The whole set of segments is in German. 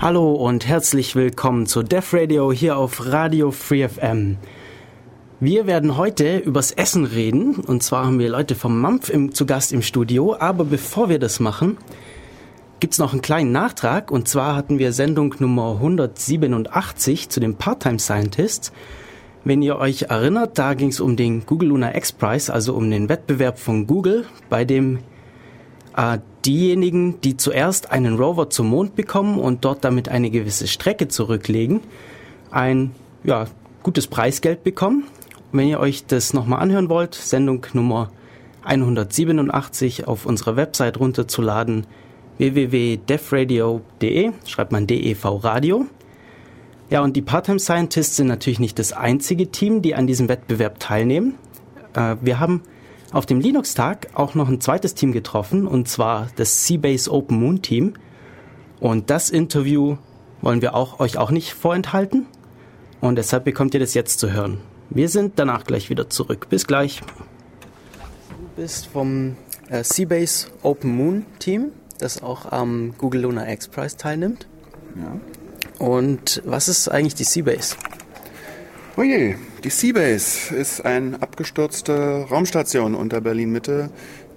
Hallo und herzlich willkommen zu Def Radio hier auf Radio Free FM. Wir werden heute übers Essen reden und zwar haben wir Leute vom Mampf im, zu Gast im Studio, aber bevor wir das machen, gibt's noch einen kleinen Nachtrag und zwar hatten wir Sendung Nummer 187 zu den Part-Time Scientists. Wenn ihr euch erinnert, da ging es um den Google Lunar X Prize, also um den Wettbewerb von Google, bei dem äh, diejenigen, die zuerst einen Rover zum Mond bekommen und dort damit eine gewisse Strecke zurücklegen, ein ja, gutes Preisgeld bekommen. Wenn ihr euch das nochmal anhören wollt, Sendung Nummer 187 auf unserer Website runterzuladen, www.defradio.de, schreibt man DEV Radio. Ja, und die Part-Time Scientists sind natürlich nicht das einzige Team, die an diesem Wettbewerb teilnehmen. Äh, wir haben auf dem Linux-Tag auch noch ein zweites Team getroffen, und zwar das Seabase Open Moon Team. Und das Interview wollen wir auch, euch auch nicht vorenthalten. Und deshalb bekommt ihr das jetzt zu hören. Wir sind danach gleich wieder zurück. Bis gleich. Du bist vom äh, Seabase Open Moon Team, das auch am Google Lunar X Prize teilnimmt. Ja. Und was ist eigentlich die Seabase? Oh je, die Seabase ist eine abgestürzte Raumstation unter Berlin-Mitte,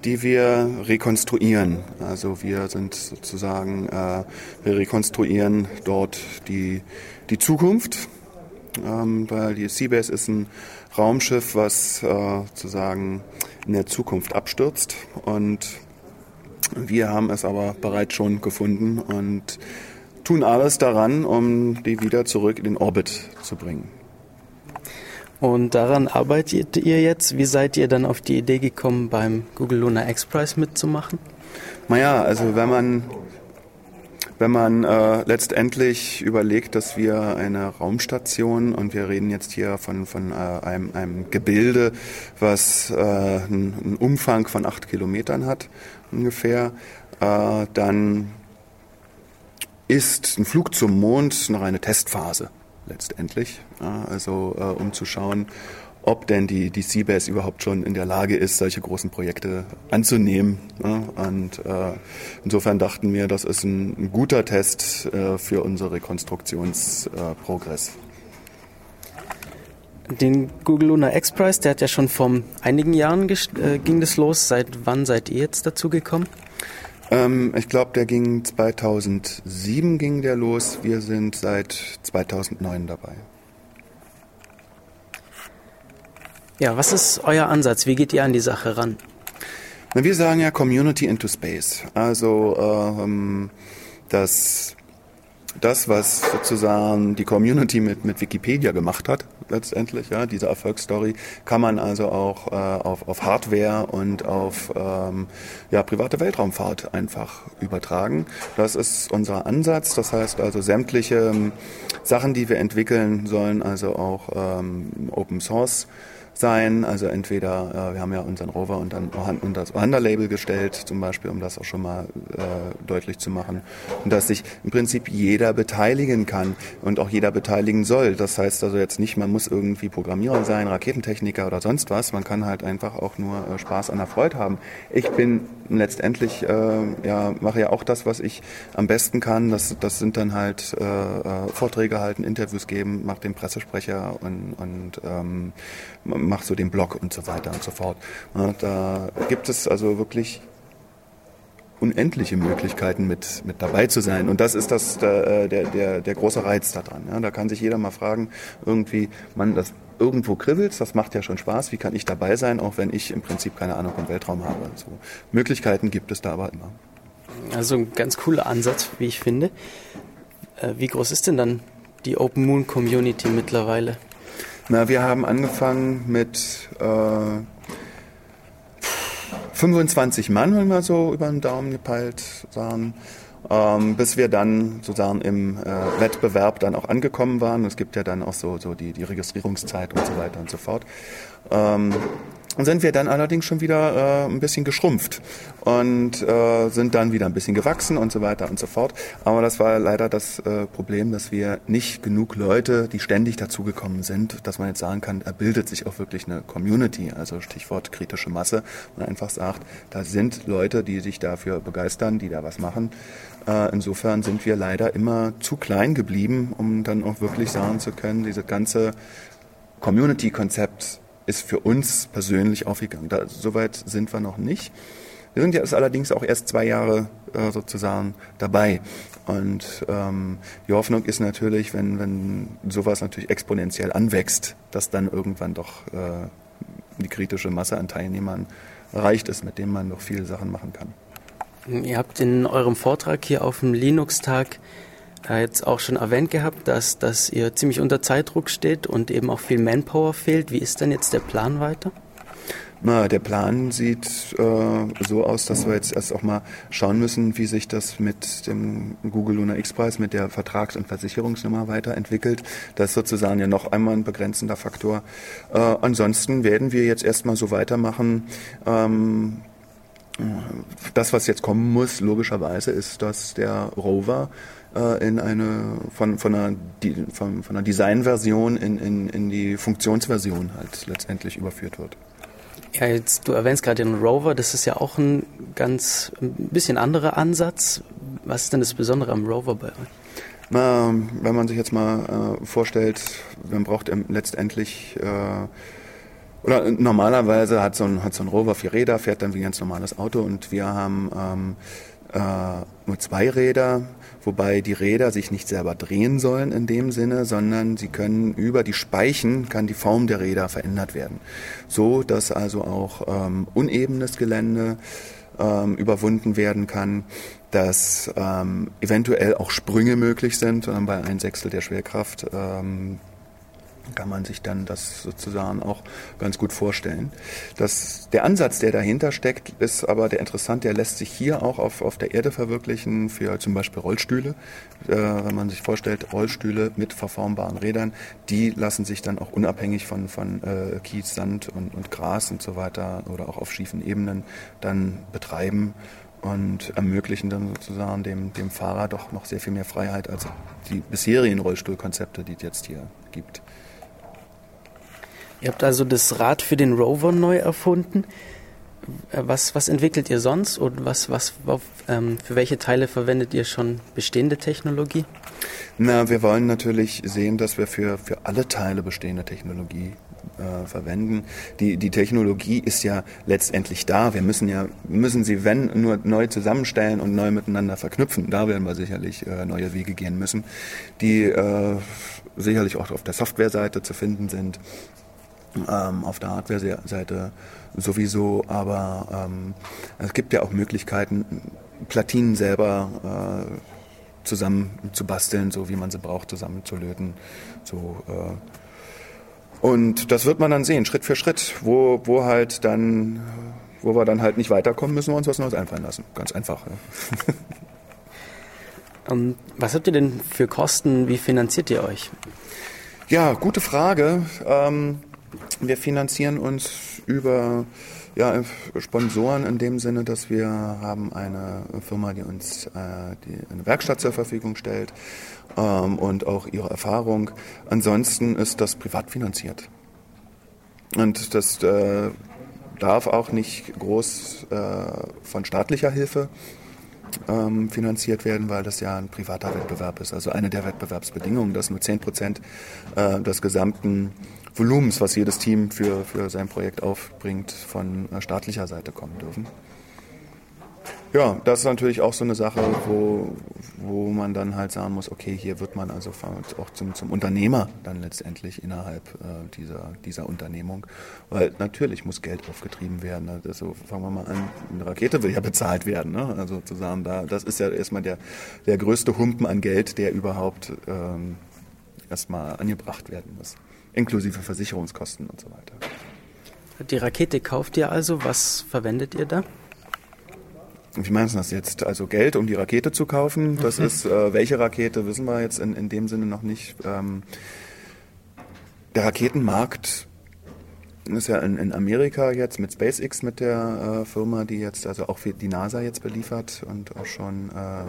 die wir rekonstruieren. Also wir sind sozusagen, äh, wir rekonstruieren dort die, die Zukunft, ähm, weil die Seabase ist ein Raumschiff, was äh, sozusagen in der Zukunft abstürzt und wir haben es aber bereits schon gefunden und tun alles daran, um die wieder zurück in den Orbit zu bringen. Und daran arbeitet ihr jetzt. Wie seid ihr dann auf die Idee gekommen, beim Google Lunar X Prize mitzumachen? Naja, also wenn man wenn man äh, letztendlich überlegt, dass wir eine Raumstation und wir reden jetzt hier von, von äh, einem, einem Gebilde, was äh, einen, einen Umfang von acht Kilometern hat ungefähr, äh, dann ist ein Flug zum Mond noch eine Testphase letztendlich. Also äh, um zu schauen, ob denn die, die Seabase überhaupt schon in der Lage ist, solche großen Projekte anzunehmen. Und äh, insofern dachten wir, das ist ein, guter Test äh, für unsere Rekonstruktionsprogress. Den Google Lunar X Prize, der hat ja schon vor einigen Jahren äh, ging das los. Seit wann seid ihr jetzt dazu gekommen? Ähm, ich glaube, der ging 2007 ging der los. Wir sind seit 2009 dabei. Ja, was ist euer Ansatz? Wie geht ihr an die Sache ran? Na, wir sagen ja Community into Space. Also ähm, das das, was sozusagen die Community mit, mit Wikipedia gemacht hat, letztendlich, ja, diese Erfolgsstory, kann man also auch äh, auf, auf Hardware und auf ähm, ja, private Weltraumfahrt einfach übertragen. Das ist unser Ansatz. Das heißt also sämtliche ähm, Sachen, die wir entwickeln, sollen also auch ähm, Open Source sein. Also entweder, äh, wir haben ja unseren Rover und dann und das Wander-Label gestellt, zum Beispiel, um das auch schon mal äh, deutlich zu machen. Und dass sich im Prinzip jeder beteiligen kann und auch jeder beteiligen soll. Das heißt also jetzt nicht, man muss irgendwie Programmierer sein, Raketentechniker oder sonst was. Man kann halt einfach auch nur äh, Spaß an der Freude haben. Ich bin letztendlich, äh, ja, mache ja auch das, was ich am besten kann. Das, das sind dann halt äh, äh Vorträge halten, Interviews geben, mache den Pressesprecher und, und ähm, mach so den Blog und so weiter und so fort. Da gibt es also wirklich unendliche Möglichkeiten mit, mit dabei zu sein. Und das ist das, der, der, der, der große Reiz daran. Da kann sich jeder mal fragen, irgendwie, man, das irgendwo kribbelt, das macht ja schon Spaß, wie kann ich dabei sein, auch wenn ich im Prinzip keine Ahnung vom Weltraum habe. So, Möglichkeiten gibt es da aber immer. Also ein ganz cooler Ansatz, wie ich finde. Äh, wie groß ist denn dann die Open Moon Community mittlerweile? Na, wir haben angefangen mit äh, 25 Mann, wenn wir so über den Daumen gepeilt sagen, ähm, bis wir dann sozusagen im äh, Wettbewerb dann auch angekommen waren. Es gibt ja dann auch so, so die, die Registrierungszeit und so weiter und so fort. Ähm, sind wir dann allerdings schon wieder äh, ein bisschen geschrumpft und äh, sind dann wieder ein bisschen gewachsen und so weiter und so fort. Aber das war leider das äh, Problem, dass wir nicht genug Leute, die ständig dazugekommen sind, dass man jetzt sagen kann, da bildet sich auch wirklich eine Community, also Stichwort kritische Masse, und einfach sagt, da sind Leute, die sich dafür begeistern, die da was machen. Äh, insofern sind wir leider immer zu klein geblieben, um dann auch wirklich sagen zu können, dieses ganze Community-Konzept ist für uns persönlich aufgegangen. Da, Soweit sind wir noch nicht. Wir sind jetzt allerdings auch erst zwei Jahre äh, sozusagen dabei. Und ähm, die Hoffnung ist natürlich, wenn, wenn sowas natürlich exponentiell anwächst, dass dann irgendwann doch äh, die kritische Masse an Teilnehmern erreicht ist, mit dem man noch viele Sachen machen kann. Ihr habt in eurem Vortrag hier auf dem Linux-Tag jetzt auch schon erwähnt gehabt, dass, dass ihr ziemlich unter Zeitdruck steht und eben auch viel Manpower fehlt. Wie ist denn jetzt der Plan weiter? Na, der Plan sieht äh, so aus, dass wir jetzt erst auch mal schauen müssen, wie sich das mit dem Google Luna X-Preis, mit der Vertrags- und Versicherungsnummer weiterentwickelt. Das ist sozusagen ja noch einmal ein begrenzender Faktor. Äh, ansonsten werden wir jetzt erstmal so weitermachen. Ähm, das, was jetzt kommen muss, logischerweise, ist, dass der Rover äh, in eine von, von einer, von, von einer Designversion in, in, in die Funktionsversion halt letztendlich überführt wird. Ja, jetzt, du erwähnst gerade den Rover, das ist ja auch ein ganz ein bisschen anderer Ansatz. Was ist denn das Besondere am Rover bei euch? Na, wenn man sich jetzt mal äh, vorstellt, man braucht letztendlich äh, oder normalerweise hat so ein, hat so ein Rover vier Räder, fährt dann wie ein ganz normales Auto und wir haben ähm, äh, nur zwei Räder, wobei die Räder sich nicht selber drehen sollen in dem Sinne, sondern sie können über die Speichen kann die Form der Räder verändert werden, so dass also auch ähm, unebenes Gelände ähm, überwunden werden kann, dass ähm, eventuell auch Sprünge möglich sind ähm, bei ein Sechstel der Schwerkraft. Kann man sich dann das sozusagen auch ganz gut vorstellen. Das, der Ansatz, der dahinter steckt, ist aber der interessant, der lässt sich hier auch auf, auf der Erde verwirklichen, für zum Beispiel Rollstühle. Äh, wenn man sich vorstellt, Rollstühle mit verformbaren Rädern, die lassen sich dann auch unabhängig von, von äh, Kies, Sand und, und Gras und so weiter oder auch auf schiefen Ebenen dann betreiben und ermöglichen dann sozusagen dem, dem Fahrer doch noch sehr viel mehr Freiheit als die bisherigen Rollstuhlkonzepte, die es jetzt hier gibt. Ihr habt also das Rad für den Rover neu erfunden. Äh, was, was entwickelt ihr sonst und was, was, ähm, für welche Teile verwendet ihr schon bestehende Technologie? Na, wir wollen natürlich sehen, dass wir für, für alle Teile bestehende Technologie äh, verwenden. Die, die Technologie ist ja letztendlich da. Wir müssen ja, müssen sie, wenn, nur neu zusammenstellen und neu miteinander verknüpfen. Da werden wir sicherlich äh, neue Wege gehen müssen, die äh, sicherlich auch auf der Softwareseite zu finden sind ähm, auf der Hardware-Seite sowieso, aber ähm, es gibt ja auch Möglichkeiten, Platinen selber äh, zusammen zu basteln, so wie man sie braucht, zusammenzulöten. So, äh, und das wird man dann sehen, Schritt für Schritt, wo, wo halt dann, wo wir dann halt nicht weiterkommen, müssen wir uns was Neues einfallen lassen. Ganz einfach. Ja. um, ähm, was habt ihr denn für Kosten? Wie finanziert ihr euch? Ja, gute Frage. Ähm, wir finanzieren uns über ja, Sponsoren in dem Sinne, dass wir haben eine Firma, die uns äh, die eine Werkstatt zur Verfügung stellt ähm, und auch ihre Erfahrung. Ansonsten ist das privat finanziert. Und das äh, darf auch nicht groß äh, von staatlicher Hilfe ähm, finanziert werden, weil das ja ein privater Wettbewerb ist. Also eine der Wettbewerbsbedingungen, dass nur 10 Prozent äh, des gesamten Volumens, was jedes Team für, für sein Projekt aufbringt, von staatlicher Seite kommen dürfen. Ja, das ist natürlich auch so eine Sache, wo, wo man dann halt sagen muss, okay, hier wird man also auch zum, zum Unternehmer dann letztendlich innerhalb äh, dieser, dieser Unternehmung. Weil natürlich muss Geld aufgetrieben werden. Also fangen wir mal an, eine Rakete will ja bezahlt werden. Ne? Also sozusagen da, das ist ja erstmal der, der größte Humpen an Geld, der überhaupt ähm, erstmal angebracht werden muss inklusive Versicherungskosten und so weiter. Die Rakete kauft ihr also. Was verwendet ihr da? Wie meinst du das jetzt? Also Geld, um die Rakete zu kaufen? Das okay. ist, äh, welche Rakete, wissen wir jetzt in, in dem Sinne noch nicht. Ähm, der Raketenmarkt ist ja in, in, Amerika jetzt mit SpaceX mit der äh, Firma, die jetzt also auch die NASA jetzt beliefert und auch schon äh,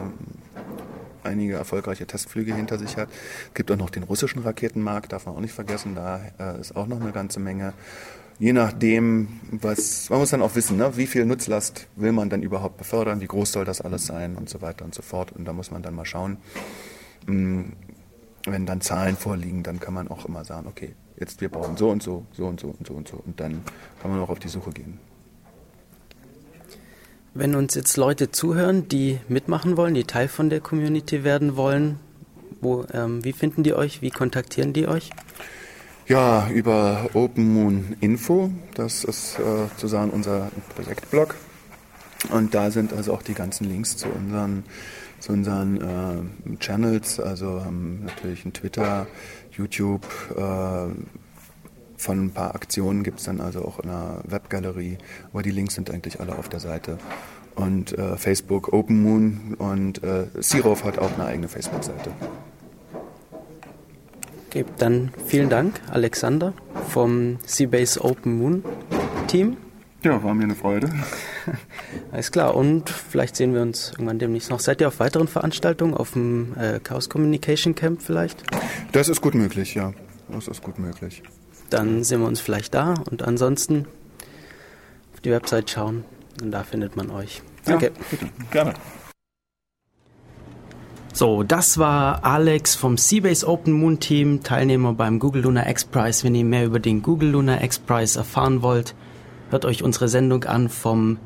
einige erfolgreiche Testflüge hinter sich hat. Es gibt auch noch den russischen Raketenmarkt, darf man auch nicht vergessen, da äh, ist auch noch eine ganze Menge. Je nachdem, was, man muss dann auch wissen, ne, wie viel Nutzlast will man dann überhaupt befördern, wie groß soll das alles sein und so weiter und so fort. Und da muss man dann mal schauen. Hm, wenn dann Zahlen vorliegen, dann kann man auch immer sagen, okay, jetzt wir brauchen so und so, so und so und so und so. Und dann kann man auch auf die Suche gehen. Wenn uns jetzt Leute zuhören, die mitmachen wollen, die Teil von der Community werden wollen, wo, ähm, wie finden die euch? Wie kontaktieren die euch? Ja, über Open Moon Info. Das ist äh, sozusagen unser Projektblog. Und da sind also auch die ganzen Links zu unseren, zu unseren äh, Channels, also ähm, natürlich ein Twitter, YouTube. Äh, von ein paar Aktionen gibt es dann also auch in der Webgalerie, aber die Links sind eigentlich alle auf der Seite. Und äh, Facebook Open Moon und äh, Sirov hat auch eine eigene Facebook-Seite. Okay, dann vielen Dank, Alexander vom Seabase Open Moon Team. Ja, war mir eine Freude. Alles klar, und vielleicht sehen wir uns irgendwann demnächst noch. Seid ihr auf weiteren Veranstaltungen, auf dem äh, Chaos Communication Camp vielleicht? Das ist gut möglich, ja. Das ist gut möglich. Dann sehen wir uns vielleicht da und ansonsten auf die Website schauen und da findet man euch. Danke. Ja, bitte, gerne. So, das war Alex vom Seabase Open Moon Team, Teilnehmer beim Google Lunar X Prize. Wenn ihr mehr über den Google Lunar X Prize erfahren wollt, hört euch unsere Sendung an vom,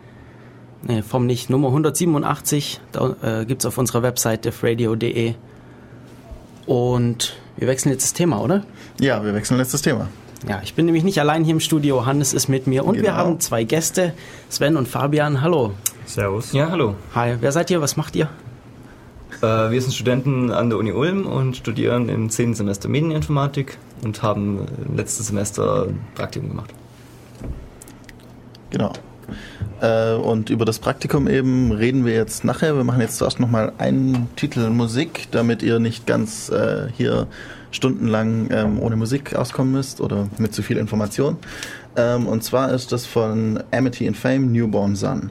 nee, vom nicht, Nummer 187. Da äh, gibt es auf unserer Webseite defradio.de. Und wir wechseln jetzt das Thema, oder? Ja, wir wechseln jetzt das Thema. Ja, ich bin nämlich nicht allein hier im Studio. Hannes ist mit mir und genau. wir haben zwei Gäste, Sven und Fabian. Hallo. Servus. Ja, hallo. Hi, wer seid ihr? Was macht ihr? Äh, wir sind Studenten an der Uni Ulm und studieren im 10. Semester Medieninformatik und haben letztes Semester Praktikum gemacht. Genau. Äh, und über das Praktikum eben reden wir jetzt nachher. Wir machen jetzt zuerst nochmal einen Titel Musik, damit ihr nicht ganz äh, hier stundenlang ähm, ohne Musik auskommen müsst oder mit zu viel Information. Ähm, und zwar ist das von Amity and Fame Newborn Sun.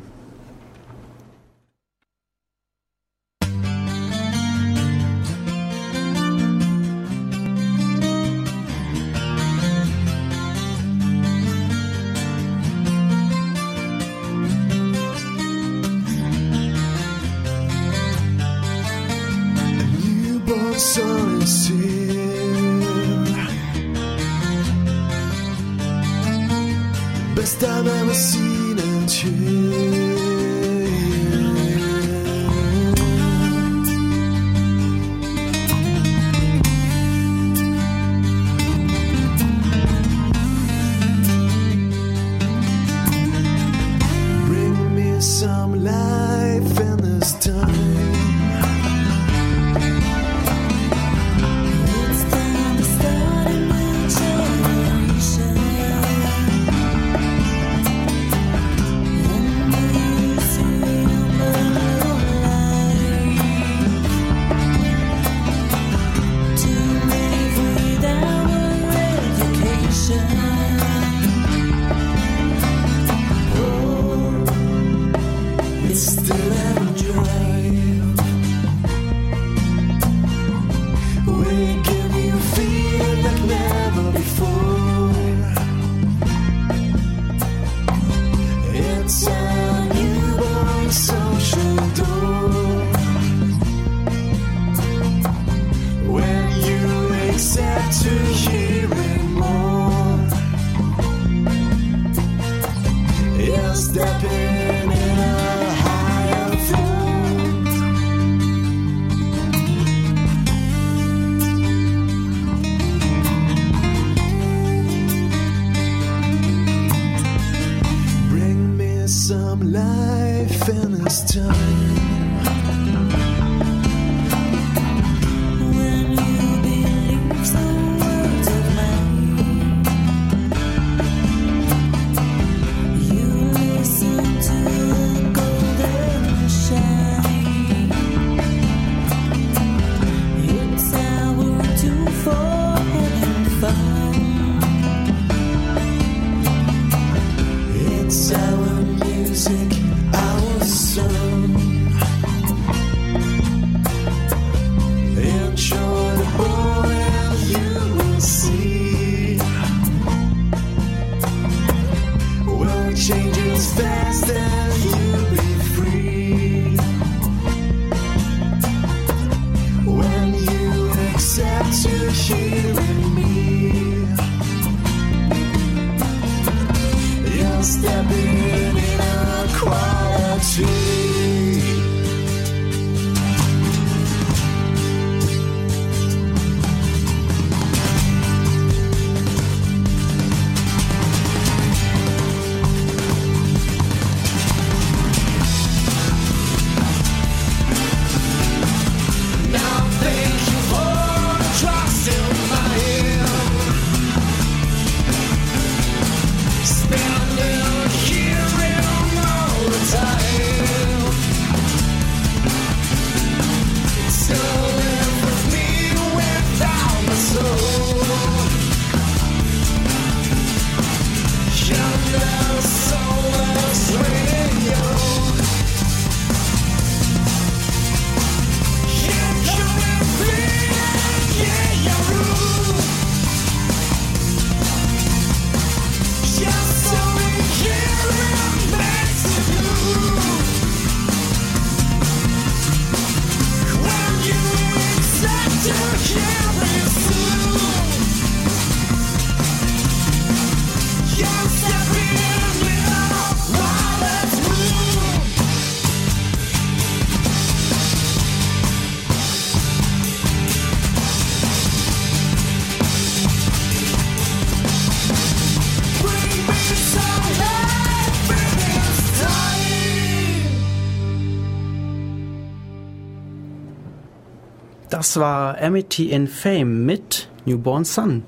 Das war Amity in Fame mit Newborn Sun.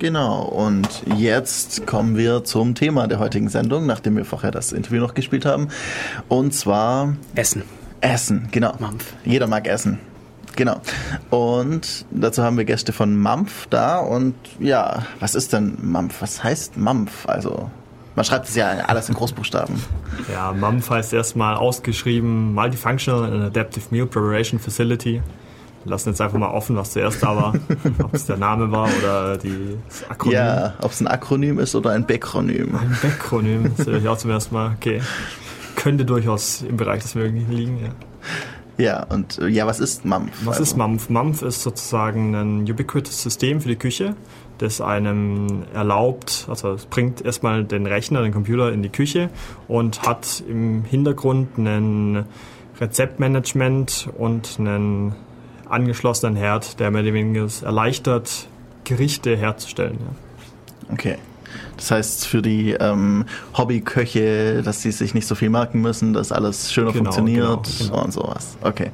Genau, und jetzt kommen wir zum Thema der heutigen Sendung, nachdem wir vorher das Interview noch gespielt haben. Und zwar Essen. Essen, genau. Mampf. Jeder mag Essen. Genau. Und dazu haben wir Gäste von Mampf da. Und ja, was ist denn Mampf? Was heißt Mampf? Also, man schreibt es ja alles in Großbuchstaben. Ja, MAMF heißt erstmal ausgeschrieben Multifunctional and Adaptive Meal Preparation Facility. Lassen jetzt einfach mal offen, was zuerst da war. Ob es der Name war oder die, das Akronym. Ja, ob es ein Akronym ist oder ein Bekronym. Ein Backronym, das höre ich auch zum ersten Mal. Okay. Könnte durchaus im Bereich des Möglichen liegen, ja. Ja, und äh, ja, was ist Mampf? Was Also, ist MAMF? MAMF ist sozusagen ein ubiquitous System für die Küche, das einem erlaubt, also es bringt erstmal den Rechner, den Computer in die Küche und hat im Hintergrund ein Rezeptmanagement und einen angeschlossenen Herd, der mehr oder weniger es erleichtert, Gerichte herzustellen. Ja. Okay. Das heißt für die ähm, Hobbyköche, dass sie sich nicht so viel merken müssen, dass alles schöner Genau, funktioniert genau, genau. und sowas. Okay.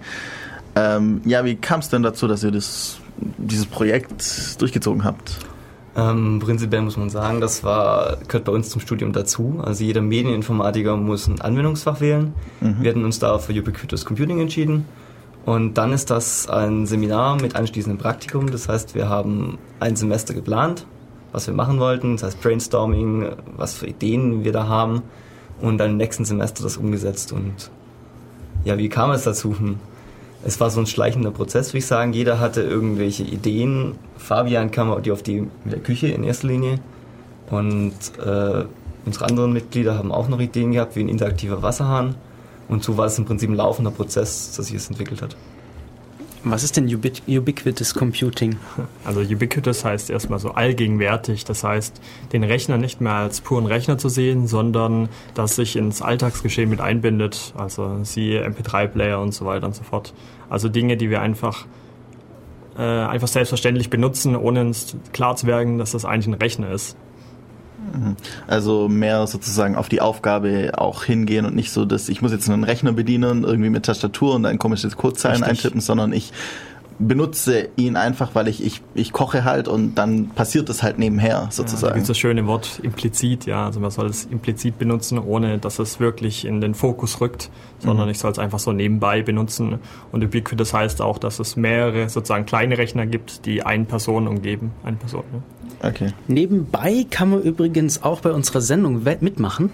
Ähm, ja, wie kam es denn dazu, dass ihr das, dieses Projekt durchgezogen habt? Ähm, prinzipiell muss man sagen, das war, gehört bei uns zum Studium dazu. Also jeder Medieninformatiker muss ein Anwendungsfach wählen. Wir hatten uns da für Ubiquitous Computing entschieden. Und dann ist das ein Seminar mit anschließendem Praktikum. Das heißt, wir haben ein Semester geplant, was wir machen wollten. Das heißt Brainstorming, was für Ideen wir da haben. Und dann im nächsten Semester das umgesetzt. Und ja, wie kam es dazu? Hm. Es war so ein schleichender Prozess, würde ich sagen. Jeder hatte irgendwelche Ideen. Fabian kam die auf die mit der Küche in erster Linie. Und äh, unsere anderen Mitglieder haben auch noch Ideen gehabt, wie ein interaktiver Wasserhahn. Und so war es im Prinzip ein laufender Prozess, dass sich es entwickelt hat. Was ist denn Ubi Ubiquitous Computing? Also ubiquitous heißt erstmal so allgegenwärtig. Das heißt, den Rechner nicht mehr als puren Rechner zu sehen, sondern dass sich ins Alltagsgeschehen mit einbindet. Also siehe MP3-Player und so weiter und so fort. Also Dinge, die wir einfach, äh, einfach selbstverständlich benutzen, ohne uns klar zu werden, dass das eigentlich ein Rechner ist. Also mehr sozusagen auf die Aufgabe auch hingehen und nicht so, dass ich muss jetzt einen Rechner bedienen, irgendwie mit Tastatur und dann komische Codezeilen Richtig. eintippen, sondern ich benutze ihn einfach, weil ich, ich, ich koche halt und dann passiert es halt nebenher Ja, da sozusagen. gibt das schöne Wort implizit, ja. Also man soll es implizit benutzen, ohne dass es wirklich in den Fokus rückt, sondern ich soll es einfach so nebenbei benutzen. Und Ubiquitous heißt auch, dass es mehrere sozusagen kleine Rechner gibt, die eine Person umgeben. Eine Person, ja. Okay. Nebenbei kann man übrigens auch bei unserer Sendung mitmachen.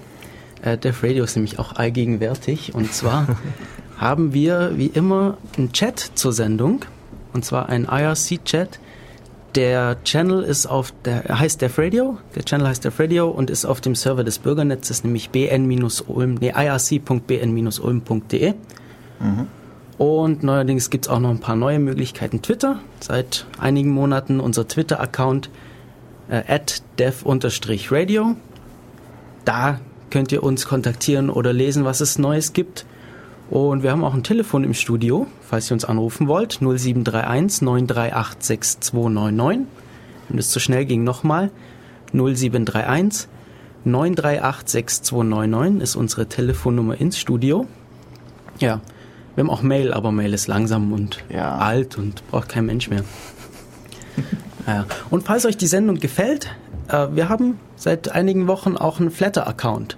Äh, Def Radio ist nämlich auch allgegenwärtig. Und zwar haben wir wie immer einen Chat zur Sendung. Und zwar einen IRC-Chat. Der Channel ist auf der heißt Def Radio. Der Channel heißt Def Radio und ist auf dem Server des Bürgernetzes, nämlich bn-ulm, nee, irc.bn-ulm.de. Und neuerdings gibt es auch noch ein paar neue Möglichkeiten. Twitter, seit einigen Monaten unser Twitter-Account at dev-radio. Da könnt ihr uns kontaktieren oder lesen, was es Neues gibt. Und wir haben auch ein Telefon im Studio, falls ihr uns anrufen wollt. 0731 938 6299. Wenn es zu schnell ging, nochmal. 0731 938 6299 ist unsere Telefonnummer ins Studio. Ja, wir haben auch Mail, aber Mail ist langsam und Ja. alt und braucht kein Mensch mehr. ja. Und falls euch die Sendung gefällt, äh, wir haben seit einigen Wochen auch einen Flatter-Account.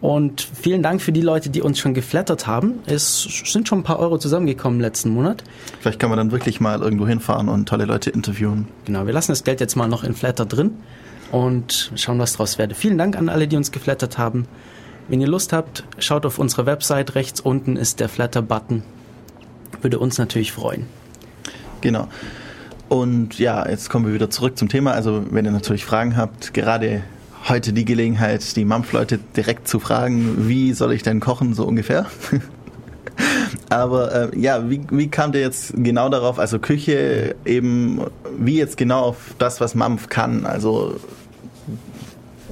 Und vielen Dank für die Leute, die uns schon geflattert haben. Es sind schon ein paar Euro zusammengekommen letzten Monat. Vielleicht kann man dann wirklich mal irgendwo hinfahren und tolle Leute interviewen. Genau, wir lassen das Geld jetzt mal noch in Flatter drin und schauen, was draus werde. Vielen Dank an alle, die uns geflattert haben. Wenn ihr Lust habt, schaut auf unsere Website. Rechts unten ist der Flatter-Button. Würde uns natürlich freuen. Genau. Und ja, jetzt kommen wir wieder zurück zum Thema. Also wenn ihr natürlich Fragen habt, gerade heute die Gelegenheit, die Mampf-Leute direkt zu fragen, wie soll ich denn kochen, so ungefähr. Aber äh, ja, wie, wie kam der jetzt genau darauf, also Küche eben, wie jetzt genau auf das, was Mampf kann? Also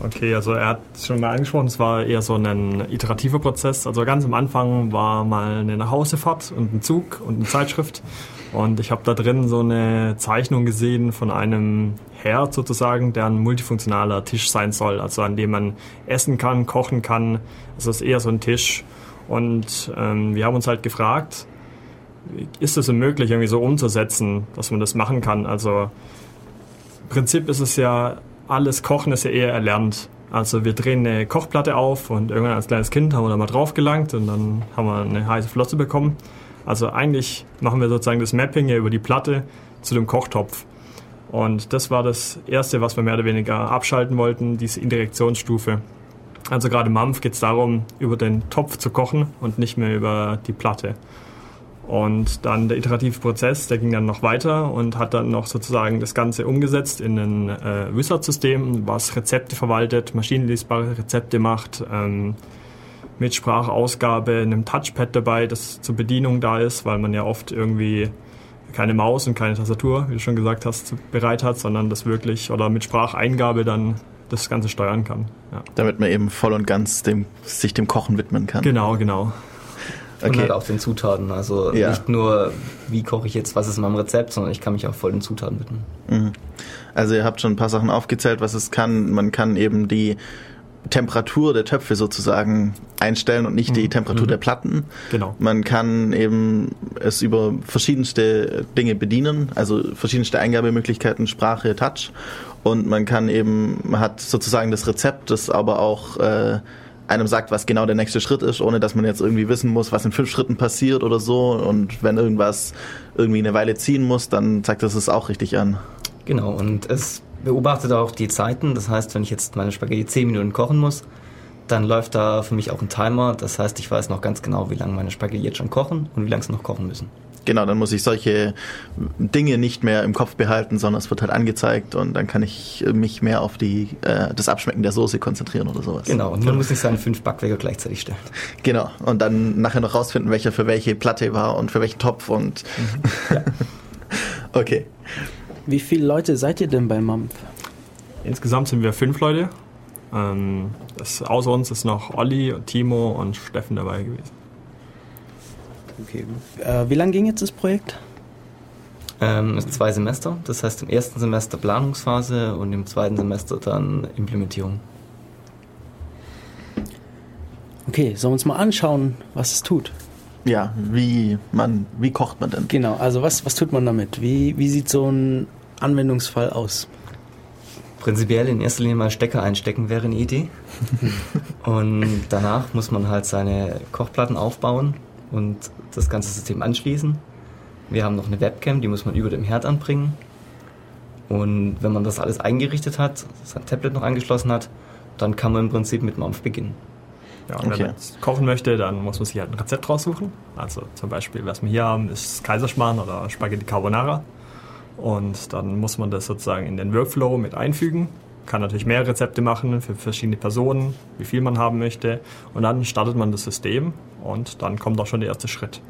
Okay, also er hat es schon mal angesprochen, es war eher so ein iterativer Prozess. Also ganz am Anfang war mal eine Nachhausefahrt und ein Zug und eine Zeitschrift. Und ich habe da drin so eine Zeichnung gesehen von einem Herd sozusagen, der ein multifunktionaler Tisch sein soll. Also an dem man essen kann, kochen kann. Also es ist eher so ein Tisch. Und ähm, wir haben uns halt gefragt, ist es möglich, irgendwie so umzusetzen, dass man das machen kann? Also im Prinzip ist es ja, alles Kochen ist ja eher erlernt. Also wir drehen eine Kochplatte auf und irgendwann als kleines Kind haben wir da mal drauf gelangt und dann haben wir eine heiße Flosse bekommen. Also eigentlich machen wir sozusagen das Mapping ja über die Platte zu dem Kochtopf. Und das war das Erste, was wir mehr oder weniger abschalten wollten, diese Indirektionsstufe. Also gerade im Mampf geht es darum, über den Topf zu kochen und nicht mehr über die Platte. Und dann der iterative Prozess, der ging dann noch weiter und hat dann noch sozusagen das Ganze umgesetzt in ein äh, Wizard-System, was Rezepte verwaltet, maschinenlesbare Rezepte macht, ähm, mit Sprachausgabe, einem Touchpad dabei, das zur Bedienung da ist, weil man ja oft irgendwie keine Maus und keine Tastatur, wie du schon gesagt hast, bereit hat, sondern das wirklich oder mit Spracheingabe dann das Ganze steuern kann. Ja. damit man eben voll und ganz dem, sich dem Kochen widmen kann. Genau, genau. Und Okay. halt auch den Zutaten. Also Ja. nicht nur, wie koche ich jetzt, was ist in meinem Rezept, sondern ich kann mich auch voll den Zutaten widmen. Also ihr habt schon ein paar Sachen aufgezählt, was es kann. Man kann eben die Temperatur der Töpfe sozusagen einstellen und nicht die Temperatur der Platten. Genau. Man kann eben es über verschiedenste Dinge bedienen, also verschiedenste Eingabemöglichkeiten, Sprache, Touch. Und man kann eben, man hat sozusagen das Rezept, das aber auch äh, einem sagt, was genau der nächste Schritt ist, ohne dass man jetzt irgendwie wissen muss, was in fünf Schritten passiert oder so. Und wenn irgendwas irgendwie eine Weile ziehen muss, dann zeigt das es auch richtig an. Genau, und es beobachtet auch die Zeiten. Das heißt, wenn ich jetzt meine Spaghetti 10 Minuten kochen muss, dann läuft da für mich auch ein Timer. Das heißt, ich weiß noch ganz genau, wie lange meine Spaghetti jetzt schon kochen und wie lange sie noch kochen müssen. Genau, dann muss ich solche Dinge nicht mehr im Kopf behalten, sondern es wird halt angezeigt und dann kann ich mich mehr auf die, äh, das Abschmecken der Soße konzentrieren oder sowas. Genau, und man muss nicht seine fünf Backwerke gleichzeitig stellen. Genau. Und dann nachher noch rausfinden, welcher für welche Platte war und für welchen Topf und. okay. Wie viele Leute seid ihr denn bei Mampf? Insgesamt sind wir fünf Leute. Ähm, das, außer uns ist noch Olli, Timo und Steffen dabei gewesen. Okay. Äh, wie lange ging jetzt das Projekt? Ähm, zwei Semester, das heißt im ersten Semester Planungsphase und im zweiten Semester dann Implementierung. Okay, sollen wir uns mal anschauen, was es tut? Ja, wie man, wie kocht man denn? Genau, also was, was tut man damit? Wie, wie sieht so ein Anwendungsfall aus? Prinzipiell in erster Linie mal Stecker einstecken wäre eine Idee. und danach muss man halt seine Kochplatten aufbauen und das ganze System anschließen. Wir haben noch eine Webcam, die muss man über dem Herd anbringen. Und wenn man das alles eingerichtet hat, sein Tablet noch angeschlossen hat, dann kann man im Prinzip mit Mampf beginnen. Ja, und Okay. wenn man jetzt kochen möchte, dann muss man sich halt ein Rezept raussuchen. Also zum Beispiel, was wir hier haben, ist Kaiserschmarrn oder Spaghetti Carbonara. Und dann muss man das sozusagen in den Workflow mit einfügen. Kann natürlich mehr Rezepte machen für verschiedene Personen, wie viel man haben möchte. Und dann startet man das System und dann kommt auch schon der erste Schritt.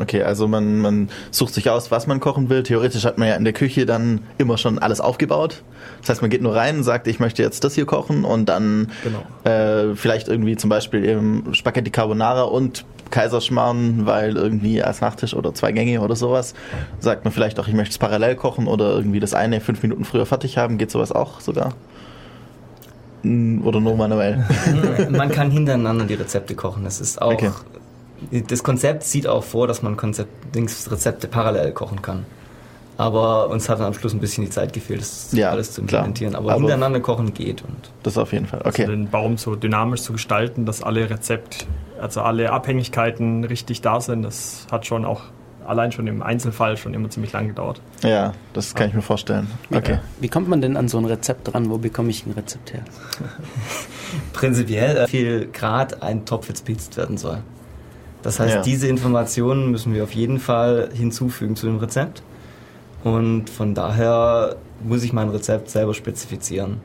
Okay, also man, man sucht sich aus, was man kochen will. Theoretisch hat man ja in der Küche dann immer schon alles aufgebaut. Das heißt, man geht nur rein, sagt, ich möchte jetzt das hier kochen und dann Genau. äh, vielleicht irgendwie zum Beispiel eben Spaghetti Carbonara und Kaiserschmarrn, weil irgendwie als Nachtisch oder zwei Gänge oder sowas. Sagt man vielleicht auch, ich möchte es parallel kochen oder irgendwie das eine fünf Minuten früher fertig haben. Geht sowas auch sogar? Mm, Oder nur manuell? Man kann hintereinander die Rezepte kochen. Das ist auch. Okay. Das Konzept sieht auch vor, dass man Konzept, Dings, Rezepte parallel kochen kann. Aber uns hat dann am Schluss ein bisschen die Zeit gefehlt, das Ja, alles zu implementieren. Aber, Aber- hintereinander kochen geht. Und Das auf jeden Fall. Also Okay. den Baum so dynamisch zu gestalten, dass alle Rezept, also alle Abhängigkeiten richtig da sind, das hat schon auch allein schon im Einzelfall schon immer ziemlich lang gedauert. Ja, das kann ich mir vorstellen. Okay. Wie kommt man denn an so ein Rezept dran? Wo bekomme ich ein Rezept her? prinzipiell, äh, wie viel Grad ein Topf jetzt pizzt werden soll. Das heißt, Ja. diese Informationen müssen wir auf jeden Fall hinzufügen zu dem Rezept. Und von daher muss ich mein Rezept selber spezifizieren.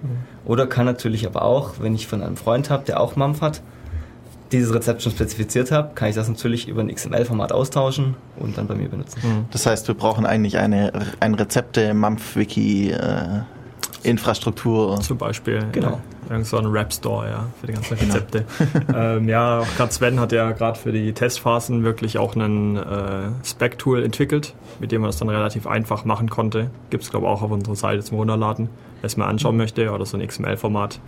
Oder kann natürlich aber auch, wenn ich von einem Freund habe, der auch Mampf hat, dieses Rezept schon spezifiziert habe, kann ich das natürlich über ein XML-Format austauschen und dann bei mir benutzen. Das heißt, wir brauchen eigentlich eine, ein Rezepte, Mampf-Wiki, äh, Infrastruktur. Zum Beispiel Genau. ja, irgend so ein Rap-Store ja, für die ganzen Rezepte. ähm, ja, auch gerade Sven hat ja gerade für die Testphasen wirklich auch ein äh, Spec-Tool entwickelt, mit dem man das dann relativ einfach machen konnte. Gibt es, glaube ich, auch auf unserer Seite zum Runterladen, wer es mal anschauen möchte, oder so ein XML-Format.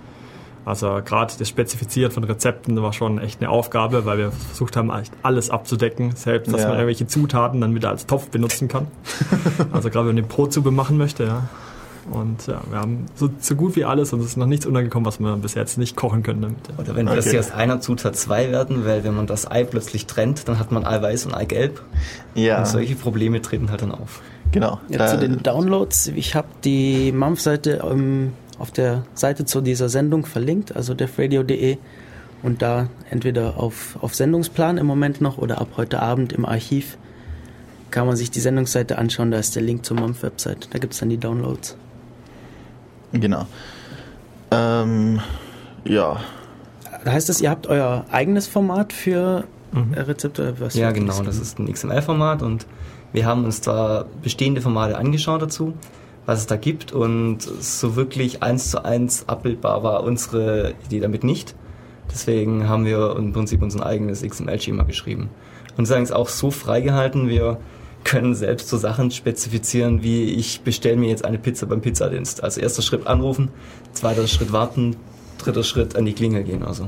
Also gerade das Spezifizieren von Rezepten war schon echt eine Aufgabe, weil wir versucht haben, echt alles abzudecken, selbst, dass Ja. man irgendwelche Zutaten dann wieder als Topf benutzen kann. also gerade wenn man eine Brotzube machen möchte, ja. Und ja, wir haben so, so gut wie alles und es ist noch nichts untergekommen, was wir bis jetzt nicht kochen können damit. Ja. Oder wenn Okay. plötzlich aus einer Zutat zwei werden, weil wenn man das Ei plötzlich trennt, dann hat man Eiweiß und Eigelb. Ja, Und solche Probleme treten halt dann auf. genau. Ja, Da- zu den Downloads, ich habe die Mampf-Seite ähm, auf der Seite zu dieser Sendung verlinkt, also defradio.de und da entweder auf, auf Sendungsplan im Moment noch oder ab heute Abend im Archiv kann man sich die Sendungsseite anschauen, da ist der Link zur Mampf-Website, da gibt es dann die Downloads. genau. Ähm, ja, Da heißt es, ihr habt euer eigenes Format für äh, Rezepte? oder Was Ja, genau, das ist ein XML-Format und wir haben uns da bestehende Formate angeschaut dazu, was es da gibt und so wirklich eins zu eins abbildbar war unsere Idee damit nicht. Deswegen haben wir im Prinzip unser eigenes XML-Schema geschrieben. Und sagen es auch so freigehalten, wir können selbst so Sachen spezifizieren, wie ich bestelle mir jetzt eine Pizza beim Pizzadienst. Also erster Schritt anrufen, zweiter Schritt warten, dritter Schritt an die Klingel gehen. Also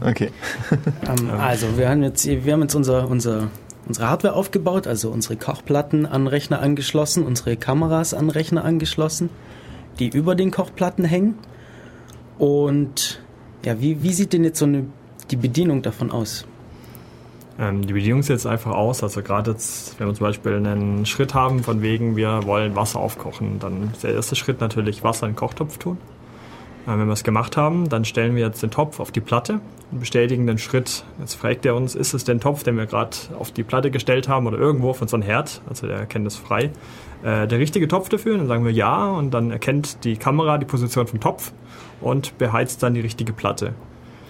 okay. Ähm, also, wir haben jetzt, wir haben jetzt unser, unser, unsere Hardware aufgebaut, also unsere Kochplatten an Rechner angeschlossen, unsere Kameras an Rechner angeschlossen, die über den Kochplatten hängen. Und ja, wie, wie sieht denn jetzt so eine, die Bedienung davon aus? Ähm, die Bedienung sieht jetzt einfach aus, also gerade jetzt, wenn wir zum Beispiel einen Schritt haben, von wegen wir wollen Wasser aufkochen, dann ist der erste Schritt natürlich Wasser in den Kochtopf tun. Äh, wenn wir es gemacht haben, dann stellen wir jetzt den Topf auf die Platte und bestätigen den Schritt. Jetzt fragt er uns, ist es den Topf, den wir gerade auf die Platte gestellt haben oder irgendwo auf unseren Herd, also der erkennt es frei, äh, der richtige Topf dafür? Dann sagen wir ja und dann erkennt die Kamera die Position vom Topf und beheizt dann die richtige Platte.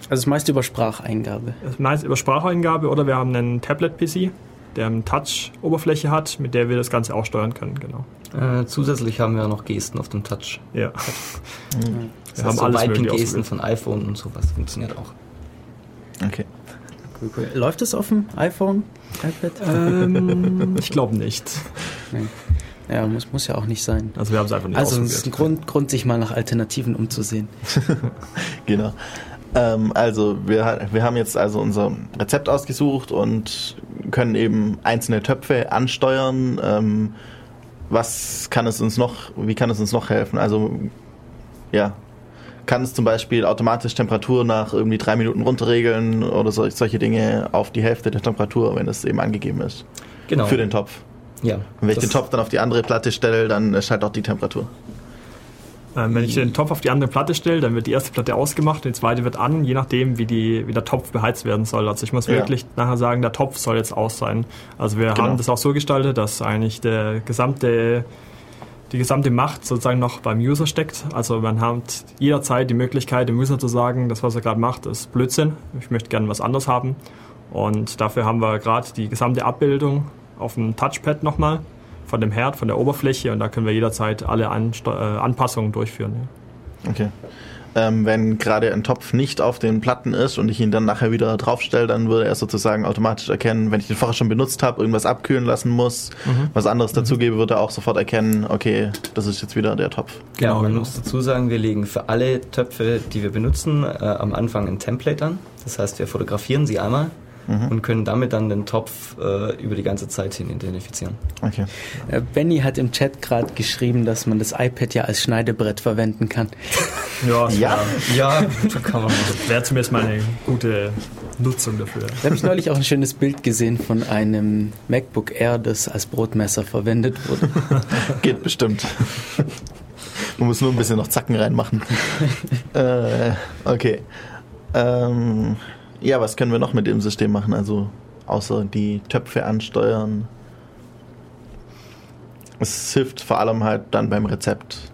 Also das meiste über Spracheingabe. Das meist über Spracheingabe oder wir haben einen Tablet-PC, der eine Touch-Oberfläche hat, mit der wir das Ganze auch steuern können, genau. äh, zusätzlich haben wir noch Gesten auf dem Touch. Ja. Das heißt, haben so ausgewählt. von iPhone und sowas funktioniert auch. Okay. Läuft das auf dem iPhone, iPad? Ähm, ich glaube nicht. Ja, muss, muss ja auch nicht sein. Also wir haben es einfach nicht Also es ist ein. Grund, Grund, sich mal nach Alternativen umzusehen. Genau. Ähm, also wir, wir haben jetzt also unser Rezept ausgesucht und können eben einzelne Töpfe ansteuern. Ähm, was kann es uns noch, wie kann es uns noch helfen? Also ja, kann es zum Beispiel automatisch Temperatur nach irgendwie drei Minuten runterregeln oder sol solche Dinge auf die Hälfte der Temperatur, wenn es eben angegeben ist. Genau. Für den Topf. ja. Und wenn ich den Topf dann auf die andere Platte stelle, dann ist halt auch die Temperatur. Ähm, wenn ich den Topf auf die andere Platte stelle, dann wird die erste Platte ausgemacht und die zweite wird an, je nachdem, wie, die, wie der Topf beheizt werden soll. Also ich muss Ja. wirklich nachher sagen, der Topf soll jetzt aus sein. Also wir Genau. haben das auch so gestaltet, dass eigentlich der gesamte, die gesamte Macht sozusagen noch beim User steckt. Also man hat jederzeit die Möglichkeit, dem User zu sagen, das, was er gerade macht, ist Blödsinn. Ich möchte gerne was anderes haben. Und dafür haben wir gerade die gesamte Abbildung auf dem Touchpad nochmal von dem Herd, von der Oberfläche und da können wir jederzeit alle Ansto äh, Anpassungen durchführen. Ja. Okay. Ähm, wenn gerade ein Topf nicht auf den Platten ist und ich ihn dann nachher wieder draufstelle, dann würde er sozusagen automatisch erkennen, wenn ich den vorher schon benutzt habe, irgendwas abkühlen lassen muss, was anderes dazugebe, würde er auch sofort erkennen, okay, das ist jetzt wieder der Topf. Genau, man genau. muss dazu sagen, wir legen für alle Töpfe, die wir benutzen, äh, am Anfang ein Template an. Das heißt, wir fotografieren sie einmal und können damit dann den Topf äh, über die ganze Zeit hin identifizieren. Okay. Äh, Benny hat im Chat gerade geschrieben, dass man das iPad ja als Schneidebrett verwenden kann. Ja, Ja. Ja, kann man wäre wär zumindest mal eine gute Nutzung dafür. Da habe ich neulich auch ein schönes Bild gesehen von einem MacBook Air, das als Brotmesser verwendet wurde. Geht bestimmt. Man muss nur ein bisschen noch Zacken reinmachen. äh, okay. Ähm, ja, was können wir noch mit dem System machen? Also außer die Töpfe ansteuern. Es hilft vor allem halt dann beim Rezept.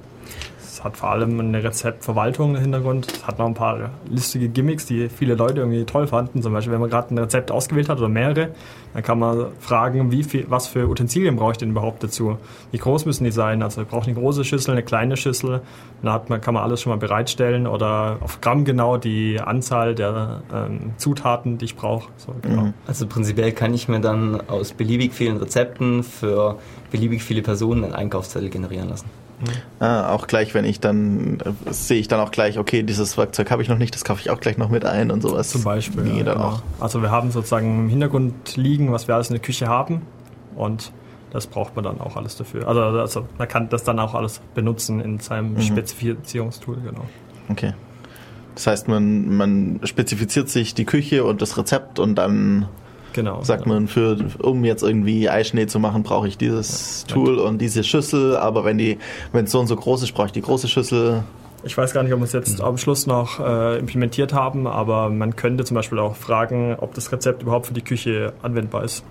Es hat vor allem eine Rezeptverwaltung im Hintergrund. Es hat noch ein paar lustige Gimmicks, die viele Leute irgendwie toll fanden. Zum Beispiel, wenn man gerade ein Rezept ausgewählt hat oder mehrere, dann kann man fragen, wie viel, was für Utensilien brauche ich denn überhaupt dazu? Wie groß müssen die sein? Also ich brauche eine große Schüssel, eine kleine Schüssel. Dann hat man, kann man alles schon mal bereitstellen oder auf Gramm genau die Anzahl der ähm, Zutaten, die ich brauche. So, genau. Also prinzipiell kann ich mir dann aus beliebig vielen Rezepten für beliebig viele Personen einen Einkaufszettel generieren lassen. Ah, auch gleich, wenn ich dann, äh, sehe ich dann auch gleich, okay, dieses Werkzeug habe ich noch nicht, das kaufe ich auch gleich noch mit ein und sowas. Zum Beispiel. Nee, ja, genau. Also wir haben sozusagen im Hintergrund liegen, was wir alles in der Küche haben und das braucht man dann auch alles dafür. Also, also man kann das dann auch alles benutzen in seinem Mhm. Spezifizierungstool, genau. Okay. Das heißt, man, man spezifiziert sich die Küche und das Rezept und dann Genau. sagt genau. man, für, um jetzt irgendwie Eischnee zu machen, brauche ich dieses Tool und diese Schüssel, aber wenn die, wenn es so und so groß ist, brauche ich die große Schüssel. Ich weiß gar nicht, ob wir es jetzt am Schluss noch äh, implementiert haben, aber man könnte zum Beispiel auch fragen, ob das Rezept überhaupt für die Küche anwendbar ist.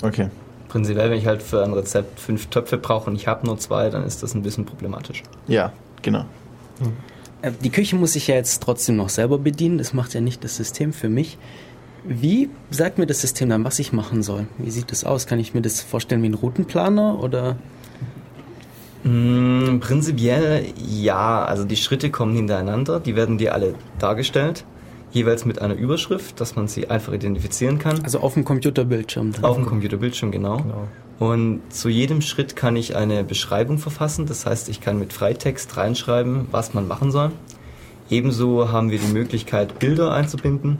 Okay. Prinzipiell, wenn ich halt für ein Rezept fünf Töpfe brauche und ich habe nur zwei, dann ist das ein bisschen problematisch. Ja, genau. Äh, Die Küche muss ich ja jetzt trotzdem noch selber bedienen. Das macht ja nicht das System für mich. Wie sagt mir das System dann, was ich machen soll? Wie sieht das aus? Kann ich mir das vorstellen wie ein Routenplaner oder? Mm, prinzipiell ja, also die Schritte kommen hintereinander, die werden dir alle dargestellt, jeweils mit einer Überschrift, dass man sie einfach identifizieren kann. Also auf dem Computerbildschirm dann. Auf dem Computerbildschirm, genau. Genau. Und zu jedem Schritt kann ich eine Beschreibung verfassen. Das heißt, ich kann mit Freitext reinschreiben, was man machen soll. Ebenso haben wir die Möglichkeit, Bilder einzubinden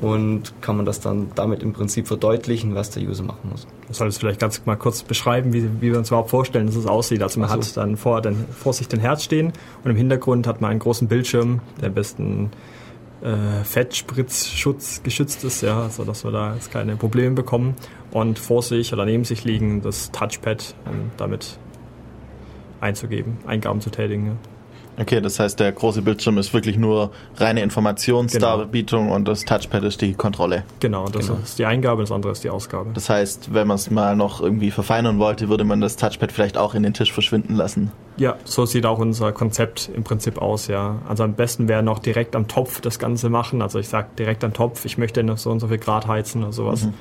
und kann man das dann damit im Prinzip verdeutlichen, was der User machen muss. Ich soll es vielleicht ganz mal kurz beschreiben, wie, wie wir uns überhaupt vorstellen, dass es aussieht. Also man so. hat dann vor, den, vor sich den Herd stehen und im Hintergrund hat man einen großen Bildschirm, der am besten äh, Fettspritzschutz geschützt ist, ja, also dass wir da jetzt keine Probleme bekommen. Und vor sich oder neben sich liegen das Touchpad, um damit einzugeben, Eingaben zu tätigen. Ja. Okay, das heißt, der große Bildschirm ist wirklich nur reine Informationsdarbietung und das Touchpad ist die Kontrolle. Genau, das Genau. ist die Eingabe, das andere ist die Ausgabe. Das heißt, wenn man es mal noch irgendwie verfeinern wollte, würde man das Touchpad vielleicht auch in den Tisch verschwinden lassen. Ja, so sieht auch unser Konzept im Prinzip aus, ja. Also am besten wäre noch direkt am Topf das Ganze machen. Also ich sag direkt am Topf, ich möchte noch so und so viel Grad heizen oder sowas. Mhm.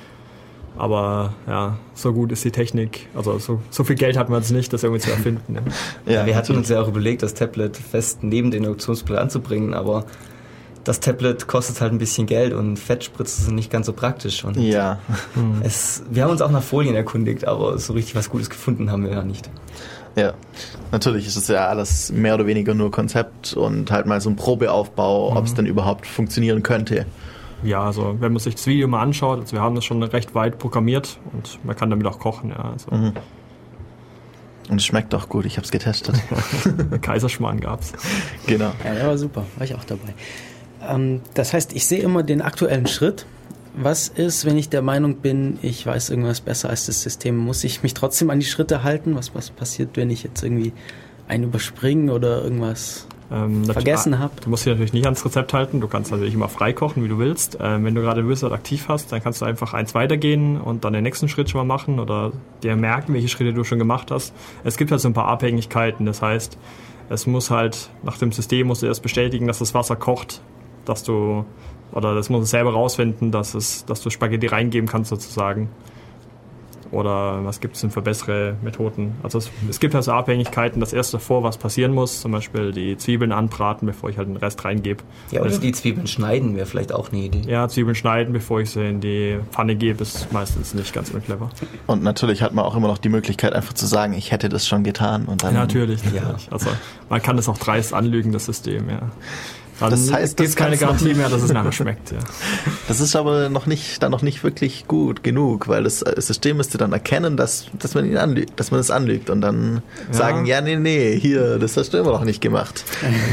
Aber ja, so gut ist die Technik. Also so, so viel Geld hat man jetzt nicht, das irgendwie zu erfinden. Ja. Ja, wir hatten uns ja auch überlegt, das Tablet fest neben den Induktionsplatte anzubringen, aber das Tablet kostet halt ein bisschen Geld und Fettspritzen sind nicht ganz so praktisch. Und Ja, es, wir haben uns auch nach Folien erkundigt, aber so richtig was Gutes gefunden haben wir ja nicht. ja. Natürlich ist es ja alles mehr oder weniger nur Konzept und halt mal so ein Probeaufbau, ob es denn überhaupt funktionieren könnte. Ja, also wenn man sich das Video mal anschaut, also wir haben das schon recht weit programmiert und man kann damit auch kochen. Ja. Also Mhm. Und es schmeckt auch gut, ich habe es getestet. Kaiserschmarrn gab's. genau. Ja, der war super, war ich auch dabei. Ähm, das heißt, ich sehe immer den aktuellen Schritt. Was ist, wenn ich der Meinung bin, ich weiß irgendwas besser als das System? Muss ich mich trotzdem an die Schritte halten? Was, was passiert, wenn ich jetzt irgendwie ein überspringen oder irgendwas Ähm, vergessen ah, habt. Du musst dich natürlich nicht ans Rezept halten. Du kannst natürlich immer frei kochen, wie du willst. Ähm, wenn du gerade Wizard aktiv hast, dann kannst du einfach eins weitergehen und dann den nächsten Schritt schon mal machen oder dir merken, welche Schritte du schon gemacht hast. Es gibt halt so ein paar Abhängigkeiten. Das heißt, es muss halt nach dem System musst du erst bestätigen, dass das Wasser kocht, dass du oder das muss es selber rausfinden, dass es, dass du Spaghetti reingeben kannst sozusagen. Oder was gibt es denn für bessere Methoden? Also es, es gibt also Abhängigkeiten. Das erste vor, was passieren muss, zum Beispiel die Zwiebeln anbraten, bevor ich halt den Rest reingebe. Ja, oder die Zwiebeln schneiden wäre vielleicht auch eine Idee. Ja, Zwiebeln schneiden, bevor ich sie in die Pfanne gebe, ist meistens nicht ganz so clever. Und natürlich hat man auch immer noch die Möglichkeit, einfach zu sagen, ich hätte das schon getan. Und dann Ja, natürlich, natürlich. Also man kann das auch dreist anlügen, das System, ja. Dann Das heißt, gibt das keine Garantie mehr, dass es nachher schmeckt, ja. Das ist aber noch nicht, dann noch nicht wirklich gut genug, weil das äh, System müsste dann erkennen, dass, dass man ihn anlügt, dass man es anlügt und dann Ja. sagen, ja, nee, nee, hier, das hast du immer noch nicht gemacht.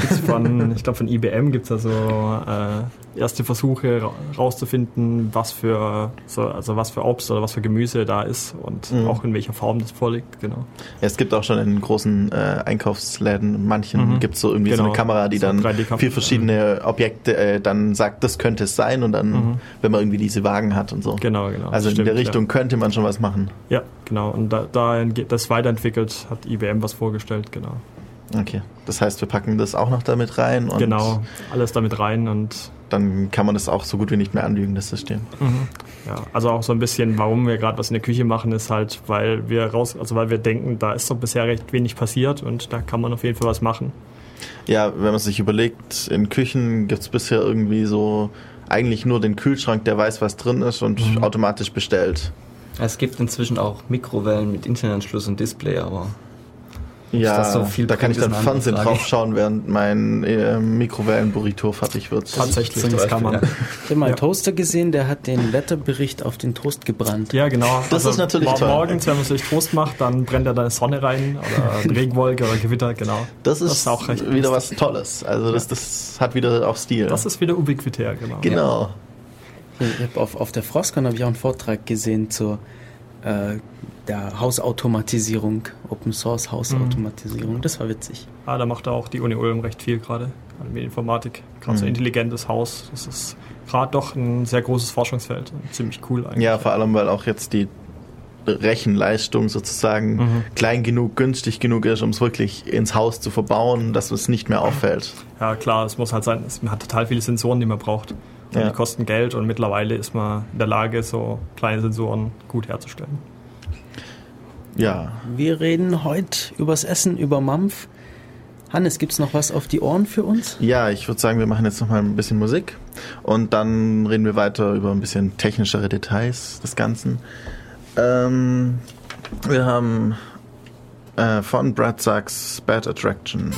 Gibt's von, ich glaube von IBM gibt es also äh, erste Versuche ra rauszufinden, was für so, also was für Obst oder was für Gemüse da ist und Mhm. auch in welcher Form das vorliegt, genau. Ja, es gibt auch schon in großen äh, Einkaufsläden, in manchen Mhm. gibt es so irgendwie so Genau. eine Kamera, die So dann 3D-Kamera. vier verschiedene Objekte äh, dann sagt, das könnte es sein und dann, Mhm. wenn man irgendwie diese Wagen hat und so. Genau, genau. Also in Stimmt, der Richtung könnte man schon was machen. Ja, ja genau. Und da, da das weiterentwickelt hat IBM was vorgestellt, genau. Okay. Das heißt, wir packen das auch noch damit rein und genau, alles damit rein und dann kann man das auch so gut wie nicht mehr anlügen, das System. Ja, also auch so ein bisschen, warum wir gerade was in der Küche machen, ist halt, weil wir raus, also weil wir denken, da ist doch bisher recht wenig passiert und da kann man auf jeden Fall was machen. Ja, wenn man sich überlegt, in Küchen gibt es bisher irgendwie so eigentlich nur den Kühlschrank, der weiß, was drin ist und Mhm. automatisch bestellt. Es gibt inzwischen auch Mikrowellen mit Internetanschluss und Display, aber Ja, das so viel da kann ich dann Fernsehen draufschauen, während mein äh, Mikrowellen-Burrito fertig wird. Tatsächlich, das kann man. Ich habe mal einen Ja. Toaster gesehen, der hat den Wetterbericht auf den Toast gebrannt. Ja, genau. Das ist natürlich mor- toll. Morgens, wenn man sich Toast macht, dann brennt da eine Sonne rein oder Regenwolke oder Gewitter, genau. Das ist, Das ist auch recht wieder was Tolles. Also das, das hat wieder auch Stil. Das ist wieder ubiquitär, genau. genau. Ich hab auf, auf der Frostcon habe ich auch einen Vortrag gesehen zur äh, der Hausautomatisierung, Open Source Hausautomatisierung. Das war witzig. Ah, da macht auch die Uni Ulm recht viel gerade an Medieninformatik. Gerade so Mhm. intelligentes Haus. Das ist gerade doch ein sehr großes Forschungsfeld. und Ziemlich cool eigentlich. Ja, vor allem, weil auch jetzt die Rechenleistung sozusagen Mhm. klein genug, günstig genug ist, um es wirklich ins Haus zu verbauen, dass es nicht mehr auffällt. Ja, klar, es muss halt sein, es man hat total viele Sensoren, die man braucht. Und Ja. Die kosten Geld und mittlerweile ist man in der Lage, so kleine Sensoren gut herzustellen. Ja, Wir reden heute übers Essen, über Mampf. Hannes, gibt's noch was auf die Ohren für uns? Ja, ich würde sagen, wir machen jetzt noch mal ein bisschen Musik und dann reden wir weiter über ein bisschen technischere Details des Ganzen. Ähm, wir haben äh, von Brad Sachs Bad Attraction.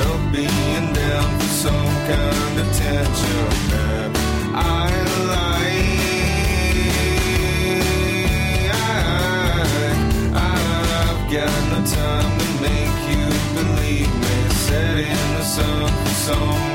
of being down for some kind of attention, I like. I've got no time to make you believe me. Setting the sun for.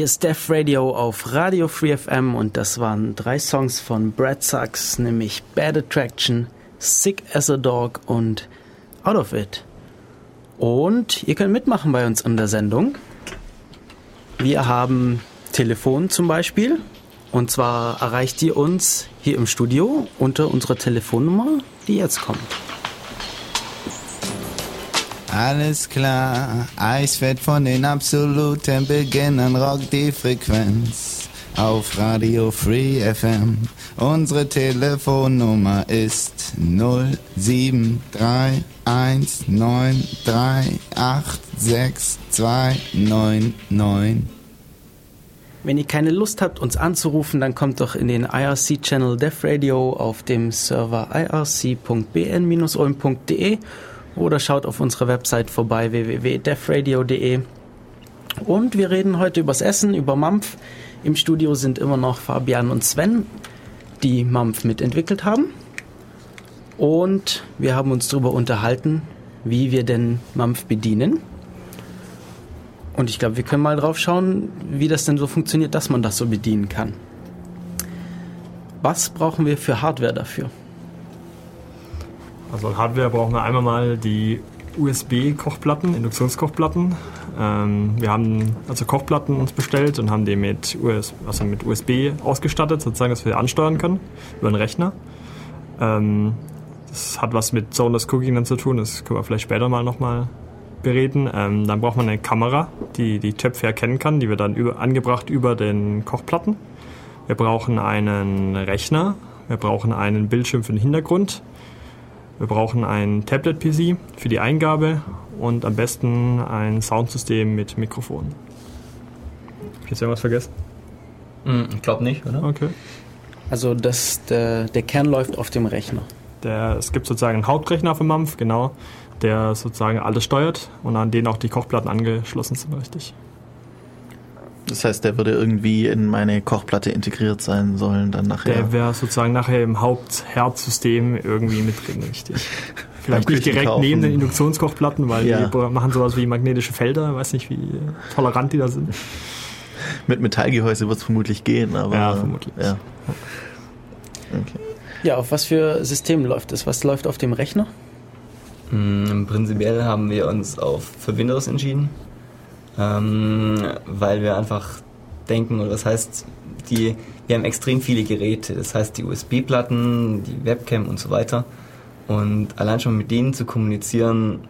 Hier ist Def Radio auf Radio Free FM und das waren drei Songs von Brad Sachs, nämlich Bad Attraction, Sick as a Dog und Out of It. Und ihr könnt mitmachen bei uns in der Sendung. Wir haben Telefon zum Beispiel. Und zwar erreicht ihr uns hier im Studio unter unserer Telefonnummer, die jetzt kommt. Alles klar, Eisfett von den absoluten Beginnern rockt die Frequenz auf Radio Free FM. Unsere Telefonnummer ist 073193866299. Wenn ihr keine Lust habt, uns anzurufen, dann kommt doch in den IRC-Channel Def Radio auf dem Server irc.bn-ulm.de oder schaut auf unserer Website vorbei www.defradio.de. Und wir reden heute übers Essen, über Mampf. Im Studio sind immer noch Fabian und Sven, die Mampf mitentwickelt haben. Und wir haben uns darüber unterhalten, wie wir denn Mampf bedienen. Und ich glaube, wir können mal drauf schauen, wie das denn so funktioniert, dass man das so bedienen kann. Was brauchen wir für Hardware dafür? Also Hardware brauchen wir einmal mal die USB-Kochplatten, Induktionskochplatten. Ähm, wir haben also Kochplatten uns bestellt und haben die mit, US, also mit USB ausgestattet, sozusagen, dass wir ansteuern können über einen Rechner. Ähm, das hat was mit Zoneless Cooking dann zu tun, das können wir vielleicht später mal nochmal bereden. Ähm, dann braucht man eine Kamera, die die Töpfe erkennen kann, die wird dann über, angebracht über den Kochplatten. Wir brauchen einen Rechner, wir brauchen einen Bildschirm für den Hintergrund, wir brauchen ein Tablet-PC für die Eingabe und am besten ein Soundsystem mit Mikrofon. Hab ich jetzt irgendwas vergessen? Hm, ich glaube nicht, oder? Okay. Also das, der, der Kern läuft auf dem Rechner. Der, es gibt sozusagen einen Hauptrechner für Mampf, genau, der sozusagen alles steuert und an den auch die Kochplatten angeschlossen sind, richtig. Das heißt, der würde irgendwie in meine Kochplatte integriert sein sollen dann nachher. Der wäre sozusagen nachher im Hauptherzsystem irgendwie mit drin, richtig. Vielleicht nicht direkt Küchenkaufen. neben den Induktionskochplatten, weil Ja. die machen sowas wie magnetische Felder, weiß nicht, wie tolerant die da sind. Mit Metallgehäuse wird es vermutlich gehen, aber. Ja, vermutlich. Ja. Okay. Ja, auf was für System läuft es? Was läuft auf dem Rechner? Mm, Prinzipiell haben wir uns auf für Windows entschieden, ähm, weil wir einfach denken, oder das heißt, die, wir haben extrem viele Geräte, das heißt die USB-Platten, die Webcam und so weiter. Und allein schon mit denen zu kommunizieren,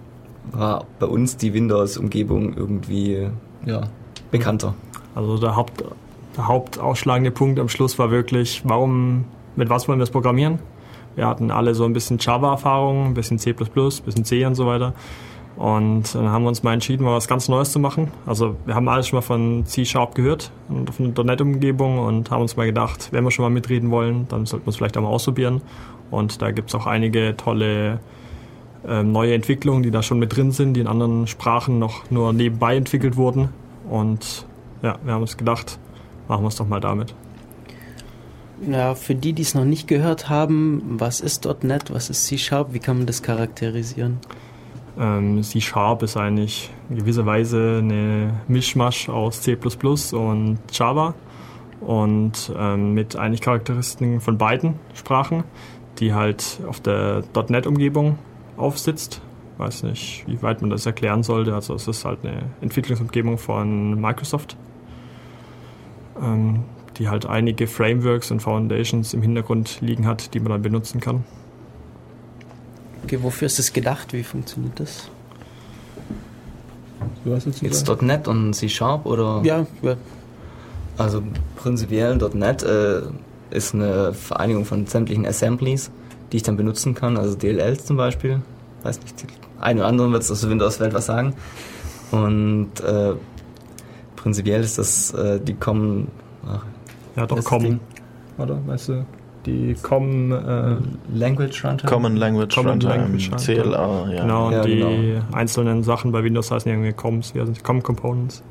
war bei uns die Windows-Umgebung irgendwie ja, bekannter. Also der, Haupt, der hauptausschlagende Punkt am Schluss war wirklich, warum, mit was wollen wir das programmieren? Wir hatten alle so ein bisschen Java-Erfahrung, ein bisschen C++, ein bisschen C und so weiter. Und dann haben wir uns mal entschieden, mal was ganz Neues zu machen. Also wir haben alles schon mal von C-Sharp gehört und von der .NET-Umgebung und haben uns mal gedacht, wenn wir schon mal mitreden wollen, dann sollten wir es vielleicht auch mal ausprobieren. Und da gibt es auch einige tolle ähm, neue Entwicklungen, die da schon mit drin sind, die in anderen Sprachen noch nur nebenbei entwickelt wurden. Und ja, wir haben uns gedacht, machen wir es doch mal damit. Ja, für die, die es noch nicht gehört haben, was ist .NET, was ist C-Sharp, wie kann man das charakterisieren? Ähm, C-Sharp ist eigentlich in gewisser Weise eine Mischmasch aus C++ und Java und ähm, mit eigentlich Charakteristiken von beiden Sprachen, die halt auf der .NET-Umgebung aufsitzt. Weiß nicht, wie weit man das erklären sollte. Also es ist halt eine Entwicklungsumgebung von Microsoft, ähm, die halt einige Frameworks und Foundations im Hintergrund liegen hat, die man dann benutzen kann. Okay, wofür ist es gedacht? Wie funktioniert das? Du hast jetzt Jetzt .NET und C-Sharp oder? Ja, ja, Also prinzipiell .NET äh, ist eine Vereinigung von sämtlichen Assemblies, die ich dann benutzen kann, also DLLs zum Beispiel. Weiß nicht, einen oder anderen wird es aus der Windows-Welt was sagen. Und äh, prinzipiell ist das, äh, die kommen, ach, Ja, doch, Das kommen. Oder, weißt du, die kommen, äh, Language Runtime. Common Language Common Runtime, Language Runtime. CLR, ja. genau, und Ja, die genau. einzelnen Sachen bei Windows heißen irgendwie COMs, wie heißen die? COM Components.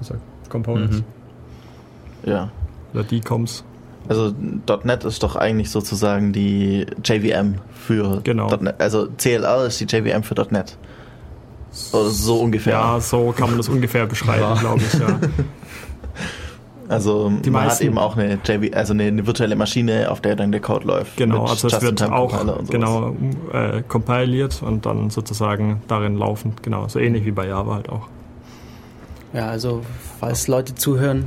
Also Components. Mhm. ja. Oder die COMs. Also .NET ist doch eigentlich sozusagen die JVM für Genau. .NET. Also CLR ist die JVM für .NET. Oder so ungefähr. Ja, so kann man das ungefähr beschreiben, Ja. glaube ich, ja. Also Die man meisten- hat eben auch eine JV, also eine, eine virtuelle Maschine, auf der dann der Code läuft. Genau, also es wird auch genau äh, compiliert und dann sozusagen darin laufen. Genau, so ähnlich wie bei Java halt auch. Ja, also falls Leute zuhören,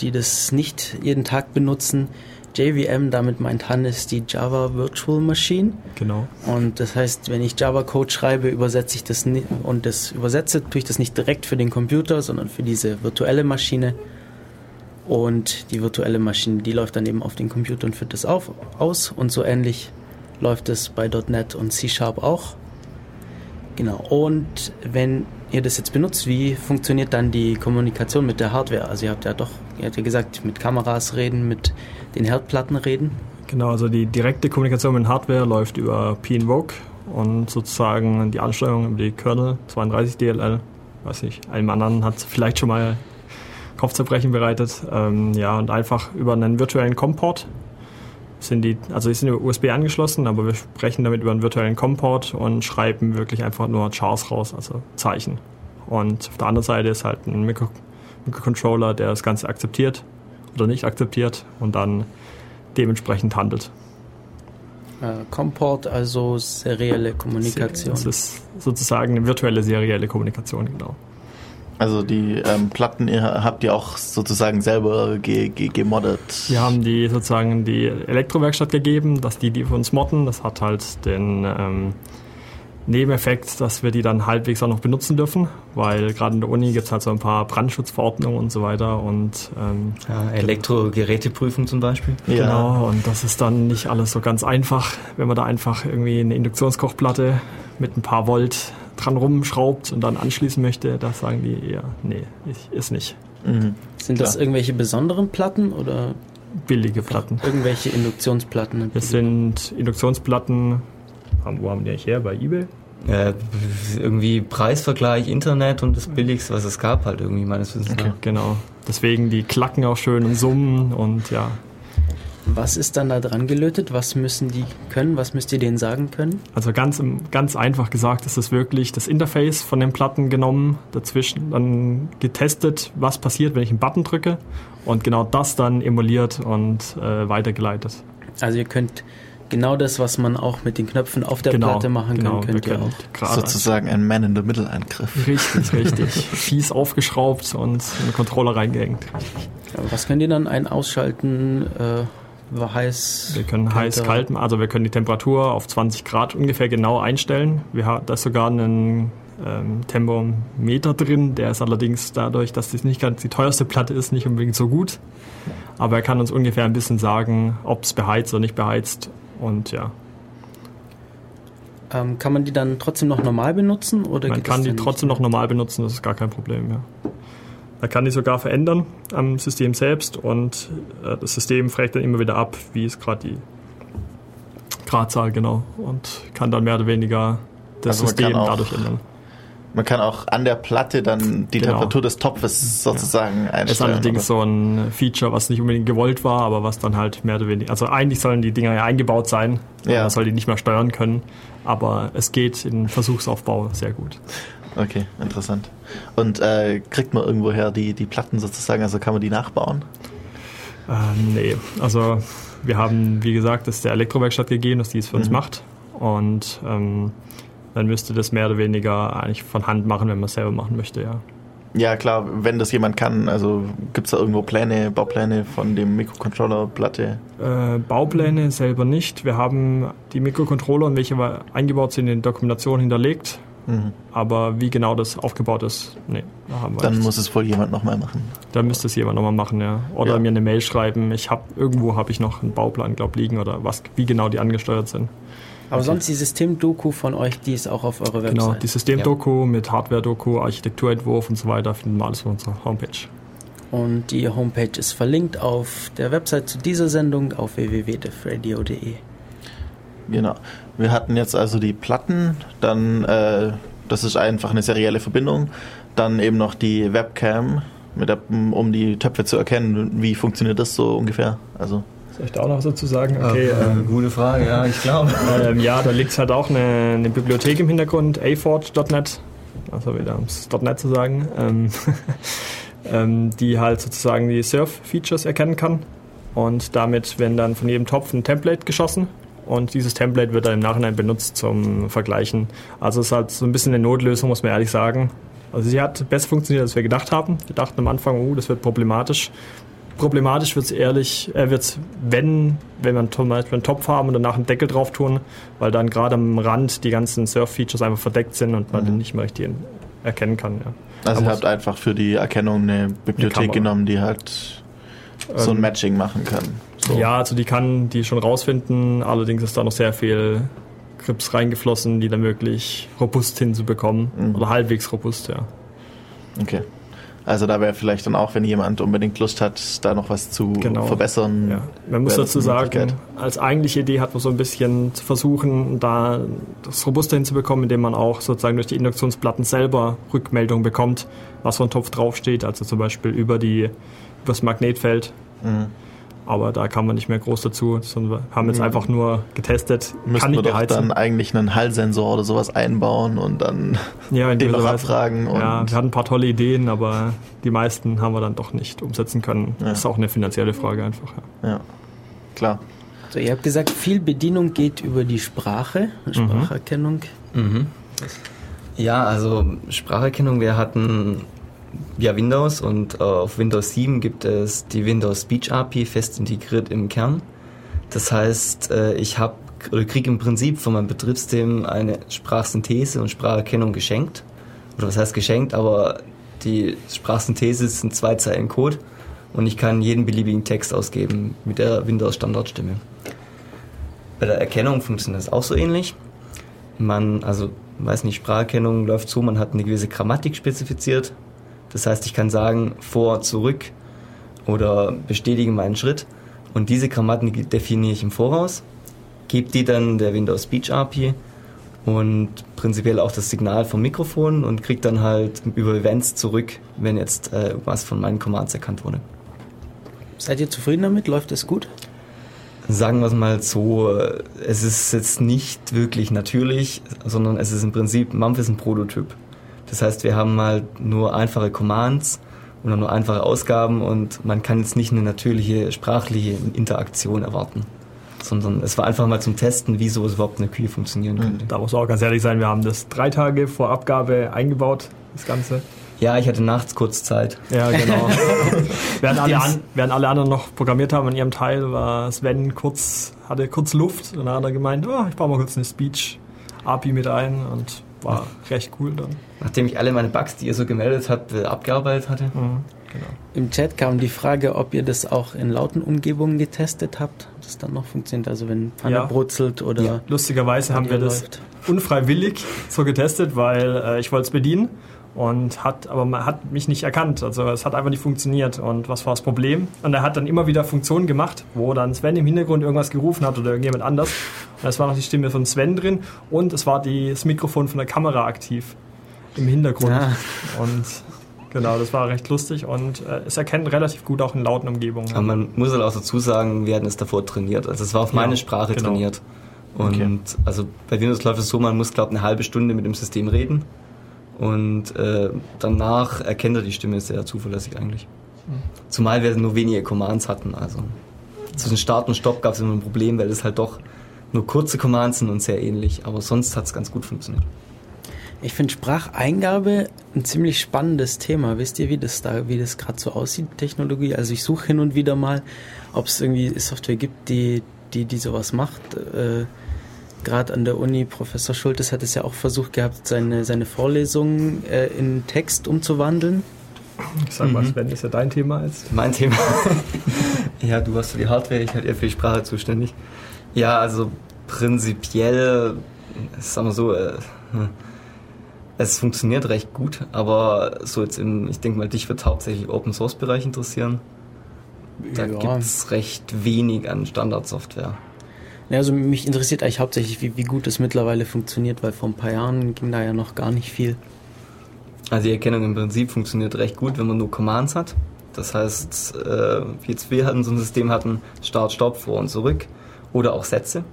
die das nicht jeden Tag benutzen, JVM, damit meint Hannes die Java Virtual Machine. Genau. Und das heißt, wenn ich Java-Code schreibe, übersetze ich das ni- und das übersetze, tue ich das nicht direkt für den Computer, sondern für diese virtuelle Maschine. Und die virtuelle Maschine, die läuft dann eben auf den Computer und führt das auf, aus. Und so ähnlich läuft es bei .NET und C-Sharp auch. Genau. Und wenn ihr das jetzt benutzt, wie funktioniert dann die Kommunikation mit der Hardware? Also ihr habt ja doch, ihr habt ja gesagt, mit Kameras reden, mit den Herdplatten reden. Genau, also die direkte Kommunikation mit Hardware läuft über pinvoke und sozusagen die Ansteuerung über die Kernel 32 DLL. Weiß nicht, einem anderen hat vielleicht schon mal Kopfzerbrechen bereitet. Ähm, ja, und einfach über einen virtuellen COM-Port sind die, also die sind über USB angeschlossen, aber wir sprechen damit über einen virtuellen COM-Port und schreiben wirklich einfach nur Chars raus, also Zeichen. Und auf der anderen Seite ist halt ein Mikro Mikrocontroller, der das Ganze akzeptiert oder nicht akzeptiert und dann dementsprechend handelt. Äh, Comport, also serielle Kommunikation. Das ist sozusagen eine virtuelle serielle Kommunikation, genau. Also die ähm, Platten ihr habt ihr auch sozusagen selber ge ge gemoddet. Wir haben die sozusagen in die Elektrowerkstatt gegeben, dass die die für uns modden. Das hat halt den ähm, Nebeneffekt, dass wir die dann halbwegs auch noch benutzen dürfen, weil gerade in der Uni gibt es halt so ein paar Brandschutzverordnungen und so weiter und ähm, Ja, Elektrogeräteprüfung zum Beispiel. Ja. Genau, und das ist dann nicht alles so ganz einfach, wenn man da einfach irgendwie eine Induktionskochplatte mit ein paar Volt dran rumschraubt und dann anschließen möchte, da sagen die eher, nee, ich, ist nicht. Mhm. Sind das Klar. irgendwelche besonderen Platten oder Billige Platten. irgendwelche Induktionsplatten? Das sind Induktionsplatten, haben, wo haben die eigentlich her? Bei eBay? Äh, irgendwie Preisvergleich, Internet und das Billigste, was es gab, halt irgendwie meines Wissens Okay. Genau. Deswegen die klacken auch schön und summen und ja. Was ist dann da dran gelötet? Was müssen die können? Was müsst ihr denen sagen können? Also ganz, ganz einfach gesagt ist es wirklich das Interface von den Platten genommen, dazwischen dann getestet, was passiert, wenn ich einen Button drücke und genau das dann emuliert und äh, weitergeleitet. Also ihr könnt genau das, was man auch mit den Knöpfen auf der genau, Platte machen genau, kann, könnt ihr auch. gerade- Sozusagen ein Man-in-the-Middle-Eingriff. Richtig, richtig. Fies aufgeschraubt und in den Controller reingehängt. Was könnt ihr dann ein ausschalten? Äh, heiß. Wir können heiß, Kälter? kalt, also wir können die Temperatur auf 20 Grad ungefähr genau einstellen. Wir haben da ist sogar einen ähm, Thermometer drin, der ist allerdings dadurch, dass das nicht ganz die teuerste Platte ist, nicht unbedingt so gut. Aber er kann uns ungefähr ein bisschen sagen, ob es beheizt oder nicht beheizt. Und ja, Ähm, kann man die dann trotzdem noch normal benutzen? Oder man kann die trotzdem noch normal benutzen, das ist gar kein Problem. Ja. Man kann die sogar verändern am System selbst und äh, das System fragt dann immer wieder ab, wie ist gerade die Gradzahl genau und kann dann mehr oder weniger das Also System auch- dadurch ändern. Man kann auch an der Platte dann die Genau. Temperatur des Topfes sozusagen Ist einstellen. allerdings oder? so ein Feature, was nicht unbedingt gewollt war, aber was dann halt mehr oder weniger. Also eigentlich sollen die Dinger ja eingebaut sein. Ja. Man soll die nicht mehr steuern können. Aber es geht in Versuchsaufbau sehr gut. Okay, interessant. Und äh, kriegt man irgendwoher die, die Platten sozusagen, also kann man die nachbauen? Ähm, nee, also wir haben, wie gesagt, es der Elektrowerkstatt gegeben, dass die es für uns Mhm. macht. Und ähm, dann müsste das mehr oder weniger eigentlich von Hand machen, wenn man es selber machen möchte, ja. Ja, klar, wenn das jemand kann, also gibt es da irgendwo Pläne, Baupläne von dem Mikrocontroller-Platte? Äh, Baupläne selber nicht. Wir haben die Mikrocontroller und welche eingebaut sind in der Dokumentation hinterlegt. Mhm. Aber wie genau das aufgebaut ist, nee, da haben wir Dann nichts. muss es wohl jemand nochmal machen. Da müsste es jemand nochmal machen, ja. Oder Ja. mir eine Mail schreiben. Ich habe irgendwo habe ich noch einen Bauplan, glaub liegen oder was, wie genau die angesteuert sind. Aber sonst die Systemdoku von euch, die ist auch auf eurer Website. Genau, die Systemdoku mit Hardware-Doku, Architekturentwurf und so weiter finden wir alles auf unserer Homepage. Und die Homepage ist verlinkt auf der Website zu dieser Sendung auf www.defradio.de. Genau. Wir hatten jetzt also die Platten, dann, äh, das ist einfach eine serielle Verbindung, dann eben noch die Webcam, mit der, um die Töpfe zu erkennen. Wie funktioniert das so ungefähr? Also, Soll ich da auch noch was dazu sagen? Okay, äh, gute Frage, ja, ich glaube. ähm, ja, da liegt halt auch eine, eine Bibliothek im Hintergrund, aforge.net, also wieder ums .net zu sagen. Ähm, ähm, die halt sozusagen die Surf-Features erkennen kann. Und damit werden dann von jedem Topf ein Template geschossen. Und dieses Template wird dann im Nachhinein benutzt zum Vergleichen. Also es ist halt so ein bisschen eine Notlösung, muss man ehrlich sagen. Also sie hat besser funktioniert, als wir gedacht haben. Wir dachten am Anfang, oh, das wird problematisch. Problematisch wird es ehrlich, äh, wird's, wenn, wenn man zum Beispiel einen Topf haben und danach einen Deckel drauf tun, weil dann gerade am Rand die ganzen Surf-Features einfach verdeckt sind und man den nicht mehr richtig erkennen kann. Ja. Also ihr habt einfach für die Erkennung eine Bibliothek Kamera. genommen, die halt so ein Ähm, Matching machen kann. So. Ja, also die kann die schon rausfinden, allerdings ist da noch sehr viel Grips reingeflossen, die dann wirklich robust hinzubekommen. Mhm. Oder halbwegs robust, ja. Okay. Also da wäre vielleicht dann auch, wenn jemand unbedingt Lust hat, da noch was zu Genau. verbessern. Ja. Man muss dazu sagen, als eigentliche Idee hat man so ein bisschen zu versuchen, da das robuster hinzubekommen, indem man auch sozusagen durch die Induktionsplatten selber Rückmeldung bekommt, was für ein Topf draufsteht, also zum Beispiel über die über das Magnetfeld. Mhm. Aber da kann man nicht mehr groß dazu, sondern wir haben jetzt Mhm. einfach nur getestet, Müssten kann wir ich doch beheizen. dann eigentlich einen Hallsensor oder sowas einbauen und dann ja, in den noch abfragen. Und Ja, wir hatten ein paar tolle Ideen, aber die meisten haben wir dann doch nicht umsetzen können. Ja. Das ist auch eine finanzielle Frage einfach. Ja. ja, klar. So, ihr habt gesagt, viel Bedienung geht über die Sprache, Spracherkennung. Mhm. Ja, also Spracherkennung, wir hatten ja Windows und äh, auf Windows 7 gibt es die Windows Speech API fest integriert im Kern. Das heißt, äh, ich habe oder kriege im Prinzip von meinem Betriebssystem eine Sprachsynthese und Spracherkennung geschenkt. Oder was heißt geschenkt, aber die Sprachsynthese sind zwei Zeilen Code und ich kann jeden beliebigen Text ausgeben mit der Windows Standardstimme. Bei der Erkennung funktioniert das auch so ähnlich. Man, also, weiß nicht, Spracherkennung läuft so, man hat eine gewisse Grammatik spezifiziert. Das heißt, ich kann sagen, vor, zurück oder bestätige meinen Schritt. Und diese Grammatik definiere ich im Voraus, gebe die dann der Windows Speech API und prinzipiell auch das Signal vom Mikrofon und kriege dann halt über Events zurück, wenn jetzt äh, was von meinen Commands erkannt wurde. Seid ihr zufrieden damit? Läuft es gut? Sagen wir es mal so, es ist jetzt nicht wirklich natürlich, sondern es ist im Prinzip, Mampf ist ein Prototyp. Das heißt, wir haben halt nur einfache Commands und nur einfache Ausgaben und man kann jetzt nicht eine natürliche sprachliche Interaktion erwarten. Sondern es war einfach mal zum Testen, wie sowas überhaupt in der Küche funktionieren könnte. Da muss man auch ganz ehrlich sein, wir haben das drei Tage vor Abgabe eingebaut, das Ganze. Ja, ich hatte nachts kurz Zeit. Ja, genau. während, alle an, während alle anderen noch programmiert haben an ihrem Teil, war Sven kurz, hatte kurz Luft und dann hat er gemeint, oh, ich baue mal kurz eine Speech-API mit ein und war recht cool dann. Nachdem ich alle meine Bugs, die ihr so gemeldet habt, äh, abgearbeitet hatte. Mhm, genau. Im Chat kam die Frage, ob ihr das auch in lauten Umgebungen getestet habt, ob das dann noch funktioniert. Also wenn Pfanne Ja. brutzelt oder Ja, lustigerweise haben wir Radio das läuft. unfreiwillig so getestet, weil äh, ich wollte es bedienen und hat, aber man hat mich nicht erkannt. Also es hat einfach nicht funktioniert. Und was war das Problem? Und er hat dann immer wieder Funktionen gemacht, wo dann Sven im Hintergrund irgendwas gerufen hat oder irgendjemand anders. Und es war noch die Stimme von Sven drin und es war die, das Mikrofon von der Kamera aktiv im Hintergrund. Ah. Und genau, das war recht lustig und äh, es erkennt relativ gut auch in lauten Umgebungen. Aber man muss halt auch dazu sagen, wir hatten es davor trainiert. Also es war auf Ja, meine Sprache genau. trainiert. Und Okay. also bei Windows läuft es so, man muss glaube eine halbe Stunde mit dem System reden. Und äh, danach erkennt er die Stimme sehr zuverlässig eigentlich. Zumal wir nur wenige Commands hatten. Also zwischen Start und Stopp gab es immer ein Problem, weil es halt doch nur kurze Commands sind und sehr ähnlich. Aber sonst hat es ganz gut funktioniert. Ich finde Spracheingabe ein ziemlich spannendes Thema. Wisst ihr, wie das da, wie das gerade so aussieht, Technologie? Also ich suche hin und wieder mal, ob es irgendwie Software gibt, die, die, die sowas macht. Äh, gerade an der Uni, Professor Schultes hat es ja auch versucht gehabt, seine, seine Vorlesungen äh, in Text umzuwandeln. Ich sag mal, Sven, ist ja dein Thema jetzt. Mein Thema. ja, du warst für die Hardware, ich halt eher für die Sprache zuständig. Ja, also prinzipiell, sagen wir so, äh, hm, es funktioniert recht gut, aber so jetzt im, ich denke mal, dich wird hauptsächlich Open Source Bereich interessieren. Da Ja. gibt's recht wenig an Standardsoftware. Also mich interessiert eigentlich hauptsächlich, wie, wie gut es mittlerweile funktioniert, weil vor ein paar Jahren ging da ja noch gar nicht viel. Also die Erkennung im Prinzip funktioniert recht gut, wenn man nur Commands hat. Das heißt, äh, jetzt wir hatten so ein System hatten, Start, Stopp, vor und zurück oder auch Sätze.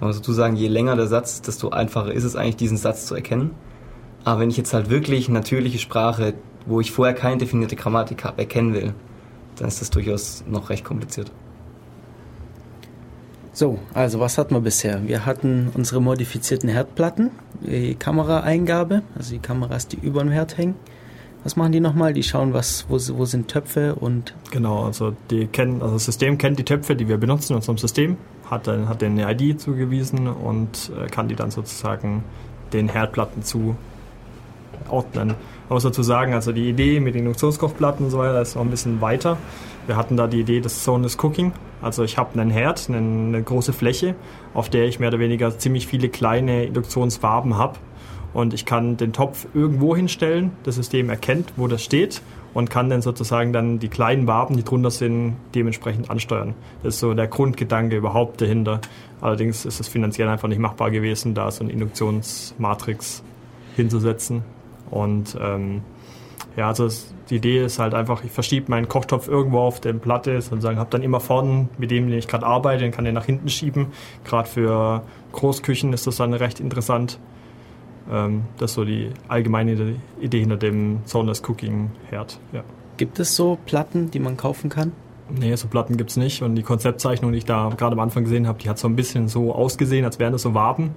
Man muss dazu sagen, je länger der Satz desto einfacher ist es eigentlich, diesen Satz zu erkennen. Aber wenn ich jetzt halt wirklich natürliche Sprache, wo ich vorher keine definierte Grammatik habe, erkennen will, dann ist das durchaus noch recht kompliziert. So, also was hatten wir bisher? Wir hatten unsere modifizierten Herdplatten, die Kameraeingabe, also die Kameras, die über dem Herd hängen. Was machen die nochmal? Die schauen, was, wo, wo sind Töpfe und Genau, also, die kennen, also das System kennt die Töpfe, die wir benutzen in unserem System, hat, hat denen eine ID zugewiesen und äh, kann die dann sozusagen den Herdplatten zuordnen. Man muss dazu sagen, also die Idee mit Induktionskochplatten und so weiter ist noch ein bisschen weiter. Wir hatten da die Idee des Zoneless Cooking. Also ich habe einen Herd, eine große Fläche, auf der ich mehr oder weniger ziemlich viele kleine Induktionswaben habe. Und ich kann den Topf irgendwo hinstellen, das System erkennt, wo das steht und kann dann sozusagen dann die kleinen Waben, die drunter sind, dementsprechend ansteuern. Das ist so der Grundgedanke überhaupt dahinter. Allerdings ist es finanziell einfach nicht machbar gewesen, da so eine Induktionsmatrix hinzusetzen. Und ähm, ja, also es, die Idee ist halt einfach, ich verschiebe meinen Kochtopf irgendwo auf der Platte, sozusagen habe dann immer vorne, mit dem den ich gerade arbeite, den kann den nach hinten schieben. Gerade für Großküchen ist das dann recht interessant. Ähm, das ist so die allgemeine Idee hinter dem Zoneless Cooking Herd. Ja. gibt es so Platten, die man kaufen kann? Nee, so Platten gibt's nicht. Und die Konzeptzeichnung, die ich da gerade am Anfang gesehen habe, die hat so ein bisschen so ausgesehen, als wären das so Waben.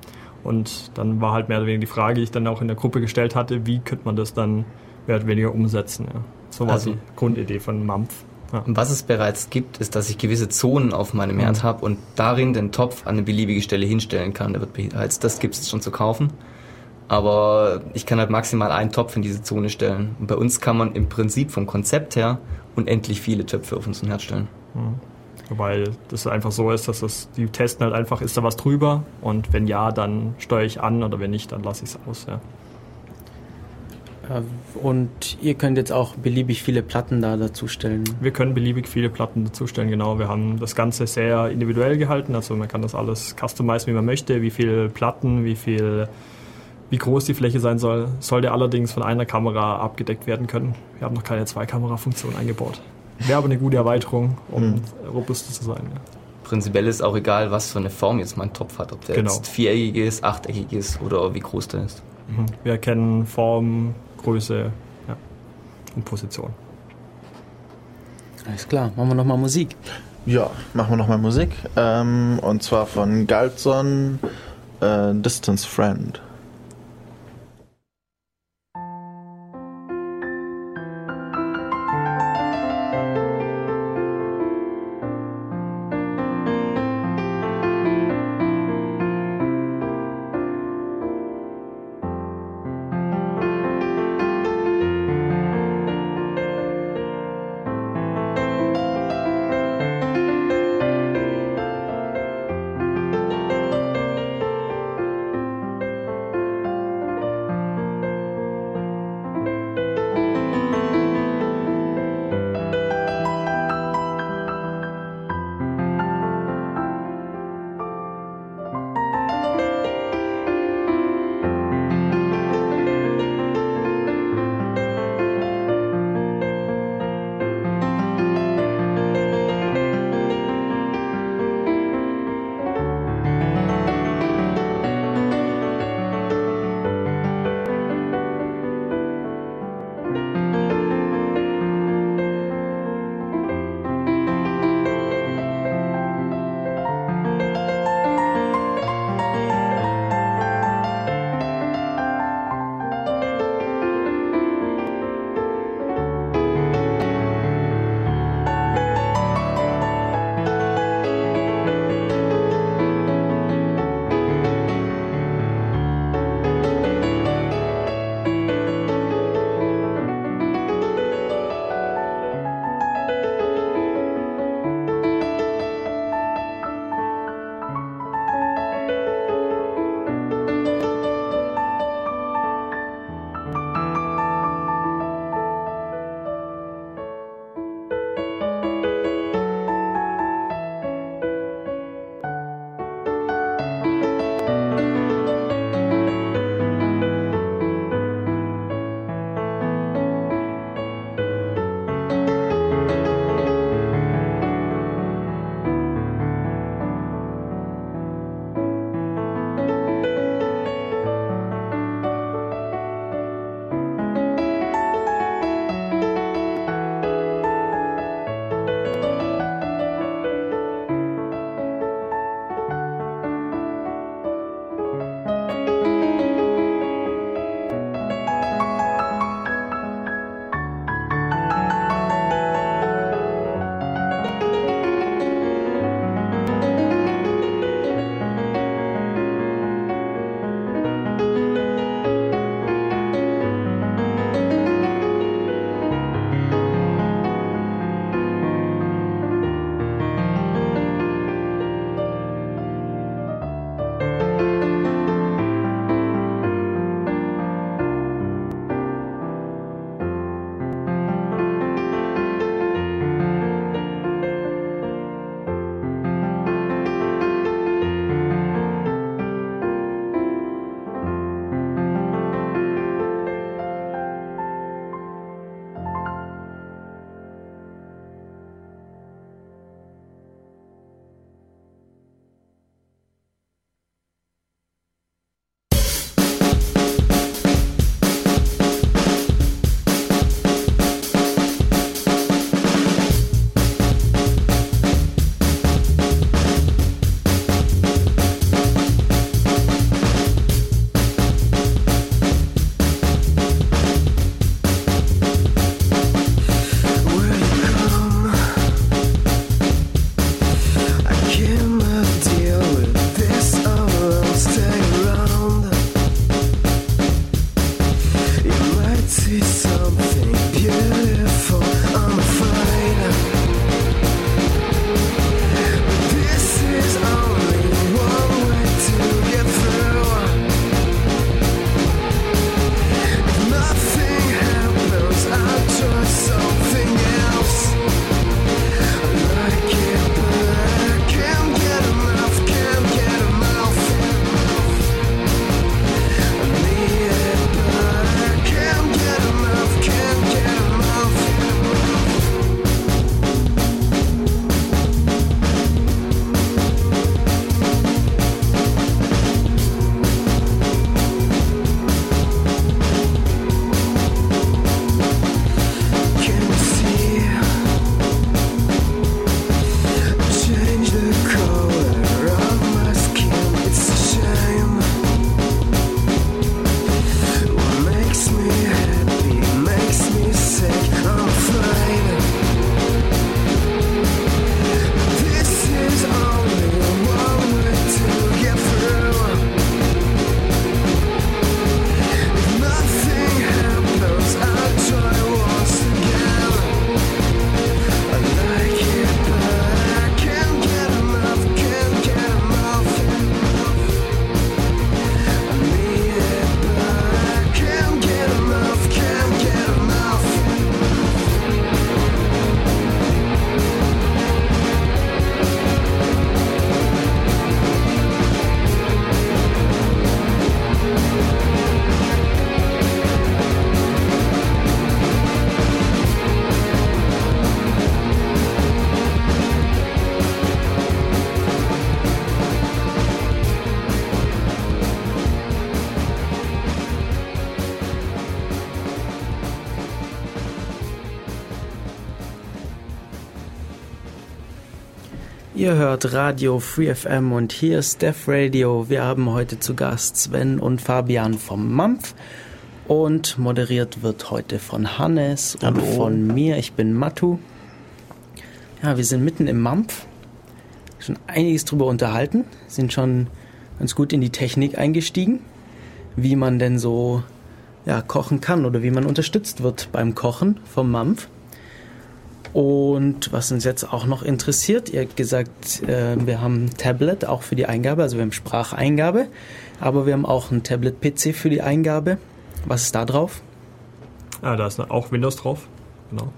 Und dann war halt mehr oder weniger die Frage, die ich dann auch in der Gruppe gestellt hatte, wie könnte man das dann mehr oder weniger umsetzen. Ja. So war Also- die Grundidee von Mampf. Ja. Was es bereits gibt, ist, dass ich gewisse Zonen auf meinem Herd habe und darin den Topf an eine beliebige Stelle hinstellen kann. Der wird beheizt. Das gibt es schon zu kaufen. Aber ich kann halt maximal einen Topf in diese Zone stellen. Und bei uns kann man im Prinzip vom Konzept her unendlich viele Töpfe auf unseren Herd stellen. Wobei das einfach so ist, dass das, die testen halt einfach, ist da was drüber? Und wenn ja, dann steuere ich an oder wenn nicht, dann lasse ich es aus. Ja. Äh, Und ihr könnt jetzt auch beliebig viele Platten da dazu stellen. Wir können beliebig viele Platten dazustellen, genau. Wir haben das Ganze sehr individuell gehalten, also man kann das alles customizen, wie man möchte, wie viele Platten, wie viel, wie groß die Fläche sein soll. Sollte allerdings von einer Kamera abgedeckt werden können. Wir haben noch keine Zwei-Kamera-Funktion eingebaut. Wäre aber eine gute Erweiterung, um robuster zu sein. Ja. Prinzipiell ist auch egal, was für eine Form jetzt mein Topf hat. Ob der Genau. jetzt viereckig ist, achteckig ist oder wie groß der ist. Mhm. Wir erkennen Form, Größe ja, und Position. Alles klar, machen wir nochmal Musik. Ja, machen wir nochmal Musik. Ähm, und zwar von Galtson äh, Distance Friend. Ihr hört Radio Free FM und hier ist Def Radio. Wir haben heute zu Gast Sven und Fabian vom Mampf und moderiert wird heute von Hannes und Hallo. von mir. Ich bin Matu. Ja, wir sind mitten im Mampf. Schon einiges drüber unterhalten, sind schon ganz gut in die Technik eingestiegen, wie man denn so ja, kochen kann oder wie man unterstützt wird beim Kochen vom Mampf. Was uns jetzt auch noch interessiert, ihr habt gesagt, äh, wir haben ein Tablet auch für die Eingabe, also wir haben Spracheingabe, aber wir haben auch ein Tablet-PC für die Eingabe. Was ist da drauf? Ja, da ist auch Windows drauf. Genau.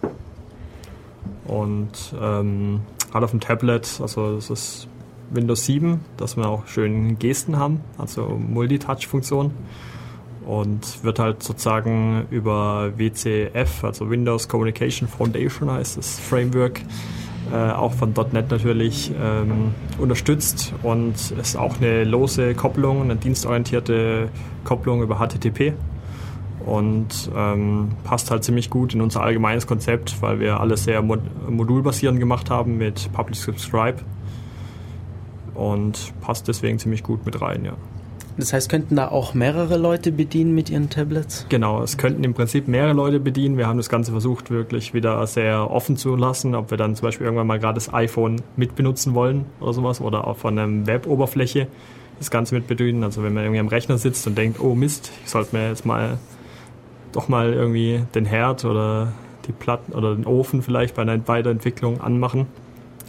Und ähm, hat auf dem Tablet, also es ist Windows 7, dass wir auch schön Gesten haben, also Multitouch-Funktion. Und wird halt sozusagen über WCF, also Windows Communication Foundation heißt das Framework, äh, auch von .NET natürlich ähm, unterstützt und ist auch eine lose Kopplung, eine dienstorientierte Kopplung über HTTP und ähm, passt halt ziemlich gut in unser allgemeines Konzept, weil wir alles sehr mod modulbasierend gemacht haben mit Publish Subscribe und passt deswegen ziemlich gut mit rein, ja. Das heißt, könnten da auch mehrere Leute bedienen mit ihren Tablets? Genau, es könnten im Prinzip mehrere Leute bedienen. Wir haben das Ganze versucht, wirklich wieder sehr offen zu lassen, ob wir dann zum Beispiel irgendwann mal gerade das iPhone mitbenutzen wollen oder sowas oder auch von einer Web-Oberfläche das Ganze mit bedienen. Also wenn man irgendwie am Rechner sitzt und denkt, oh Mist, ich sollte mir jetzt mal doch mal irgendwie den Herd oder die Platten oder den Ofen vielleicht bei einer Weiterentwicklung anmachen,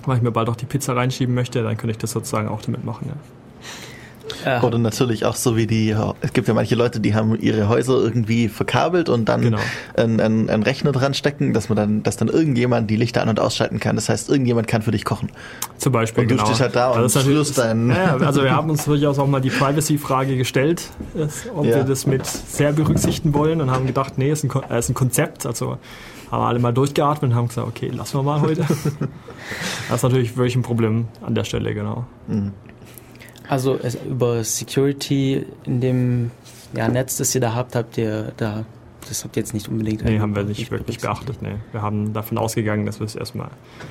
weil ich mir bald auch die Pizza reinschieben möchte, dann könnte ich das sozusagen auch damit machen. Ja. Äh, Oder natürlich auch so wie die, es gibt ja manche Leute, die haben ihre Häuser irgendwie verkabelt und dann Genau. einen, einen, einen Rechner dran stecken, dass man dann, dass dann irgendjemand die Lichter an- und ausschalten kann. Das heißt, irgendjemand kann für dich kochen. Zum Beispiel. Und du genau. stehst halt da und ist natürlich- schlürst deinen- Ja, also wir haben uns durchaus auch mal die Privacy-Frage gestellt, ob Ja. wir das mit sehr berücksichtigen wollen und haben gedacht, nee, ist ein, Kon- äh, ist ein Konzept. Also haben wir alle mal durchgeatmet und haben gesagt, okay, lassen wir mal heute. das ist natürlich wirklich ein Problem an der Stelle, genau. Also es, über Security in dem ja, Netz, das ihr da habt, habt ihr da, das habt ihr jetzt nicht unbedingt. Nee, haben wir nicht wirklich beachtet. Nee. Wir haben davon ausgegangen, dass wir es erstmal,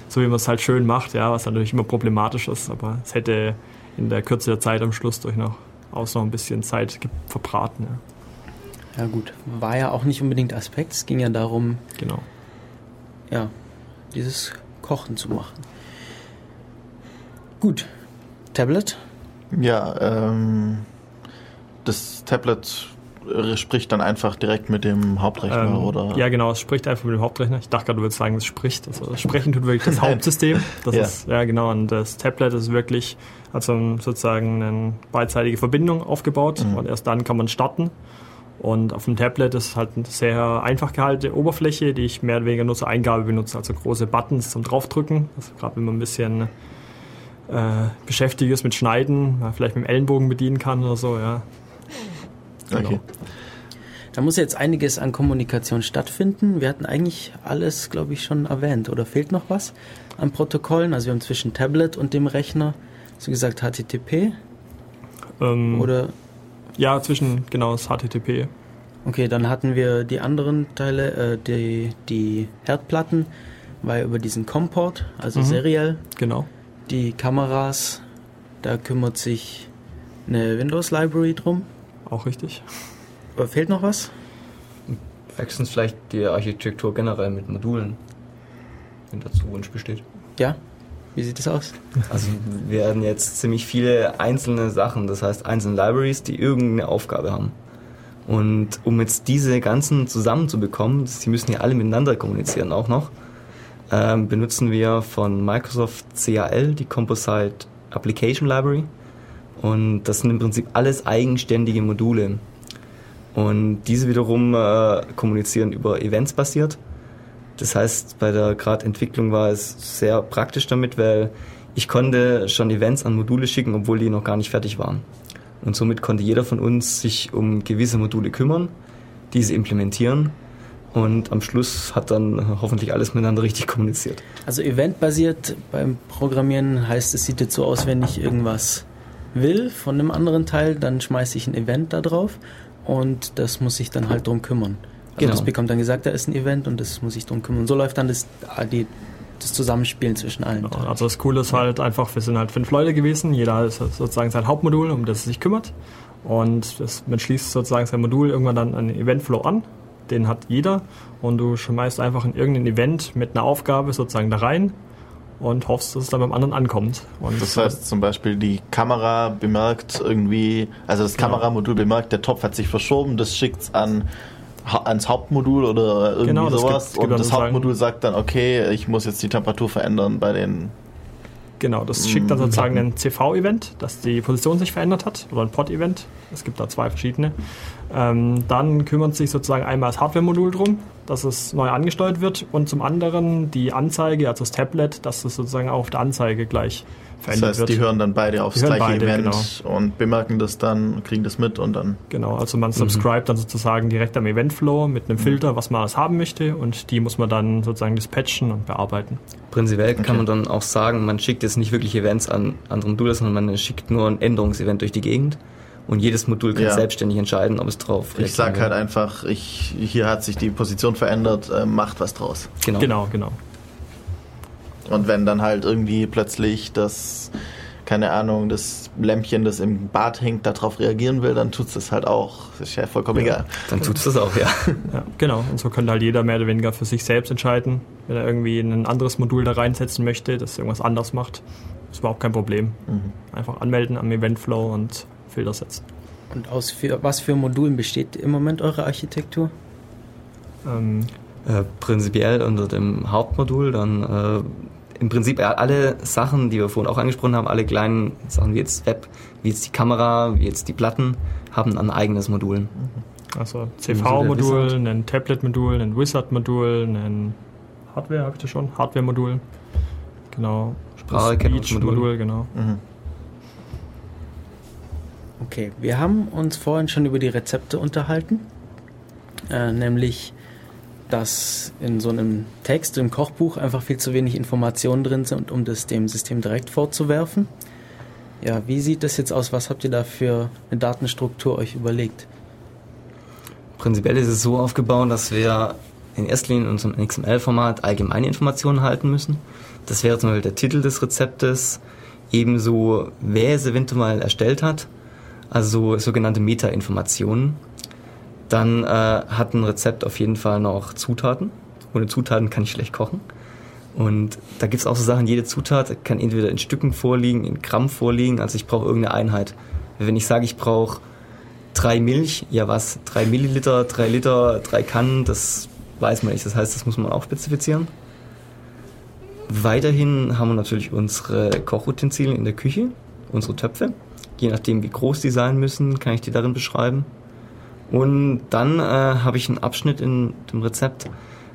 so wie man es halt schön macht, ja, was natürlich immer problematisch ist, aber es hätte in der Kürze der Zeit am Schluss durch noch aus noch ein bisschen Zeit verbraten. Ja. Ja gut, war ja auch nicht unbedingt Aspekt. Es ging ja darum, Genau. ja, dieses Kochen zu machen. Gut, Tablet. Ja, ähm, das Tablet äh, spricht dann einfach direkt mit dem Hauptrechner, Ähm, oder? Ja, genau, es spricht einfach mit dem Hauptrechner. Ich dachte gerade, du würdest sagen, es spricht. Also das Sprechen tut wirklich das. Hauptsystem. Das Ja. ist, ja genau, und das Tablet ist wirklich also sozusagen eine beidseitige Verbindung aufgebaut Mhm. und erst dann kann man starten. Und auf dem Tablet ist halt eine sehr einfach gehaltene Oberfläche, die ich mehr oder weniger nur zur Eingabe benutze, also große Buttons zum Draufdrücken. Also gerade wenn man ein bisschen äh, beschäftigt ist mit Schneiden, man vielleicht mit dem Ellenbogen bedienen kann oder so, ja. Genau. Okay. Da muss jetzt einiges an Kommunikation stattfinden. Wir hatten eigentlich alles, glaube ich, schon erwähnt. Oder fehlt noch was an Protokollen? Also wir haben zwischen Tablet und dem Rechner, so gesagt, HTTP Ähm, oder ja, zwischen genau das HTTP. Okay, dann hatten wir die anderen Teile, äh, die, die Herdplatten, war ja über diesen COM-Port, also Mhm. seriell. Genau. Die Kameras, da kümmert sich eine Windows-Library drum. Auch richtig. Aber fehlt noch was? Höchstens vielleicht die Architektur generell mit Modulen, wenn dazu Wunsch besteht. Ja? Wie sieht es aus? Also wir werden jetzt ziemlich viele einzelne Sachen, das heißt einzelne Libraries, die irgendeine Aufgabe haben. Und um jetzt diese ganzen zusammenzubekommen, die müssen ja alle miteinander kommunizieren auch noch, ähm, benutzen wir von Microsoft CAL die Composite Application Library. Und das sind im Prinzip alles eigenständige Module. Und diese wiederum äh, kommunizieren über Events basiert. Das heißt, bei der gerade Entwicklung war es sehr praktisch damit, weil ich konnte schon Events an Module schicken, obwohl die noch gar nicht fertig waren. Und somit konnte jeder von uns sich um gewisse Module kümmern, diese implementieren und am Schluss hat dann hoffentlich alles miteinander richtig kommuniziert. Also eventbasiert beim Programmieren heißt, es sieht jetzt so aus, wenn ich irgendwas will von einem anderen Teil, dann schmeiße ich ein Event da drauf und das muss sich dann halt drum kümmern. Also Genau. das bekommt dann gesagt, da ist ein Event und das muss sich drum kümmern. Und so läuft dann das, ah, die das Zusammenspielen zwischen allen. Genau. Also das Coole ist halt einfach, wir sind halt fünf Leute gewesen, jeder hat sozusagen sein Hauptmodul, um das er sich kümmert. Und das, man schließt sozusagen sein Modul irgendwann dann an den Eventflow an. Den hat jeder. Und du schmeißt einfach in irgendein Event mit einer Aufgabe sozusagen da rein und hoffst, dass es dann beim anderen ankommt. Und Das heißt zum Beispiel, die Kamera bemerkt irgendwie, also das Kameramodul bemerkt, der Topf hat sich verschoben, das schickt's an ha- ans Hauptmodul oder irgendwie Genau, das sowas. gibt- gibt und das Hauptmodul sagt dann, okay, ich muss jetzt die Temperatur verändern bei den. Genau, das schickt dann sozusagen ein CV-Event, dass die Position sich verändert hat, oder ein Pod-Event. Es gibt da zwei verschiedene. Ähm, dann kümmert sich sozusagen einmal das Hardware-Modul drum, dass es neu angesteuert wird und zum anderen die Anzeige, also das Tablet, dass es sozusagen auch auf der Anzeige gleich Das verändert heißt, wird. die hören dann beide aufs gleiche beide, Event und bemerken das dann, kriegen das mit und dann. Genau, also man subscribt dann sozusagen direkt am Eventflow mit einem Filter, was man alles haben möchte und die muss man dann sozusagen dispatchen und bearbeiten. Prinzipiell Okay. kann man dann auch sagen, man schickt jetzt nicht wirklich Events an andere Module, sondern man schickt nur ein Änderungsevent durch die Gegend und jedes Modul kann Ja. selbstständig entscheiden, ob es drauf Ich sag halt einfach, ich, hier hat sich die Position verändert, äh, macht was draus. Genau. Genau, genau. Und wenn dann halt irgendwie plötzlich das, keine Ahnung, das Lämpchen, das im Bad hängt, darauf reagieren will, dann tut's das halt auch. Das ist ja vollkommen egal. Dann tut es das auch, ja. Ja, genau. Und so könnte halt jeder mehr oder weniger für sich selbst entscheiden, wenn er irgendwie ein anderes Modul da reinsetzen möchte, das irgendwas anders macht. ist überhaupt kein Problem. Einfach anmelden am Eventflow und Filter setzen. Und aus für, was für Modulen besteht im Moment eure Architektur? Ähm, Äh, prinzipiell unter dem Hauptmodul dann äh, im Prinzip alle Sachen, die wir vorhin auch angesprochen haben, alle kleinen Sachen wie jetzt Web, wie jetzt die Kamera, wie jetzt die Platten, haben ein eigenes Modul. also so der CV-Modul, Wizard. ein Tablet-Modul, ein Wizard-Modul, ein Hardware, habe ich das schon? Hardware-Modul. Genau. Speech-Modul, genau. Mhm. Okay, wir haben uns vorhin schon über die Rezepte unterhalten, äh, nämlich dass in so einem Text, im Kochbuch einfach viel zu wenig Informationen drin sind, um das dem System direkt vorzuwerfen. Ja, wie sieht das jetzt aus? Was habt ihr da für eine Datenstruktur euch überlegt? Prinzipiell ist es so aufgebaut, dass wir in erster Linie in unserem XML-Format allgemeine Informationen halten müssen. Das wäre zum Beispiel der Titel des Rezeptes, ebenso wer es eventuell erstellt hat, also sogenannte Meta-Informationen. Dann äh, hat ein Rezept auf jeden Fall noch Zutaten. Ohne Zutaten kann ich schlecht kochen. Und da gibt es auch so Sachen, jede Zutat kann entweder in Stücken vorliegen, in Gramm vorliegen, also ich brauche irgendeine Einheit. Wenn ich sage, ich brauche drei Milch, ja was, drei Milliliter, drei Liter, drei Kannen, das weiß man nicht. Das heißt, das muss man auch spezifizieren. Weiterhin haben wir natürlich unsere Kochutensilien in der Küche, unsere Töpfe. Je nachdem, wie groß die sein müssen, kann ich die darin beschreiben. Und dann äh, habe ich einen Abschnitt in dem Rezept,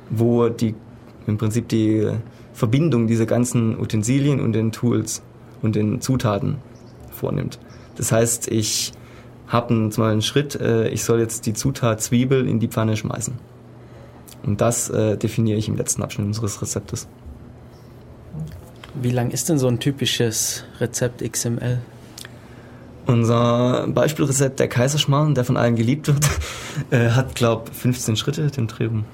wo die im Prinzip die Verbindung dieser ganzen Utensilien und den Tools und den Zutaten vornimmt. Das heißt, ich habe einen, zum Beispiel einen Schritt, äh, ich soll jetzt die Zutat Zwiebel in die Pfanne schmeißen. Und das äh, definiere ich im letzten Abschnitt unseres Rezeptes. Wie lang ist denn so ein typisches Rezept XML? Unser Beispielrezept, der Kaiserschmarrn, der von allen geliebt wird, äh, hat, glaube 15 Schritte, den Dreh rum.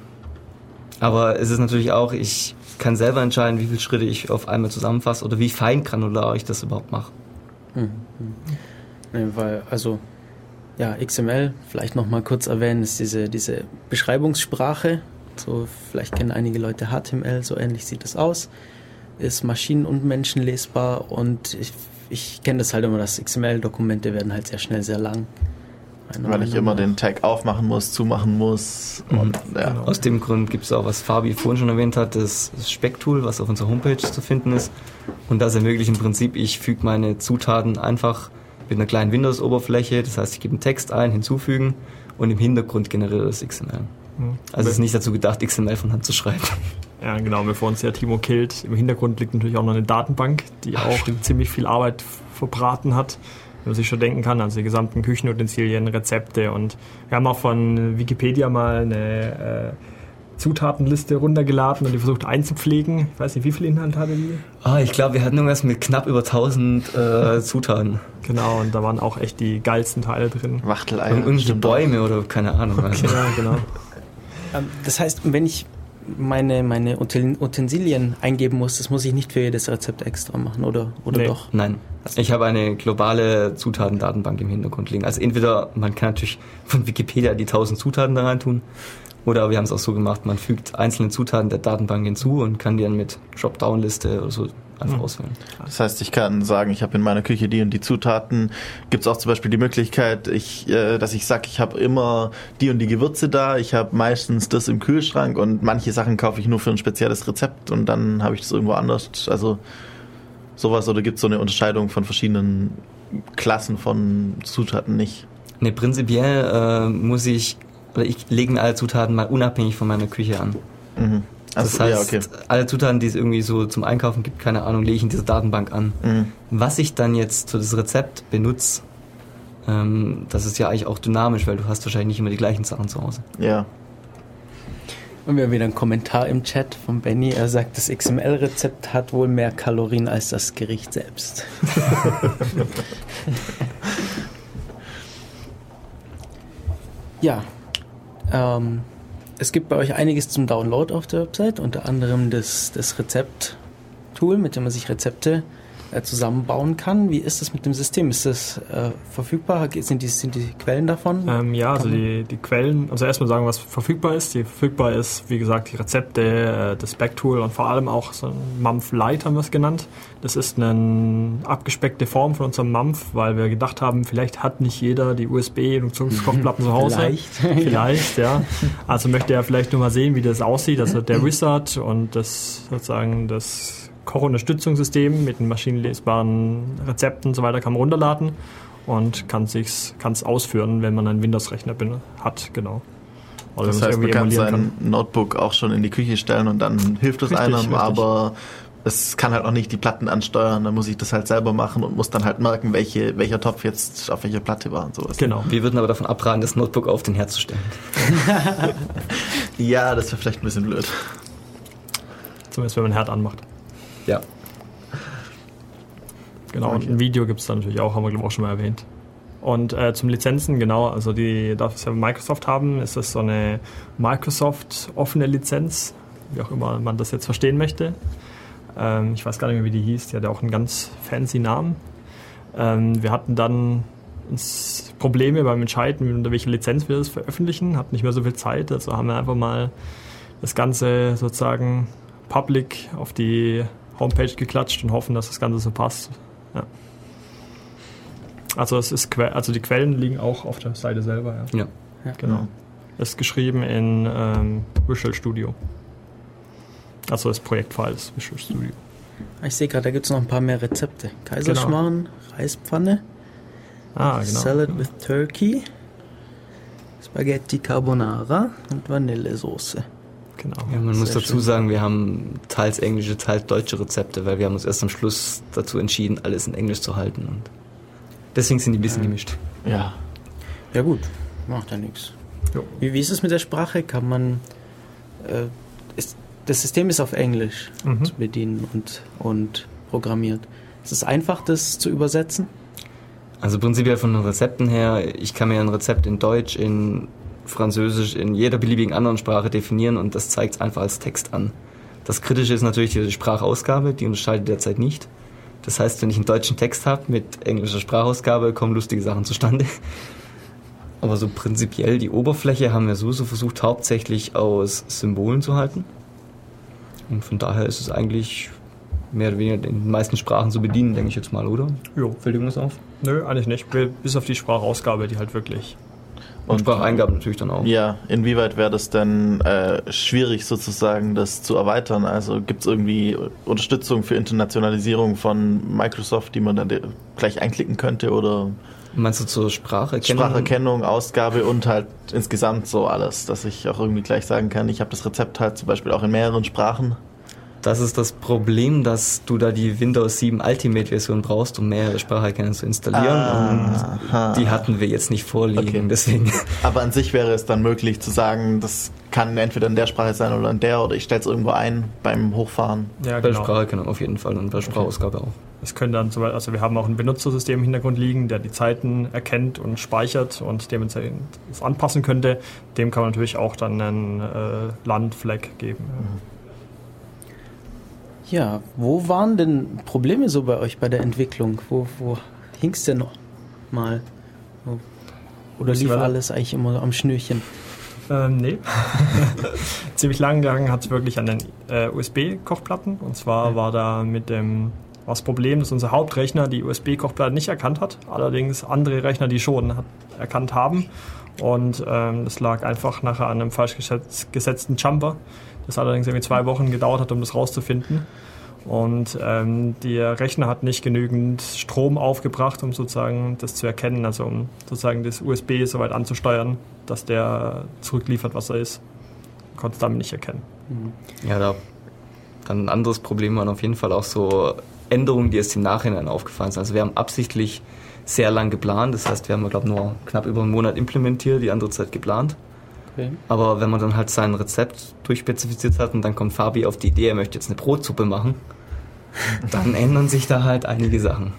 Aber es ist natürlich auch, ich kann selber entscheiden, wie viele Schritte ich auf einmal zusammenfasse oder wie fein granular ich das überhaupt mache. Nee, weil, also, ja, XML, vielleicht noch mal kurz erwähnen, ist diese, diese Beschreibungssprache. So, vielleicht kennen einige Leute HTML, so ähnlich sieht es aus. Ist maschinen- und menschenlesbar und ich, ich kenne das halt immer, dass XML-Dokumente werden halt sehr schnell sehr lang. Meiner Weil ich immer nach. den Tag aufmachen muss, zumachen muss. Und, ja. Genau. Aus dem Grund gibt es auch, was Fabi vorhin schon erwähnt hat, das, das Specktool, was auf unserer Homepage zu finden ist. Und das ermöglicht im Prinzip, ich füge meine Zutaten einfach mit einer kleinen Windows-Oberfläche, das heißt, ich gebe einen Text ein, hinzufügen und im Hintergrund generiere das XML. Mhm. Also es ist nicht dazu gedacht, XML von Hand zu schreiben. Ja, genau, bevor uns der Timo killt. Im Hintergrund liegt natürlich auch noch eine Datenbank, die Ach, auch stimmt. ziemlich viel Arbeit verbraten hat, wenn man sich schon denken kann. Also die gesamten Küchenutensilien, Rezepte und wir haben auch von Wikipedia mal eine äh, Zutatenliste runtergeladen und die versucht einzupflegen. Ich weiß nicht, wie viel Inhalt hatte die? Ah, ich glaube, wir hatten irgendwas mit knapp über 1000 äh, Zutaten. Genau, und da waren auch echt die geilsten Teile drin. Wachteleier. Und irgendwelche. Bäume oder keine Ahnung. Also. Ja, genau. Ähm, Das heißt, wenn ich meine, meine Uten- Utensilien eingeben muss, das muss ich nicht für jedes Rezept extra machen, oder, oder Nee. doch? Nein. Ich habe eine globale Zutatendatenbank im Hintergrund liegen. Also entweder man kann natürlich von Wikipedia die 1000 Zutaten da rein tun, oder wir haben es auch so gemacht, man fügt einzelne Zutaten der Datenbank hinzu und kann die dann mit Dropdown-Liste oder so einfach auswählen. Das heißt, ich kann sagen, ich habe in meiner Küche die und die Zutaten. Gibt es auch zum Beispiel die Möglichkeit, ich, äh, dass ich sage, ich habe immer die und die Gewürze da. Ich habe meistens das im Kühlschrank und manche Sachen kaufe ich nur für ein spezielles Rezept und dann habe ich das irgendwo anders. Also sowas oder gibt es so eine Unterscheidung von verschiedenen Klassen von Zutaten nicht? Ne, prinzipiell äh, muss ich, oder ich lege mir alle Zutaten mal unabhängig von meiner Küche an. Mhm. Das Also, heißt, ja, okay. alle Zutaten, die es irgendwie so zum Einkaufen gibt, keine Ahnung, lege ich in dieser Datenbank an. Mhm. Was ich dann jetzt für das Rezept benutze, ähm, das ist ja eigentlich auch dynamisch, weil du hast wahrscheinlich nicht immer die gleichen Sachen zu Hause. Ja. Und wir haben wieder einen Kommentar im Chat von Benny. Er sagt, das XML-Rezept hat wohl mehr Kalorien als das Gericht selbst. ja, ähm, es gibt bei euch einiges zum Download auf der Website, unter anderem das, das Rezept-Tool, mit dem man sich Rezepte zusammenbauen kann. Wie ist das mit dem System? Ist das äh, verfügbar? Sind die, sind die Quellen davon? Ähm, ja, also die, die Quellen, also erstmal sagen, was verfügbar ist. Die verfügbar ist, wie gesagt, die Rezepte, äh, das Backtool und vor allem auch so ein Mampf Lite haben wir es genannt. Das ist eine abgespeckte Form von unserem Mampf, weil wir gedacht haben, vielleicht hat nicht jeder die USB-Induktionskochplatten zu Hause. Vielleicht. Vielleicht, ja. Also möchte er vielleicht nur mal sehen, wie das aussieht. Also der Wizard und das sozusagen das Kochunterstützungssystem mit den maschinenlesbaren Rezepten und so weiter kann man runterladen und kann es kann's ausführen, wenn man einen Windows-Rechner hat, genau. Oder Das wenn heißt, man kann sein Notebook auch schon in die Küche stellen und dann hilft es Richtig, einem, richtig. aber es kann halt auch nicht die Platten ansteuern, dann muss ich das halt selber machen und muss dann halt merken, welche, welcher Topf jetzt auf welcher Platte war und sowas. Genau. Wir würden aber davon abraten, das Notebook auf den Herd zu stellen. Ja, das wäre vielleicht ein bisschen blöd. Zumindest wenn man einen Herd anmacht. Ja. Genau, und ein Video gibt es da natürlich auch, haben wir glaube ich auch schon mal erwähnt. Und äh, zum Lizenzen, genau, also die, das wir Microsoft haben, ist das so eine Microsoft offene Lizenz, wie auch immer man das jetzt verstehen möchte. Ähm, ich weiß gar nicht mehr, wie die hieß, die hatte auch einen ganz fancy Namen. Ähm, wir hatten dann uns Probleme beim Entscheiden, unter welcher Lizenz wir das veröffentlichen, hatten nicht mehr so viel Zeit, also haben wir einfach mal das Ganze sozusagen public auf die Homepage geklatscht und hoffen, dass das Ganze so passt. Ja. Also es ist also die Quellen liegen auch auf der Seite selber, ja. Ja. Genau. Das ist geschrieben in ähm, Visual Studio. Also das Projektfile ist Visual Studio. Ich sehe gerade, da gibt es noch ein paar mehr Rezepte. Kaiserschmarrn, Reispfanne, Ah, genau. Salad with Turkey, Spaghetti Carbonara und Vanillesoße. Genau. Ja, man muss dazu schön. sagen, wir haben teils englische, teils deutsche Rezepte, weil wir haben uns erst am Schluss dazu entschieden, alles in Englisch zu halten. Und deswegen sind die ein bisschen gemischt. Ja. Ja gut, macht ja nichts. Wie, wie ist es mit der Sprache? Kann man... Äh, ist, das System ist auf Englisch Mhm. zu bedienen und, und programmiert. Ist es einfach, das zu übersetzen? Also prinzipiell von den Rezepten her, ich kann mir ein Rezept in Deutsch, in Französisch, in jeder beliebigen anderen Sprache definieren und das zeigt es einfach als Text an. Das Kritische ist natürlich die Sprachausgabe, die unterscheidet derzeit nicht. Das heißt, wenn ich einen deutschen Text habe mit englischer Sprachausgabe, kommen lustige Sachen zustande. Aber so prinzipiell die Oberfläche haben wir so, so versucht, hauptsächlich aus Symbolen zu halten. Und von daher ist es eigentlich mehr oder weniger in den meisten Sprachen zu bedienen, denke ich jetzt mal, oder? Jo. Fällt irgendwas auf? Nö, eigentlich nicht. Bis auf die Sprachausgabe, die halt wirklich. Und Spracheingaben natürlich dann auch. Ja, inwieweit wäre das denn äh, schwierig sozusagen, das zu erweitern? Also gibt es irgendwie Unterstützung für Internationalisierung von Microsoft, die man dann gleich einklicken könnte oder Meinst du zur Spracherkennung? Spracherkennung, Ausgabe und halt insgesamt so alles, dass ich auch irgendwie gleich sagen kann, ich habe das Rezept halt zum Beispiel auch in mehreren Sprachen. Das ist das Problem, dass du da die Windows 7 Ultimate Version brauchst, um mehrere Spracherkennung zu installieren. Und die hatten wir jetzt nicht vorliegen. Okay. Deswegen. Aber an sich wäre es dann möglich zu sagen, das kann entweder in der Sprache sein oder in der oder ich stelle es irgendwo ein beim Hochfahren. Ja, Bei genau. Spracherkennung auf jeden Fall und bei Sprachausgabe auch. Es können dann zum Beispiel, also wir haben auch ein Benutzersystem im Hintergrund liegen, der die Zeiten erkennt und speichert und dementsprechend es anpassen könnte. Dem kann man natürlich auch dann einen äh, Landflag geben. Ja, wo waren denn Probleme so bei euch bei der Entwicklung? Wo, wo hing es denn noch mal? Wo- Oder lief alles eigentlich immer am Schnürchen? Ähm, nee. Ziemlich lang gegangen hat es wirklich an den äh, USB-Kochplatten. Und zwar war da mit dem das Problem, dass unser Hauptrechner die USB-Kochplatte nicht erkannt hat. Allerdings andere Rechner, die schon hat, erkannt haben. Und ähm, das lag einfach nachher an einem falsch gesetz- gesetzten Jumper. Das allerdings irgendwie zwei Wochen gedauert hat, um das rauszufinden. Und ähm, der Rechner hat nicht genügend Strom aufgebracht, um sozusagen das zu erkennen, also um sozusagen das USB so weit anzusteuern, dass der zurückliefert, was er ist. Konnte es damit nicht erkennen. Ja, da dann ein anderes Problem waren auf jeden Fall auch so Änderungen, die erst im Nachhinein aufgefallen sind. Also wir haben absichtlich sehr lang geplant, das heißt, wir haben, glaube nur knapp über einen Monat implementiert, die andere Zeit geplant. Okay. Aber wenn man dann halt sein Rezept durchspezifiziert hat und dann kommt Fabi auf die Idee, er möchte jetzt eine Brotsuppe machen, dann ändern sich da halt einige Sachen.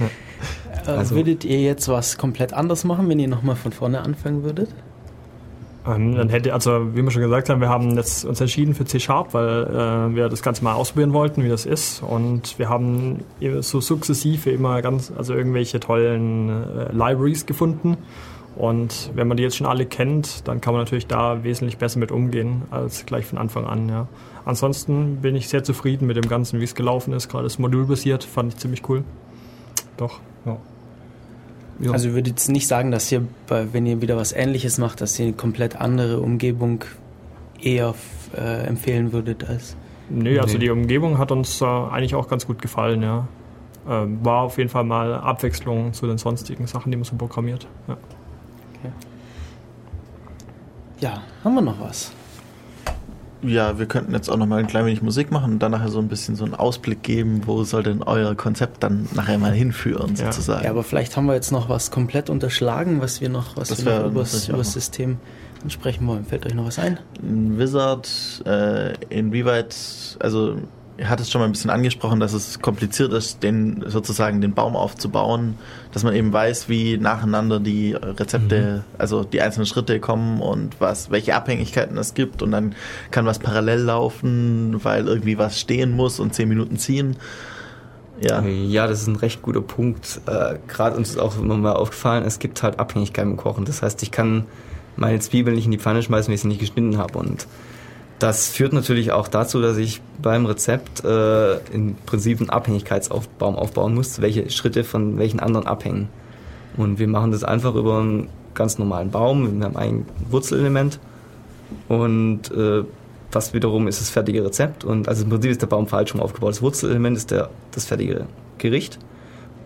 Äh, Also- würdet ihr jetzt was komplett anders machen, wenn ihr nochmal von vorne anfangen würdet? Ähm, dann hätte, also wie wir schon gesagt haben, wir haben jetzt uns entschieden für C-Sharp, weil äh, wir das Ganze mal ausprobieren wollten, wie das ist. Und wir haben so sukzessive immer ganz, also irgendwelche tollen äh, Libraries gefunden. Und wenn man die jetzt schon alle kennt, dann kann man natürlich da wesentlich besser mit umgehen als gleich von Anfang an. Ja. Ansonsten bin ich sehr zufrieden mit dem Ganzen, wie es gelaufen ist. Gerade das modulbasiert fand ich ziemlich cool. Doch, ja. Ja. Also ihr würdet jetzt nicht sagen, dass ihr, wenn ihr wieder was Ähnliches macht, dass ihr eine komplett andere Umgebung eher äh, empfehlen würdet als... Nee, also Nee. die Umgebung hat uns äh, eigentlich auch ganz gut gefallen, ja. Ähm, war auf jeden Fall mal Abwechslung zu den sonstigen Sachen, die man so programmiert. Ja. Ja, haben wir noch was? Ja, wir könnten jetzt auch noch mal ein klein wenig Musik machen und dann nachher so ein bisschen so einen Ausblick geben, wo soll denn euer Konzept dann nachher mal hinführen, Ja. sozusagen. Ja, aber vielleicht haben wir jetzt noch was komplett unterschlagen, was wir noch, was Das wir noch das. System ansprechen wollen. Fällt euch noch was ein? Ein Wizard, äh, inwieweit, also ihr hattet es schon mal ein bisschen angesprochen, dass es kompliziert ist, den sozusagen den Baum aufzubauen, dass man eben weiß, wie nacheinander die Rezepte, also die einzelnen Schritte kommen und was, welche Abhängigkeiten es gibt und dann kann was parallel laufen, weil irgendwie was stehen muss und zehn Minuten ziehen. Ja. Ja, das ist ein recht guter Punkt. Äh, Gerade uns ist auch immer mal aufgefallen, es gibt halt Abhängigkeiten im Kochen. Das heißt, ich kann meine Zwiebeln nicht in die Pfanne schmeißen, wenn ich sie nicht geschnitten habe. Und das führt natürlich auch dazu, dass ich beim Rezept äh, im Prinzip einen Abhängigkeitsbaum aufbauen muss, welche Schritte von welchen anderen abhängen. Und wir machen das einfach über einen ganz normalen Baum. Wir haben ein Wurzelelement und äh, das wiederum ist das fertige Rezept. Und also im Prinzip ist der Baum falsch rum aufgebaut. Das Wurzelelement ist der, das fertige Gericht.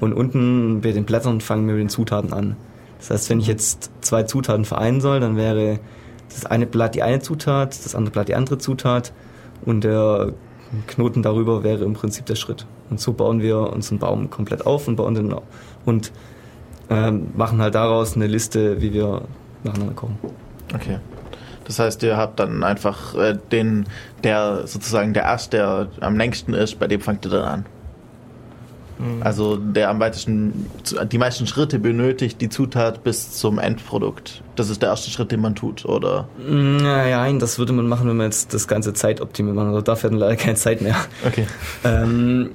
Und unten bei den Blättern fangen wir mit den Zutaten an. Das heißt, wenn ich jetzt zwei Zutaten vereinen soll, dann wäre das eine Blatt die eine Zutat, das andere Blatt die andere Zutat und der Knoten darüber wäre im Prinzip der Schritt. Und so bauen wir unseren Baum komplett auf und bauen den und ähm, machen halt daraus eine Liste, wie wir nacheinander kochen. Okay. Das heißt, ihr habt dann einfach äh, den, der sozusagen der Ast, der am längsten ist, bei dem fangt ihr dann an. Also der am weitesten, die meisten Schritte benötigt die Zutat bis zum Endprodukt. Das ist der erste Schritt, den man tut, oder? Naja, das würde man machen, wenn man jetzt das ganze zeitoptimiert machen. Also dafür hatten wir leider keine Zeit mehr. Okay. Ähm,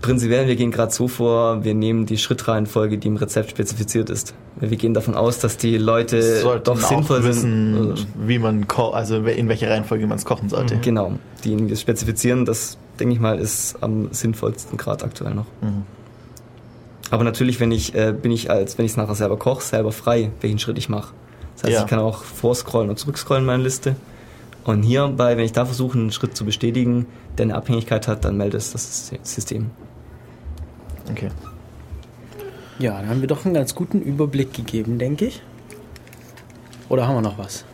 prinzipiell, wir gehen gerade so vor, wir nehmen die Schrittreihenfolge, die im Rezept spezifiziert ist. Wir gehen davon aus, dass die Leute Sollten doch sinnvoll wissen, sind. wie man ko also in welcher Reihenfolge man es kochen sollte. Genau, die wir spezifizieren, das denke ich mal ist am sinnvollsten gerade aktuell noch. Mhm. Aber natürlich, wenn ich äh, bin ich als wenn ich es nachher selber koche, selber frei, welchen Schritt ich mache. Das heißt, Ja. ich kann auch vorscrollen und zurückscrollen in meine Liste. Und hierbei, wenn ich da versuche, einen Schritt zu bestätigen, der eine Abhängigkeit hat, dann meldet es das System. Okay. Ja, dann haben wir doch einen ganz guten Überblick gegeben, denke ich. Oder haben wir noch was?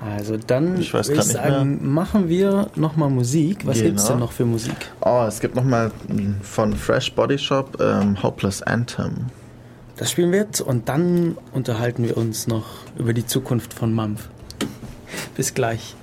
Also dann Ich würde ich sagen, machen wir nochmal Musik. Was Genau. gibt's denn noch für Musik? Oh, es gibt nochmal von Fresh Body Shop ähm, Hopeless Anthem. Das spielen wir jetzt und dann unterhalten wir uns noch über die Zukunft von Mampf. Bis gleich.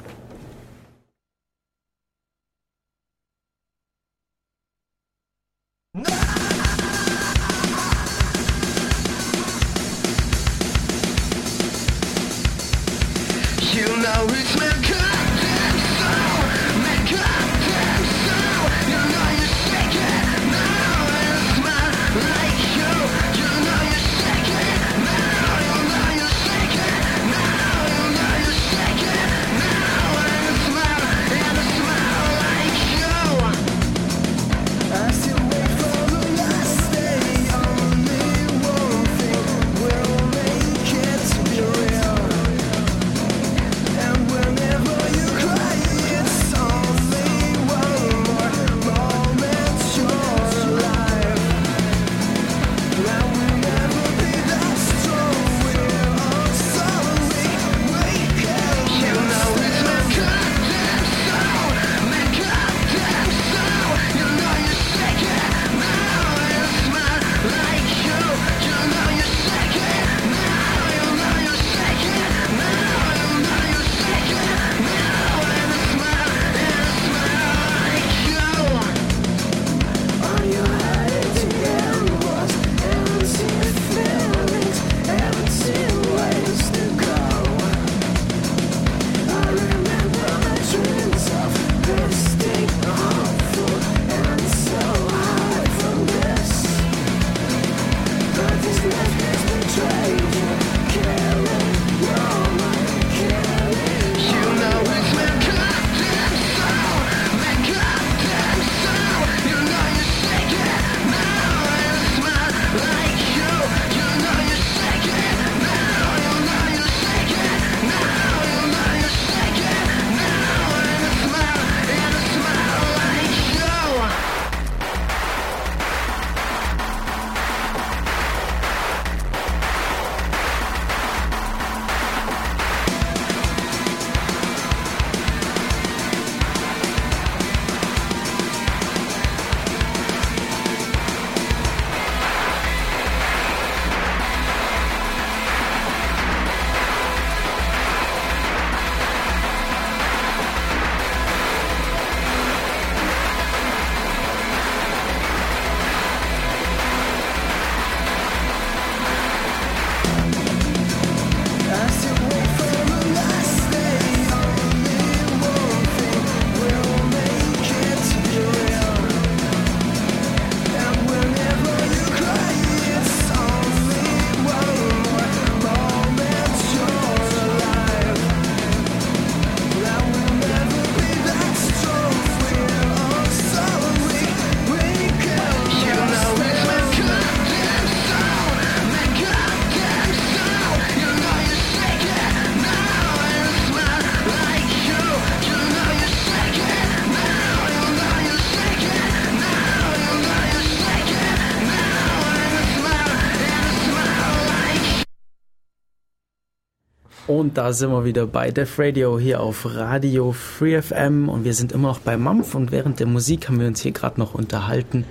Und da sind wir wieder bei Def Radio hier auf Radio Free FM und wir sind immer noch bei Mampf und während der Musik haben wir uns hier gerade noch unterhalten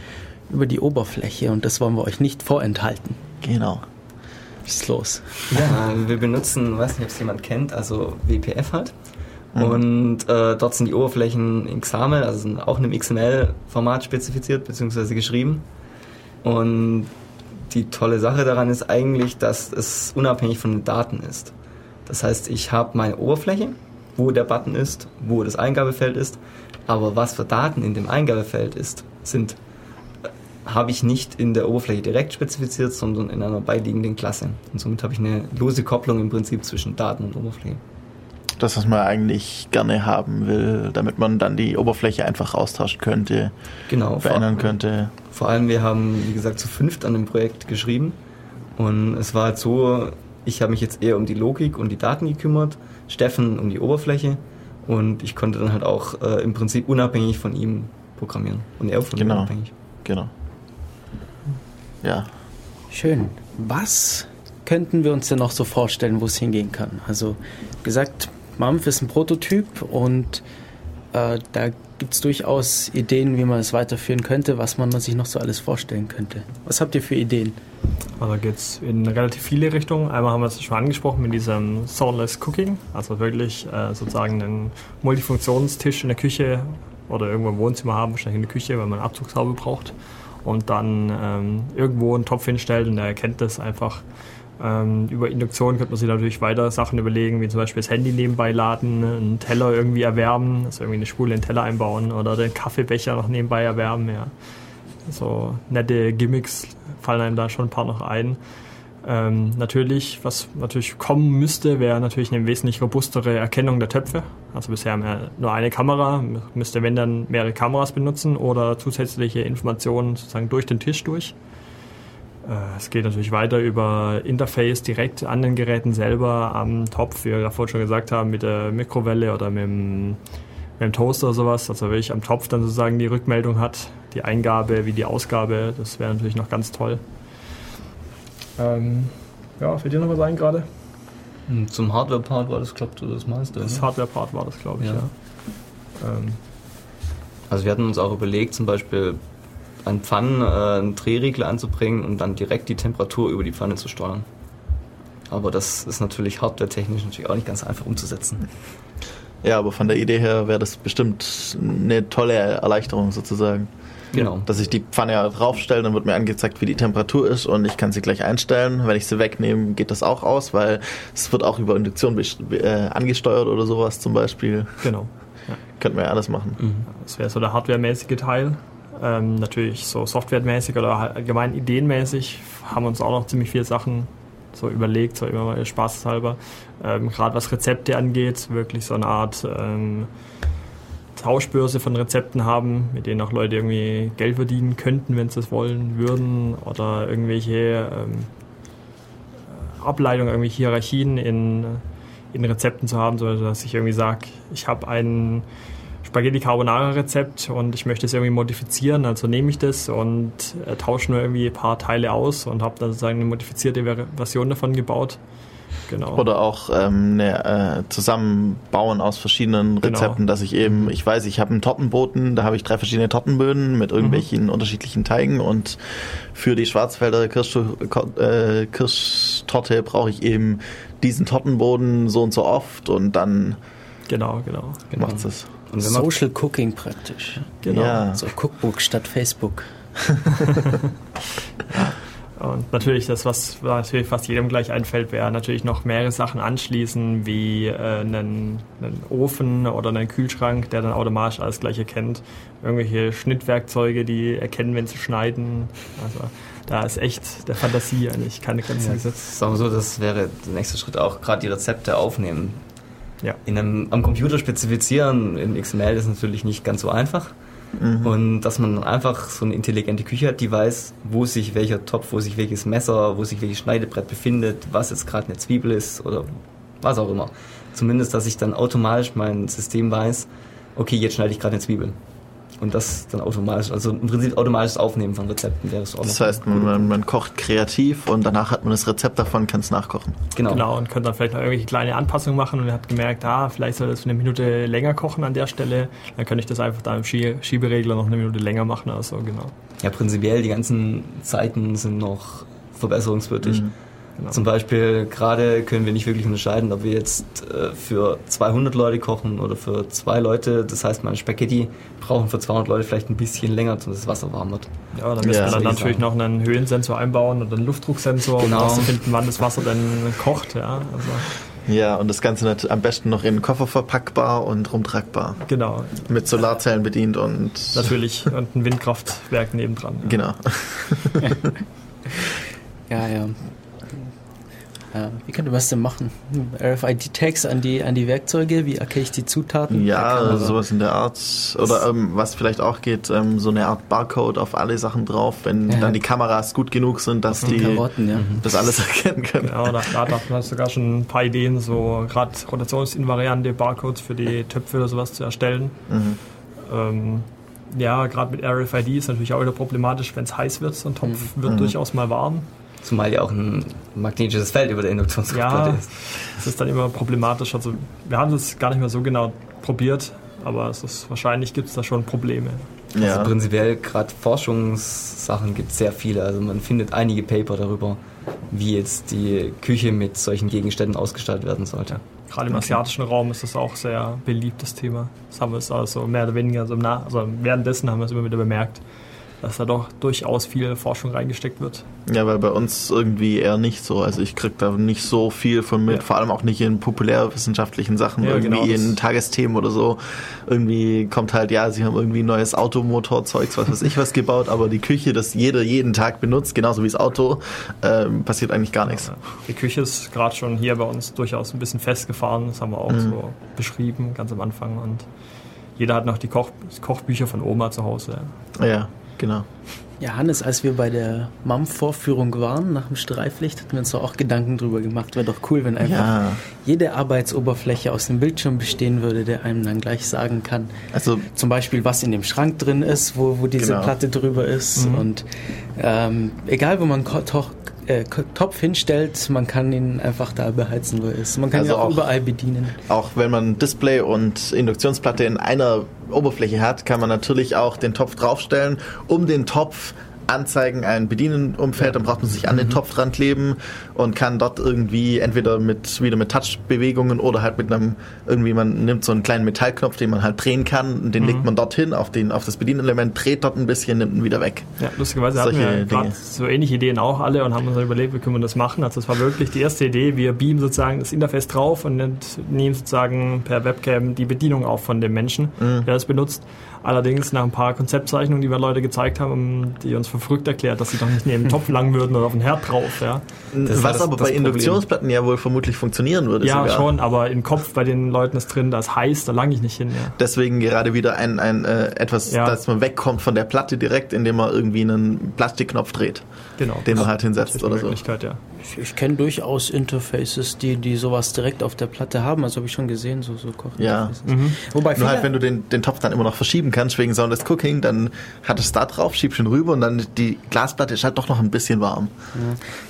über die Oberfläche und das wollen wir euch nicht vorenthalten. Genau. Was ist los? Ja, wir benutzen, weiß nicht, ob es jemand kennt, also WPF halt. Und äh, dort sind die Oberflächen in XAML, also sind auch in einem XML-Format spezifiziert bzw. geschrieben. Und die tolle Sache daran ist eigentlich, dass es unabhängig von den Daten ist. Das heißt, ich habe meine Oberfläche, wo der Button ist, wo das Eingabefeld ist, aber was für Daten in dem Eingabefeld ist, sind, äh, habe ich nicht in der Oberfläche direkt spezifiziert, sondern in einer beiliegenden Klasse. Und somit habe ich eine lose Kopplung im Prinzip zwischen Daten und Oberfläche. Das, was man eigentlich gerne haben will, damit man dann die Oberfläche einfach austauschen könnte, Genau. verändern vor, könnte. Vor allem, wir haben, wie gesagt, zu fünft an dem Projekt geschrieben. Und es war halt so, ich habe mich jetzt eher um die Logik und die Daten gekümmert, Steffen um die Oberfläche. Und ich konnte dann halt auch äh, im Prinzip unabhängig von ihm programmieren. Und er von Genau. ihm unabhängig. Genau. Ja. Schön. Was könnten wir uns denn noch so vorstellen, wo es hingehen kann? Also, wie gesagt, Mampf ist ein Prototyp und äh, da gibt es durchaus Ideen, wie man es weiterführen könnte, was man sich noch so alles vorstellen könnte. Was habt ihr für Ideen? Also geht es in relativ viele Richtungen. Einmal haben wir es schon angesprochen mit diesem Soundless Cooking, also wirklich äh, sozusagen einen Multifunktionstisch in der Küche oder irgendwo im Wohnzimmer haben, wahrscheinlich in der Küche, weil man eine Abzugshaube braucht und dann ähm, irgendwo einen Topf hinstellt und er erkennt das einfach. Ähm, über Induktion könnte man sich natürlich weiter Sachen überlegen, wie zum Beispiel das Handy nebenbei laden, einen Teller irgendwie erwärmen, also irgendwie eine Spule in den Teller einbauen oder den Kaffeebecher noch nebenbei erwärmen, ja so nette Gimmicks fallen einem da schon ein paar noch ein. Ähm, natürlich, was natürlich kommen müsste, wäre natürlich eine wesentlich robustere Erkennung der Töpfe. Also bisher haben wir nur eine Kamera, müsste wenn dann mehrere Kameras benutzen oder zusätzliche Informationen sozusagen durch den Tisch durch. Äh, Es geht natürlich weiter über Interface direkt an den Geräten selber am Topf, wie wir vorhin schon gesagt haben, mit der Mikrowelle oder mit dem, mit dem Toaster oder sowas. Also wirklich am Topf dann sozusagen die Rückmeldung hat, die Eingabe wie die Ausgabe. Das wäre natürlich noch ganz toll. Ähm, ja, fällt dir noch was ein gerade? Und zum Hardware-Part war das, glaubt ihr, das meiste? Das? Hardware-Part war das, glaube ich, ja. Ja. Ähm, Also wir hatten uns auch überlegt, zum Beispiel an Pfannen äh, einen Drehregler anzubringen und dann direkt die Temperatur über die Pfanne zu steuern. Aber das ist natürlich hardware-technisch natürlich auch nicht ganz einfach umzusetzen. Ja, aber von der Idee her wäre das bestimmt eine tolle Erleichterung sozusagen. Genau. Dass ich die Pfanne draufstelle, dann wird mir angezeigt, wie die Temperatur ist und ich kann sie gleich einstellen. Wenn ich sie wegnehme, geht das auch aus, weil es wird auch über Induktion äh, angesteuert oder sowas zum Beispiel. genau. Könnten wir ja alles machen. Das wäre so der hardwaremäßige Teil. Ähm, natürlich so softwaremäßig oder allgemein ideenmäßig haben uns auch noch ziemlich viele Sachen so überlegt, so immer mal spaßhalber. Ähm, Gerade was Rezepte angeht, wirklich so eine Art ähm, Tauschbörse von Rezepten haben, mit denen auch Leute irgendwie Geld verdienen könnten, wenn sie es wollen würden. Oder irgendwelche ähm, Ableitungen, irgendwelche Hierarchien in, in Rezepten zu haben, so dass ich irgendwie sage, ich habe ein Spaghetti Carbonara Rezept und ich möchte es irgendwie modifizieren, also nehme ich das und äh, tausche nur irgendwie ein paar Teile aus und habe dann sozusagen eine modifizierte Ver- Version davon gebaut. Genau. Oder auch ähm, eine, äh, Zusammenbauen aus verschiedenen Genau. Rezepten, dass ich eben, ich weiß, ich habe einen Tortenboten, da habe ich drei verschiedene Tortenböden mit irgendwelchen unterschiedlichen Teigen und für die Schwarzwälder Kirsch, äh, Kirschtorte brauche ich eben diesen Tortenboden so und so oft und dann genau, genau. Genau. macht's es. Und wenn man, Social Cooking praktisch. Genau. Ja. So Cookbook statt Facebook. Und natürlich, das, was natürlich fast jedem gleich einfällt, wäre natürlich noch mehrere Sachen anschließen, wie äh, einen, einen Ofen oder einen Kühlschrank, der dann automatisch alles gleich erkennt. Irgendwelche Schnittwerkzeuge, die erkennen, wenn sie schneiden. Also da ist echt der Fantasie eigentlich keine Grenzen gesetzt. sagen wir so, das wäre der nächste Schritt auch, gerade die Rezepte aufnehmen. Ja. In einem, am Computer spezifizieren, in XML ist natürlich nicht ganz so einfach. Und dass man dann einfach so eine intelligente Küche hat, die weiß, wo sich welcher Topf, wo sich welches Messer, wo sich welches Schneidebrett befindet, was jetzt gerade eine Zwiebel ist oder was auch immer. Zumindest, dass ich dann automatisch mein System weiß, okay, jetzt schneide ich gerade eine Zwiebel. Und das dann automatisch, also im Prinzip automatisches Aufnehmen von Rezepten wäre es auch Das heißt, man, man, man kocht kreativ und danach hat man das Rezept davon, kann es nachkochen. genau. Genau, und könnt dann vielleicht noch irgendwelche kleine Anpassungen machen und habt gemerkt, ah, vielleicht soll das eine Minute länger kochen an der Stelle. Dann könnte ich das einfach da im Schie Schieberegler noch eine Minute länger machen oder so, genau. Ja, prinzipiell, die ganzen Zeiten sind noch verbesserungswürdig. Mhm. Genau. Zum Beispiel, gerade können wir nicht wirklich unterscheiden, ob wir jetzt äh, für 200 Leute kochen oder für zwei Leute. Das heißt, meine Spaghetti brauchen für 200 Leute vielleicht ein bisschen länger, bis das Wasser warm wird. Ja, dann müssen Ja, wir dann natürlich sagen. noch einen Höhensensor einbauen oder einen Luftdrucksensor, um Genau. herauszufinden, wann das Wasser dann kocht. Ja, also, Ja, und das Ganze am besten noch in den Koffer verpackbar und rumtragbar. genau, Mit Solarzellen bedient und. natürlich. Und ein Windkraftwerk nebendran. Ja. Genau. Ja, ja. Ja, wie könnte man das denn machen? RFID-Tags an die, an die Werkzeuge, wie erkenne ich die Zutaten? Ja, man- sowas in der Art. Oder ähm, was vielleicht auch geht, ähm, so eine Art Barcode auf alle Sachen drauf, wenn Ja. dann die Kameras gut genug sind, dass die Karotten, ja. das alles erkennen können. Ja, da, da hat man sogar schon ein paar Ideen, so gerade rotationsinvariante Barcodes für die Töpfe oder sowas zu erstellen. Mhm. Ähm, ja, gerade mit RFID ist natürlich auch wieder problematisch, wenn es heiß wird. So ein Topf wird Mhm. durchaus mal warm. Zumal ja auch ein magnetisches Feld über der Induktionskochplatte Ja, ist. es ist dann immer problematisch. Also wir haben es gar nicht mehr so genau probiert, aber es ist, wahrscheinlich gibt es da schon Probleme. Ja. Also prinzipiell gerade Forschungssachen gibt es sehr viele. Also man findet einige Paper darüber, wie jetzt die Küche mit solchen Gegenständen ausgestattet werden sollte. Gerade im asiatischen Raum ist das auch sehr beliebtes Thema. Das haben wir es also mehr oder weniger so im Nach also währenddessen haben wir es immer wieder bemerkt, dass da doch durchaus viel Forschung reingesteckt wird. Ja, weil bei uns irgendwie eher nicht so. Also ich krieg da nicht so viel von mit, Ja. vor allem auch nicht in populärwissenschaftlichen Sachen, Ja, irgendwie genau, in Tagesthemen oder so. Irgendwie kommt halt, ja, sie haben irgendwie ein neues Automotorzeugs, was weiß ich was gebaut, aber die Küche, das jeder jeden Tag benutzt, genauso wie das Auto, ähm, passiert eigentlich gar nichts. Die Küche ist gerade schon hier bei uns durchaus ein bisschen festgefahren. Das haben wir auch Mhm. so beschrieben, ganz am Anfang. Und jeder hat noch die Koch Kochbücher von Oma zu Hause. Ja, genau. Ja, Hannes, als wir bei der MAM-Vorführung waren, nach dem Streiflicht, hatten wir uns auch Gedanken drüber gemacht. Wäre doch cool, wenn einfach Ja, jede Arbeitsoberfläche aus dem Bildschirm bestehen würde, der einem dann gleich sagen kann, also zum Beispiel, was in dem Schrank drin ist, wo, wo diese Genau. Platte drüber ist. Mhm. Und ähm, egal, wo man Ko äh, Topf hinstellt, man kann ihn einfach da beheizen, wo er ist. Man kann Also ihn auch, auch- überall bedienen. auch wenn man Display und Induktionsplatte in einer Oberfläche hat, kann man natürlich auch den Topf draufstellen, um den Topf anzeigen, ein Bedienenumfeld, dann braucht man sich an den Topf dran kleben und kann dort irgendwie entweder mit wieder mit Touchbewegungen oder halt mit einem irgendwie man nimmt so einen kleinen Metallknopf, den man halt drehen kann, und den legt man dorthin auf den auf das Bedienelement, dreht dort ein bisschen, nimmt ihn wieder weg. Ja, lustigerweise hatten Solche wir gerade Dinge. so ähnliche Ideen auch alle und haben uns dann überlegt, wie können wir das machen. Also es war wirklich die erste Idee, wir beamen sozusagen das Interface drauf und nehmen sozusagen per Webcam die Bedienung auf von dem Menschen, Mhm. der das benutzt. Allerdings nach ein paar Konzeptzeichnungen, die wir Leute gezeigt haben, die uns für verrückt erklärt, dass sie doch nicht neben dem Topf lang würden oder auf den Herd drauf. Ja, Das Was das- aber bei. Induktionsplatten ja wohl vermutlich funktionieren würde. ja sogar. schon, aber im Kopf bei den Leuten ist drin, da ist heiß, da lang ich nicht hin. Ja. Deswegen gerade wieder ein, ein äh, etwas, Ja. dass man wegkommt von der Platte direkt, indem man irgendwie einen Plastikknopf dreht, Genau. den man halt hinsetzt oder so. Ja. Ich, ich kenne durchaus Interfaces, die, die sowas direkt auf der Platte haben. Also habe ich schon gesehen, so, so Kochinterfaces. Mhm. Wobei Nur halt, wenn du den, den Topf dann immer noch verschieben kannst wegen Soundless Cooking, dann hat es da drauf, schiebst ihn rüber und dann die Glasplatte ist halt doch noch ein bisschen warm.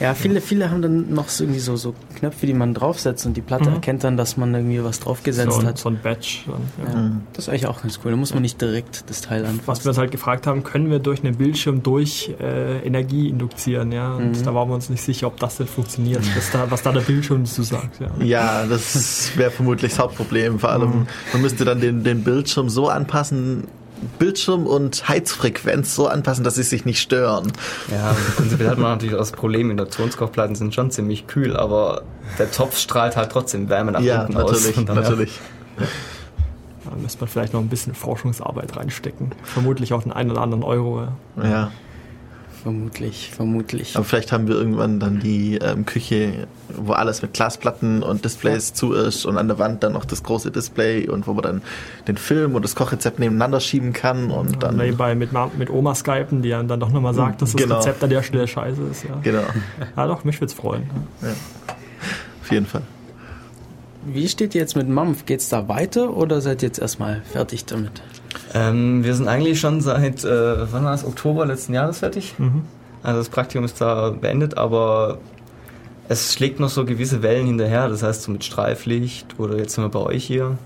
ja, viele, viele haben dann noch so irgendwie so, so Knöpfe, die man draufsetzt und die Platte Mhm. erkennt dann, dass man irgendwie was draufgesetzt So, ein- hat. so ein Badge. Dann, ja. Ja, Das ist eigentlich auch ganz cool. Da muss man nicht direkt das Teil Was wir anfassen. uns halt gefragt haben, können wir durch einen Bildschirm durch äh, Energie induzieren, ja? Und Mhm. da waren wir uns nicht sicher, ob das denn funktioniert, was, da, was da der Bildschirm zu sagt, ja. Ja, das wäre vermutlich das Hauptproblem. Vor allem, man müsste dann den, den Bildschirm so anpassen, Bildschirm und Heizfrequenz so anpassen, dass sie sich nicht stören. Ja, prinzipiell hat man natürlich auch das Problem, Induktionskochplatten sind schon ziemlich kühl, aber der Topf strahlt halt trotzdem Wärme nach Ja, unten aus. natürlich, Und dann, ja, natürlich. Da müsste man vielleicht noch ein bisschen Forschungsarbeit reinstecken. Vermutlich auch den einen oder anderen Euro. Ja. Ja. Vermutlich, vermutlich. Aber vielleicht haben wir irgendwann dann die ähm, Küche, wo alles mit Glasplatten und Displays zu ist und an der Wand dann noch das große Display und wo man dann den Film und das Kochrezept nebeneinander schieben kann und dann. Nebenbei mit, mit Oma skypen, die einem dann doch nochmal sagt, dass das Genau. Rezept an der Stelle scheiße ist. Ja, Genau, ja doch, mich würde es freuen. auf jeden Fall. Wie steht ihr jetzt mit Mampf? Geht's da weiter oder seid ihr jetzt erstmal fertig damit? Ähm, wir sind eigentlich schon seit, äh, wann war es, Oktober letzten Jahres fertig. Also das Praktikum ist da beendet, aber es schlägt noch so gewisse Wellen hinterher. Das heißt so mit Streiflicht oder jetzt sind wir bei euch hier.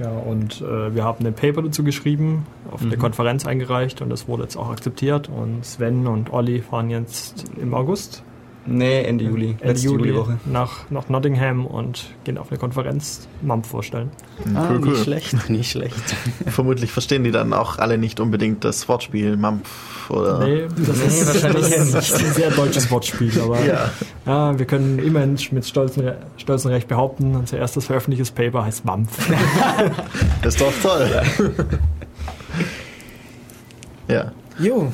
Ja, und äh, wir haben ein Paper dazu geschrieben, auf der Konferenz eingereicht und das wurde jetzt auch akzeptiert. Und Sven und Olli fahren jetzt im August, Nee, Ende Juli. Ende letzte Juli, Juliwoche. nach, nach Nottingham und gehen auf eine Konferenz MAMP vorstellen. Ah, cool, nicht cool. schlecht, nicht schlecht. Vermutlich verstehen die dann auch alle nicht unbedingt das Wortspiel Mampf oder. Nee, das, Nee, ist, wahrscheinlich das ja ist ein sehr deutsches Wortspiel, aber Ja. ja, wir können immerhin mit stolzen, Re- stolzen Recht behaupten, unser erstes veröffentlichtes Paper heißt MAMP. Das ist doch toll. ja. Jo,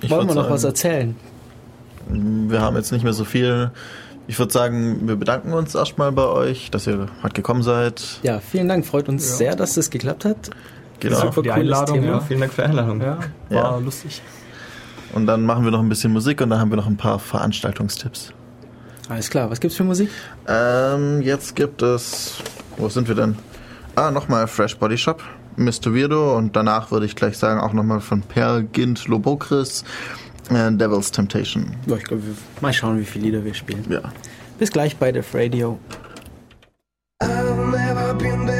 Ich wollen wir noch was sagen, erzählen? Wir haben jetzt nicht mehr so viel. Ich würde sagen, wir bedanken uns erstmal bei euch, dass ihr heute gekommen seid. Ja, vielen Dank. Freut uns sehr, dass das geklappt hat. Genau. Danke für die Einladung. Ja, Ja. vielen Dank für die Einladung. Ja, war Ja. lustig. Und dann machen wir noch ein bisschen Musik und dann haben wir noch ein paar Veranstaltungstipps. Alles klar. Was gibt's für Musik? Ähm, jetzt gibt es. Wo sind wir denn? Ah, nochmal Fresh Body Shop, Mr. Weirdo und danach würde ich gleich sagen auch nochmal von Per Gint Lobokris, äh, Devil's Temptation. Ja, ich glaube, mal schauen, wie viele Lieder wir spielen. Ja. Bis gleich bei Def Radio. I've never been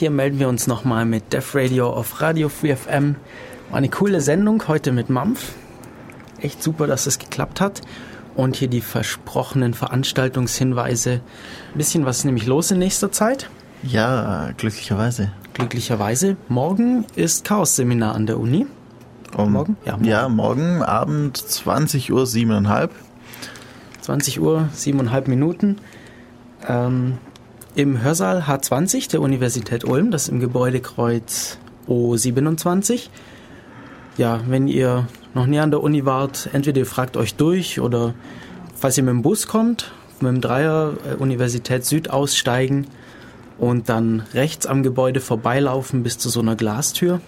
hier melden wir uns nochmal mit Def Radio auf Radio Free FM. War eine coole Sendung heute mit Mampf. Echt super, dass es geklappt hat. Und hier die versprochenen Veranstaltungshinweise. Ein bisschen was ist nämlich los in nächster Zeit. Ja, glücklicherweise. Glücklicherweise. Morgen ist Chaos-Seminar an der Uni. Um, Morgen? Ja, morgen. ja, morgen Abend 20 Uhr siebeneinhalb. 20 Uhr, siebeneinhalb Minuten. Ähm, Im Hörsaal H20 der Universität Ulm, das ist im Gebäudekreuz O27. ja, wenn ihr noch nie an der Uni wart, entweder ihr fragt euch durch oder falls ihr mit dem Bus kommt, mit dem Dreier äh, Universität Süd aussteigen und dann rechts am Gebäude vorbeilaufen bis zu so einer Glastür.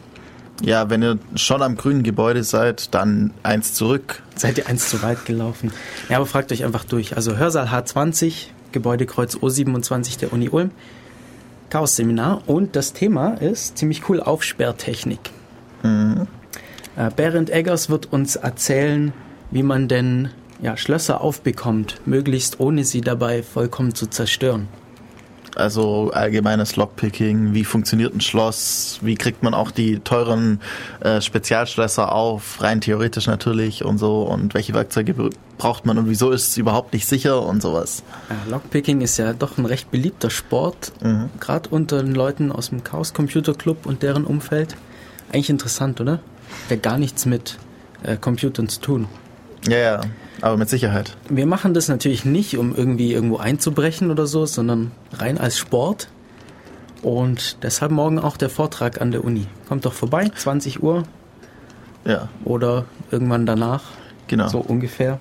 Ja, wenn ihr schon am grünen Gebäude seid, dann eins zurück. Seid ihr eins zu weit gelaufen? Ja, aber fragt euch einfach durch. Also Hörsaal H20, Gebäudekreuz O27 der Uni Ulm, Chaos-Seminar und das Thema ist ziemlich cool Aufsperrtechnik. Äh, Berend Eggers wird uns erzählen, wie man denn ja, Schlösser aufbekommt, möglichst ohne sie dabei vollkommen zu zerstören. Also allgemeines Lockpicking, wie funktioniert ein Schloss, wie kriegt man auch die teuren äh, Spezialschlösser auf, rein theoretisch natürlich und so und welche Werkzeuge br- braucht man und wieso ist es überhaupt nicht sicher und sowas. Lockpicking ist ja doch ein recht beliebter Sport, gerade unter den Leuten aus dem Chaos Computer Club und deren Umfeld. Eigentlich interessant, oder? Der gar nichts mit äh, Computern zu tun. Ja, ja, aber mit Sicherheit. Wir machen das natürlich nicht, um irgendwie irgendwo einzubrechen oder so, sondern rein als Sport. Und deshalb morgen auch der Vortrag an der Uni. Kommt doch vorbei, 20 Uhr Ja, oder irgendwann danach, genau. so ungefähr.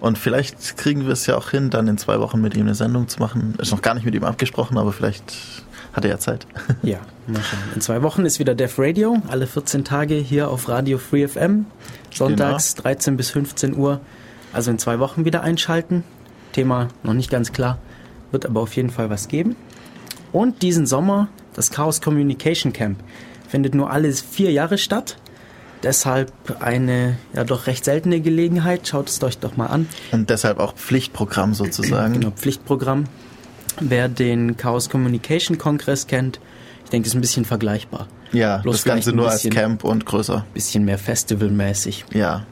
Und vielleicht kriegen wir es ja auch hin, dann in zwei Wochen mit ihm eine Sendung zu machen. Ist noch gar nicht mit ihm abgesprochen, aber vielleicht hat er ja Zeit. Ja, mal schauen. In zwei Wochen ist wieder Def Radio, alle 14 Tage hier auf Radio Free FM. Sonntags 13 bis 15 Uhr. Also in zwei Wochen wieder einschalten. Thema noch nicht ganz klar, wird aber auf jeden Fall was geben. Und diesen Sommer das Chaos Communication Camp findet nur alle vier Jahre statt. Deshalb eine ja doch recht seltene Gelegenheit. Schaut es euch doch mal an. Und deshalb auch Pflichtprogramm sozusagen. Genau, Pflichtprogramm. Wer den Chaos Communication Kongress kennt, ich denke, ist ein bisschen vergleichbar. Ja, Bloß das Ganze nur als bisschen- Camp und größer. Bisschen mehr festivalmäßig. Ja,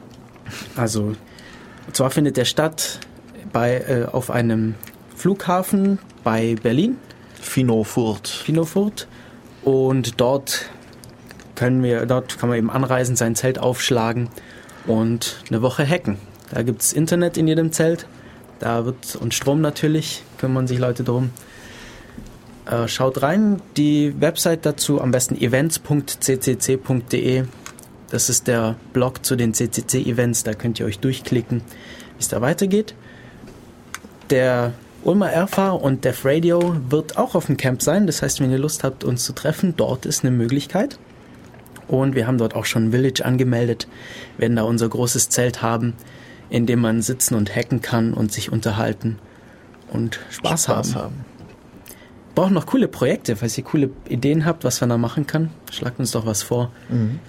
Also, zwar findet der statt bei, äh, auf einem Flughafen bei Berlin, Fino Furt. Finofurt. Und dort können wir, dort kann man eben anreisen, sein Zelt aufschlagen und eine Woche hacken. Da gibt's Internet in jedem Zelt. Da wird, und Strom natürlich, kümmern sich Leute drum. Äh, schaut rein, die Website dazu, am besten events.ccc.de. Das ist der Blog zu den CCC-Events, da könnt ihr euch durchklicken, wie es da weitergeht. Der Ulmer Erfa und Def Radio wird auch auf dem Camp sein. Das heißt, wenn ihr Lust habt, uns zu treffen, dort ist eine Möglichkeit. Und wir haben dort auch schon Village angemeldet, werden da unser großes Zelt haben, in dem man sitzen und hacken kann und sich unterhalten und Spaß, haben. haben. brauchen noch coole Projekte, falls ihr coole Ideen habt, was man da machen kann. Schlagt uns doch was vor.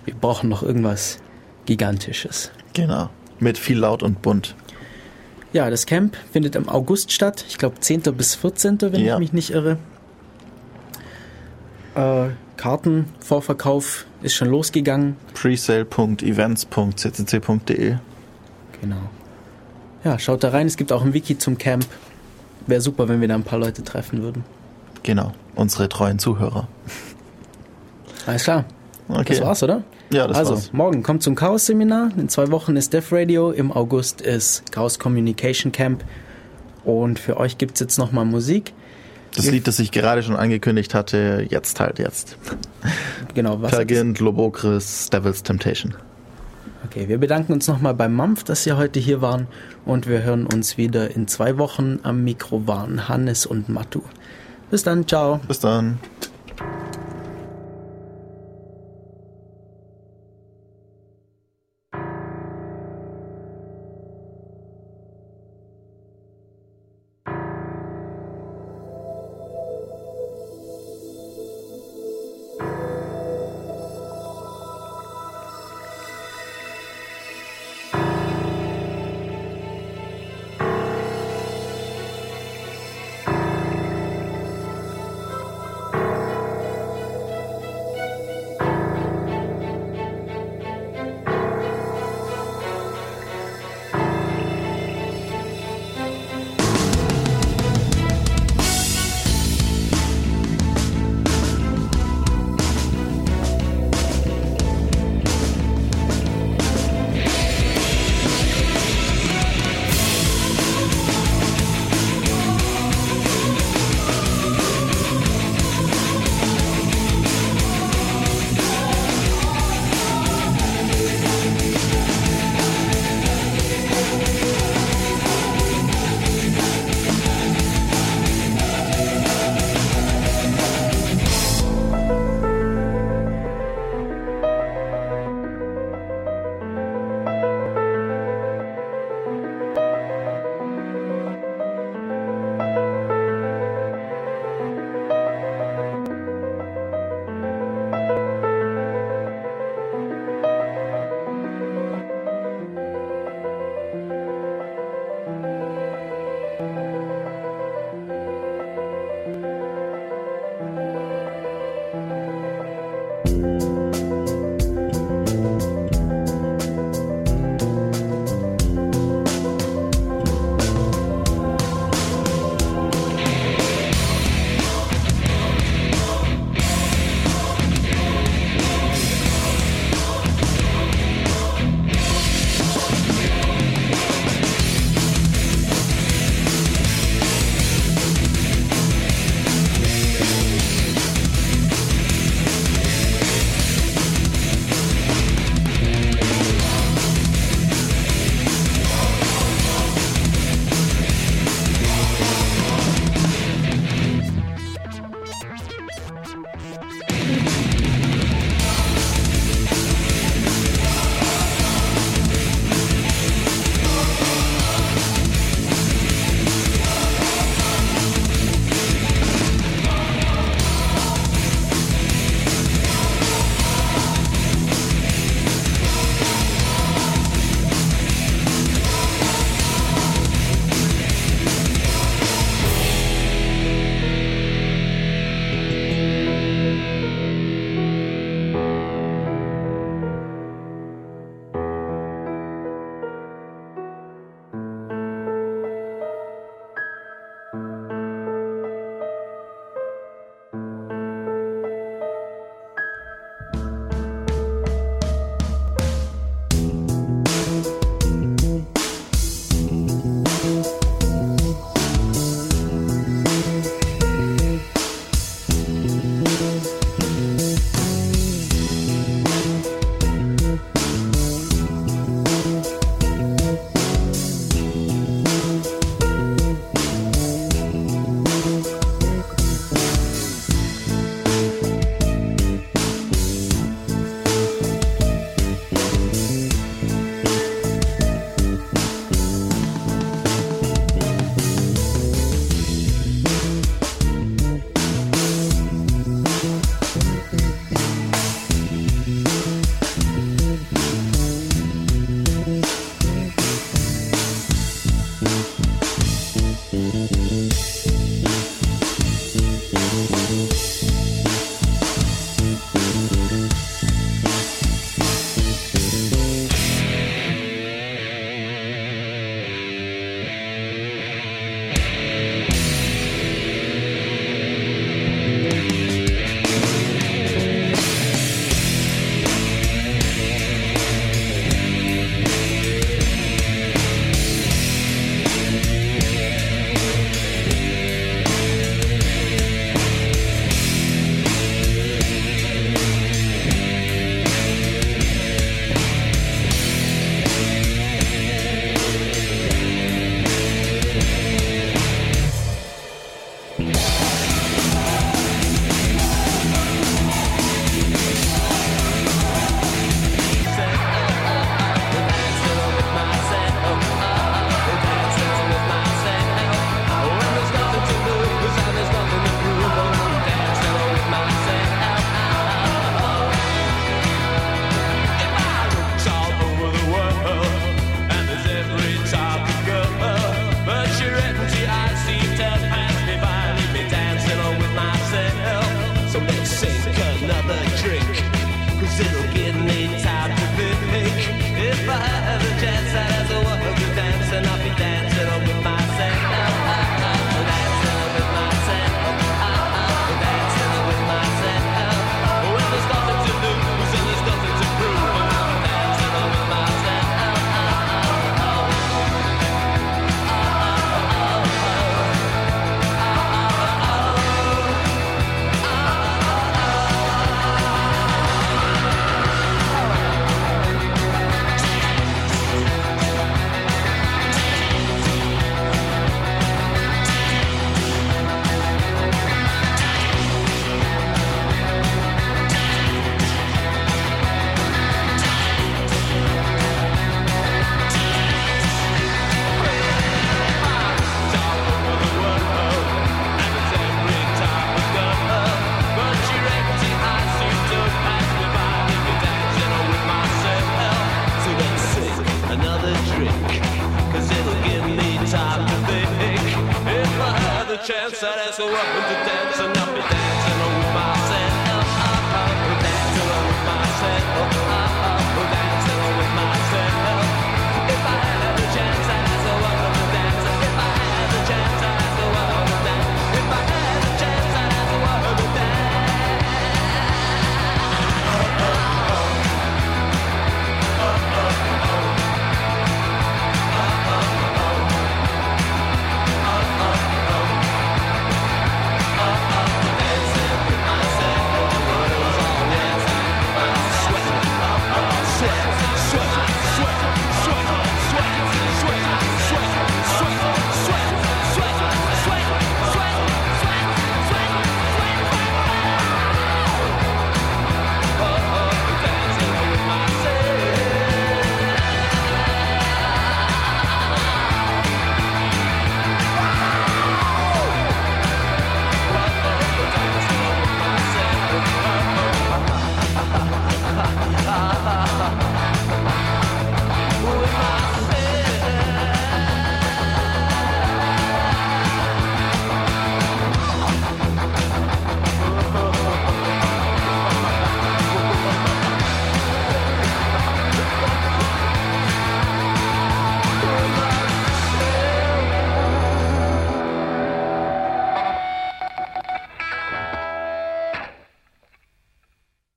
Wir brauchen noch irgendwas Gigantisches. Genau. Mit viel laut und bunt. Ja, das Camp findet im August statt. Ich glaube 10. bis 14., wenn Ja. ich mich nicht irre. Äh, Kartenvorverkauf ist schon losgegangen. presale.events.ccc.de Genau. Ja, schaut da rein. Es gibt auch ein Wiki zum Camp. Wäre super, wenn wir da ein paar Leute treffen würden. Genau. Unsere treuen Zuhörer. Alles klar. Okay. Das war's, oder? Ja, das also, war's. morgen kommt zum Chaos-Seminar. In zwei Wochen ist Def Radio. Im August ist Chaos Communication Camp. Und für euch gibt's jetzt nochmal Musik. Das Lied, das ich gerade schon angekündigt hatte, jetzt halt jetzt. Genau, was Pergint, Lobokris, Devil's Temptation. Okay, wir bedanken uns nochmal beim Mampf, dass Sie heute hier waren. Und wir hören uns wieder in zwei Wochen. Am Mikro waren Hannes und Matu. Bis dann, ciao. Bis dann.